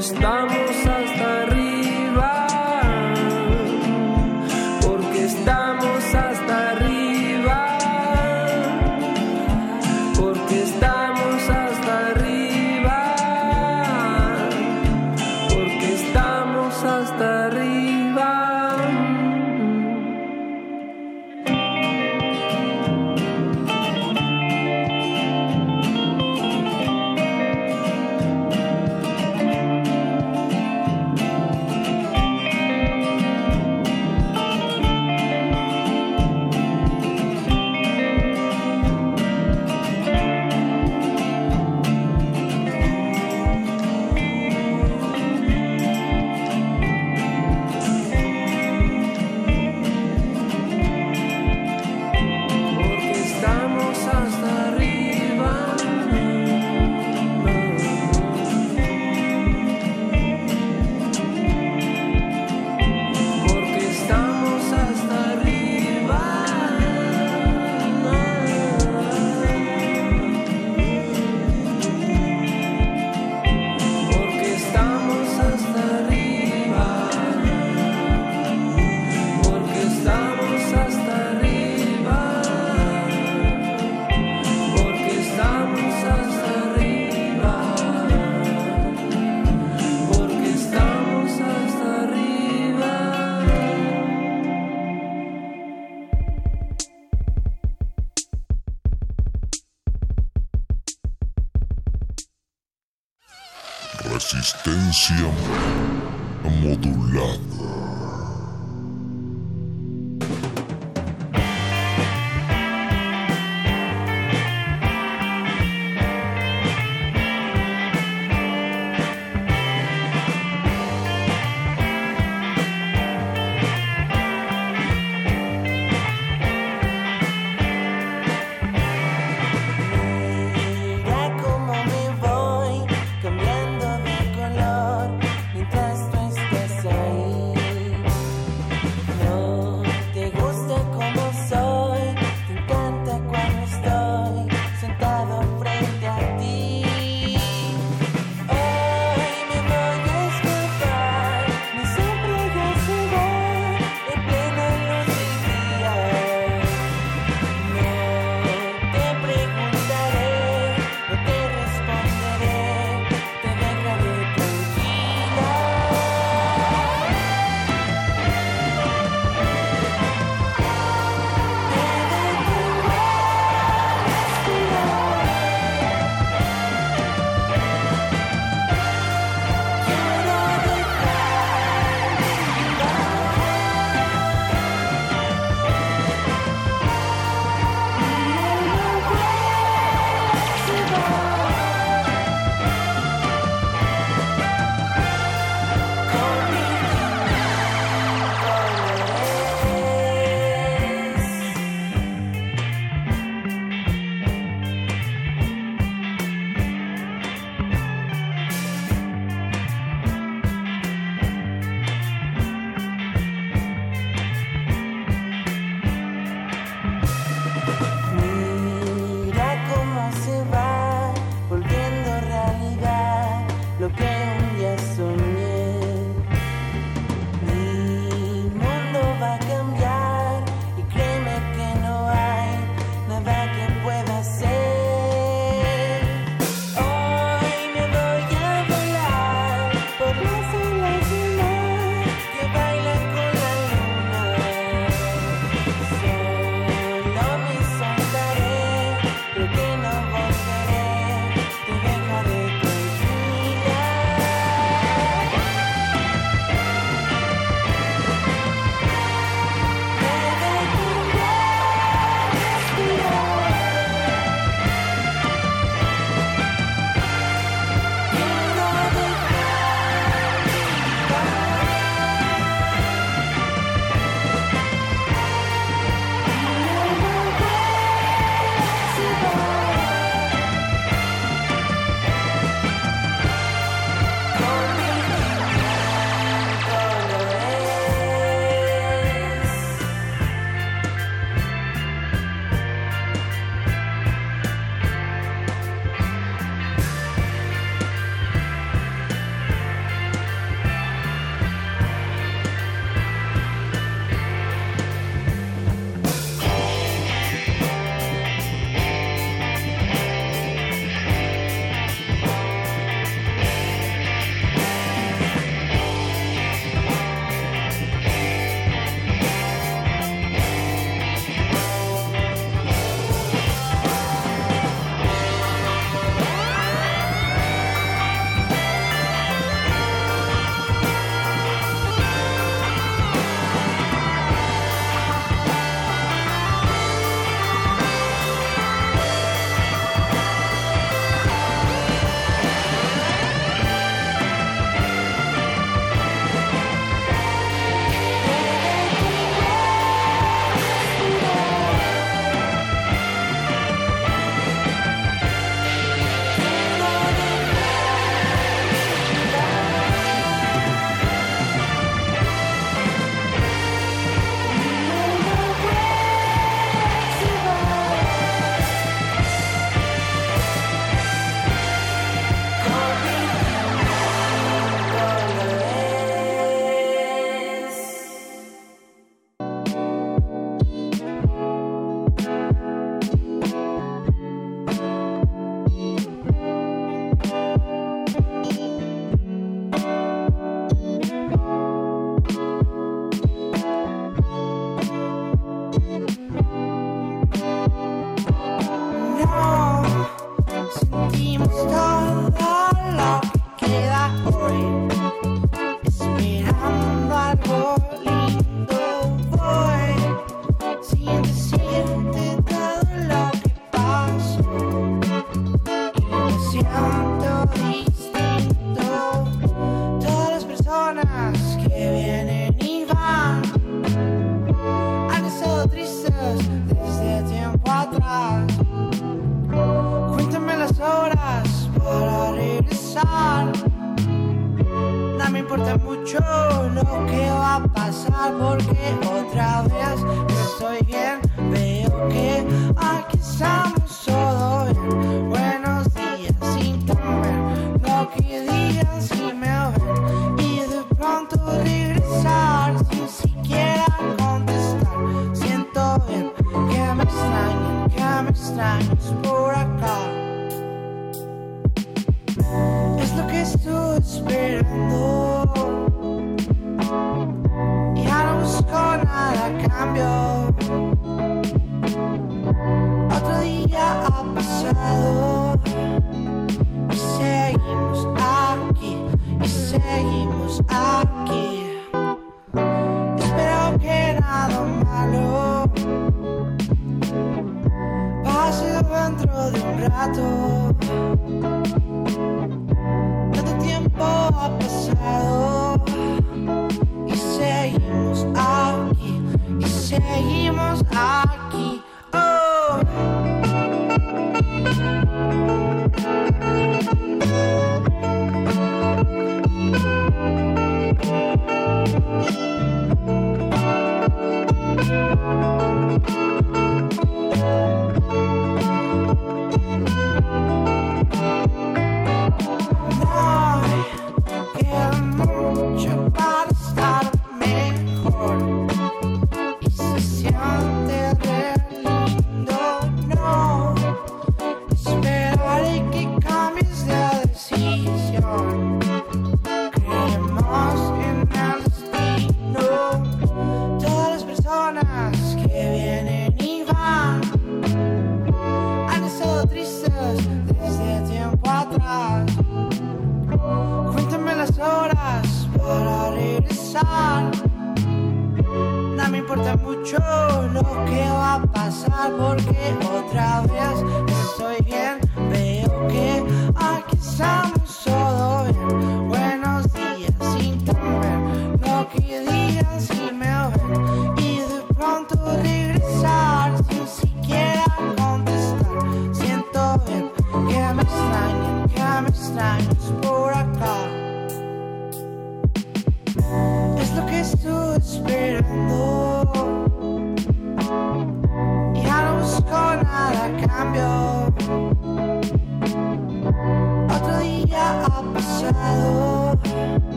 this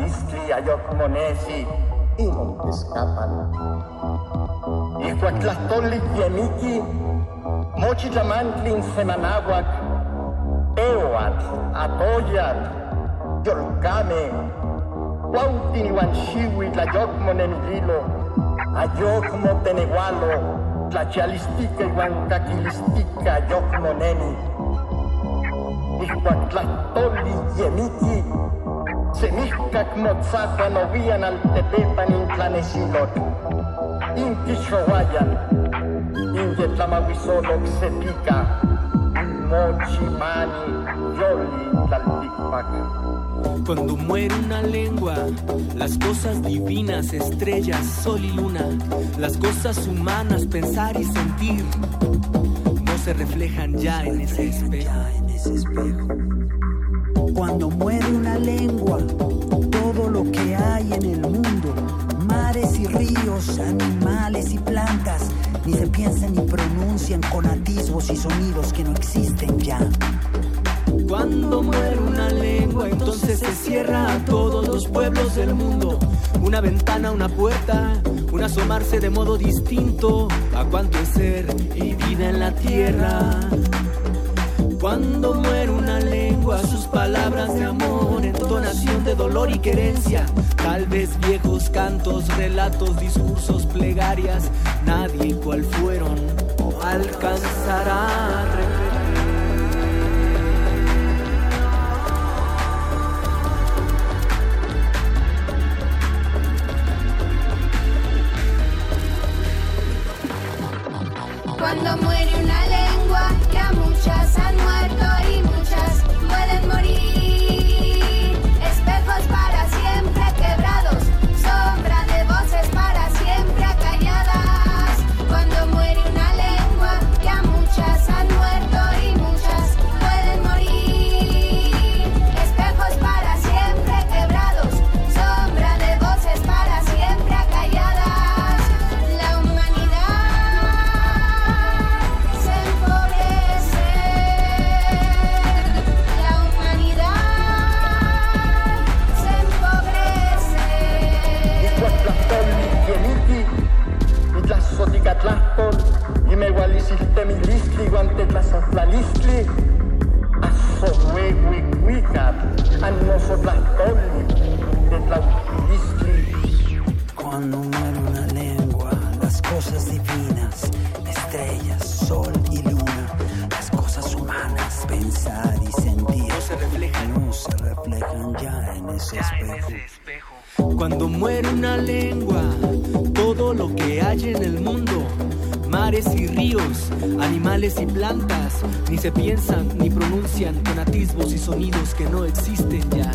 uelicamatilislli ayok monesi, imon escapan. Ixcuactlastoli yeniki, mochi tlamantlin semanahuac, eoatl, atoyatl, yolcame, Cuautin iuan xiuitl ayocmo nemililo, ayocmo tenegualo, tlachialistica iuan caquilistica ayocmo neni. Ixcuac tlahtoli yemiki, semihcac motzacuan ovian altepepan intlanesilot, intixohuayan, inyetlamahuisoloc setica, mochi mani, yoli tlalticpac. Cuando muere una lengua, las cosas divinas, estrellas, sol y luna, las cosas humanas, pensar y sentir, no se reflejan ya en ese espejo. Cuando muere una lengua, todo lo que hay en el mundo, mares y ríos, animales y plantas, ni se piensan ni pronuncian con atisbos y sonidos que no existen ya. Cuando muere una lengua, entonces se cierra a todos los pueblos del mundo. Una ventana, una puerta, un asomarse de modo distinto a cuanto es ser y vida en la tierra. Cuando muere una lengua, sus palabras de amor, entonación de dolor y querencia, tal vez viejos cantos, relatos, discursos, plegarias, nadie cual fueron alcanzará ese espejo. Cuando muere una lengua, todo lo que hay en el mundo, mares y ríos, animales y plantas, ni se piensan ni pronuncian con atisbos y sonidos que no existen ya.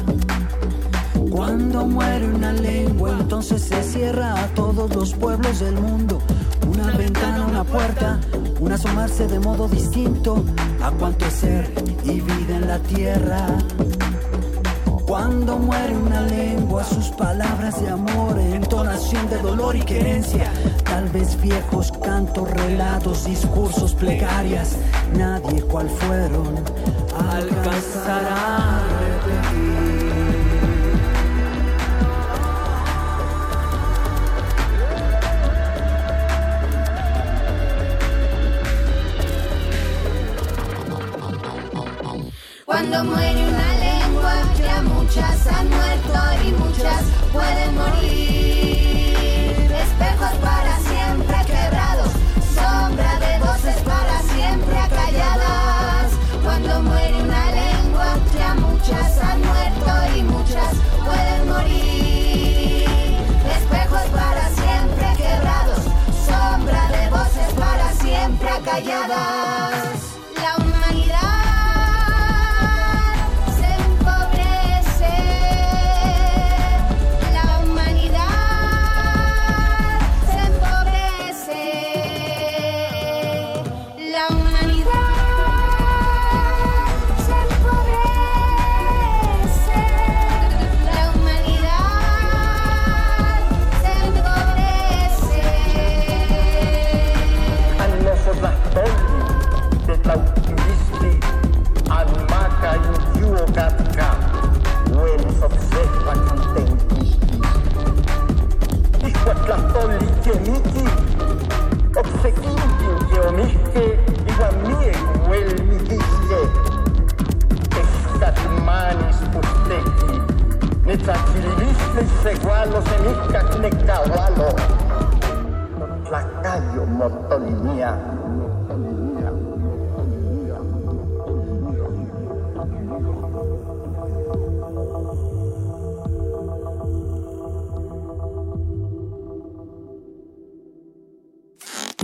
Cuando muere una lengua, entonces se cierra a todos los pueblos del mundo. Una ventana, una puerta, un asomarse de modo distinto a cuanto es ser y vida en la tierra. Cuando muere una lengua, sus palabras de amor, entonación de dolor y querencia, tal vez viejos cantos, relatos, discursos, plegarias, nadie cual fueron alcanzará a repetir. Cuando muere muchas han muerto y muchas pueden morir. Espejos para siempre quebrados, sombra de voces para siempre acalladas. Cuando muere una lengua, ya muchas han muerto y muchas pueden morir. Espejos para siempre quebrados, sombra de voces para siempre acalladas. Semihcac necawalo. Tlacayo motolinía.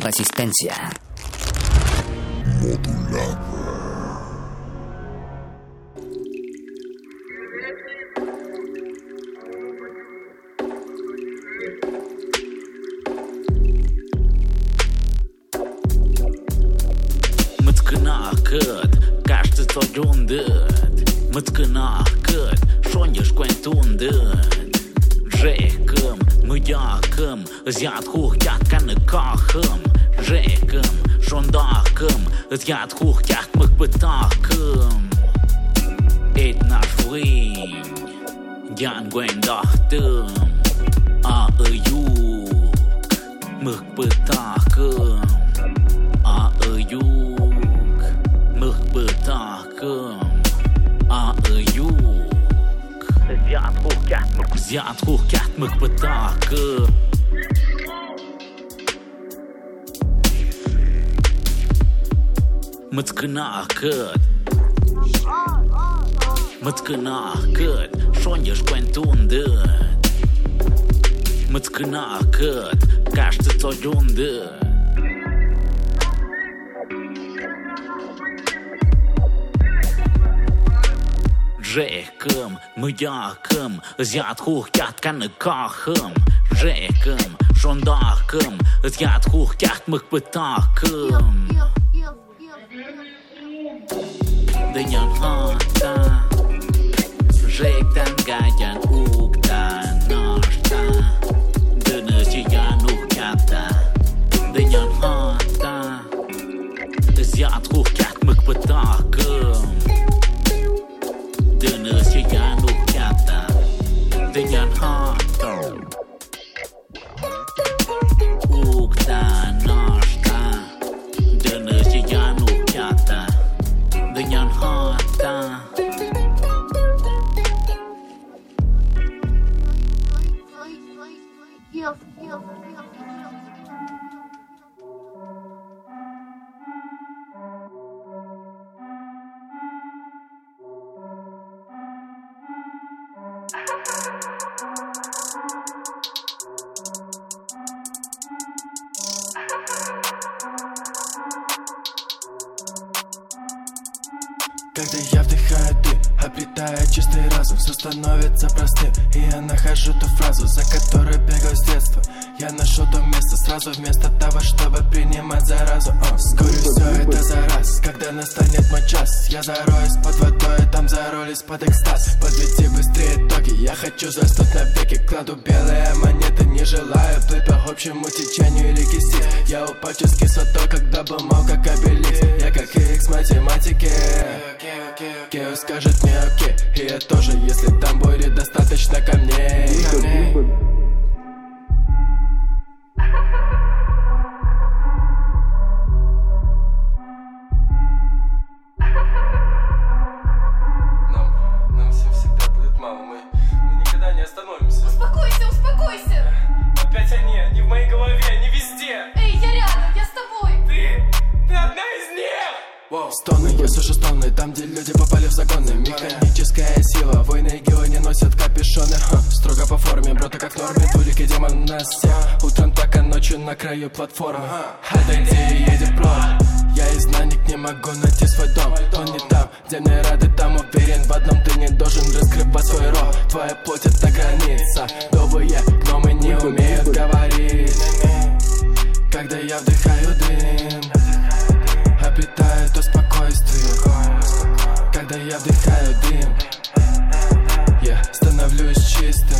Resistencia. Odiacăm Îți iad hurchiat ca në kahëm Zhekëm, shondarkëm Îți iad hurchiat më këpëtakëm Dhe njën hata Zhektan nga janë ukta Nashta Dhe në që janë vineyard hardcore. Ukta noșta, dână și ea nu chiata, vineyard hardcore. Yeah, yeah. Разум Все становится простым, и я нахожу ту фразу За которой бегал с детства. Я нашел то место сразу вместо того, чтобы принимать заразу. О, Скоро все это за раз, когда настанет мой час Я зароюсь под водой, там заролюсь под экстаз. Подведи быстрее итоги, я хочу заснуть навеки. Кладу белые монеты, не желаю плыть по общему течению или кисти. Я упачу с кислотой, когда был мал, как обеликс Я как Икс математики Кео скажет мне окей И я тоже, если там будет достаточно камней Стоны, я слышу стоны, там, где люди попали в загоны Механическая сила, войны гео не носят капюшоны. Ха, Строго по форме, брота как в норме, двуликий демон на всех Утром так, а ночью на краю платформы. Отойди и едем прочь Я изгнанник, не могу найти свой дом. Он не там, где мне рады, там уверен. В одном ты не должен раскрывать свой рот. Твоя плоть это граница. Новые гномы не умеют говорить. Когда я вдыхаю дым Обретаю то спокойствие Когда я вдыхаю дым Я становлюсь чистым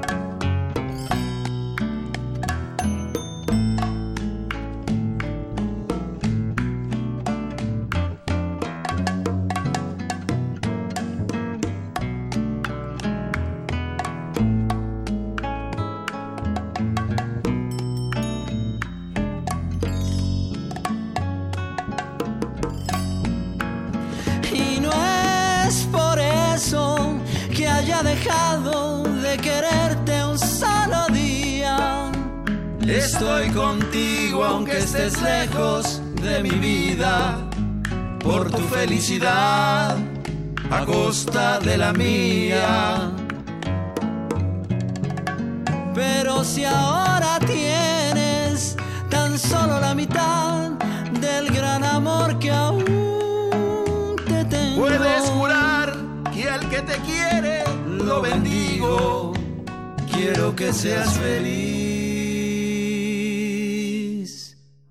Seas feliz,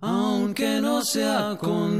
aunque no sea conmigo.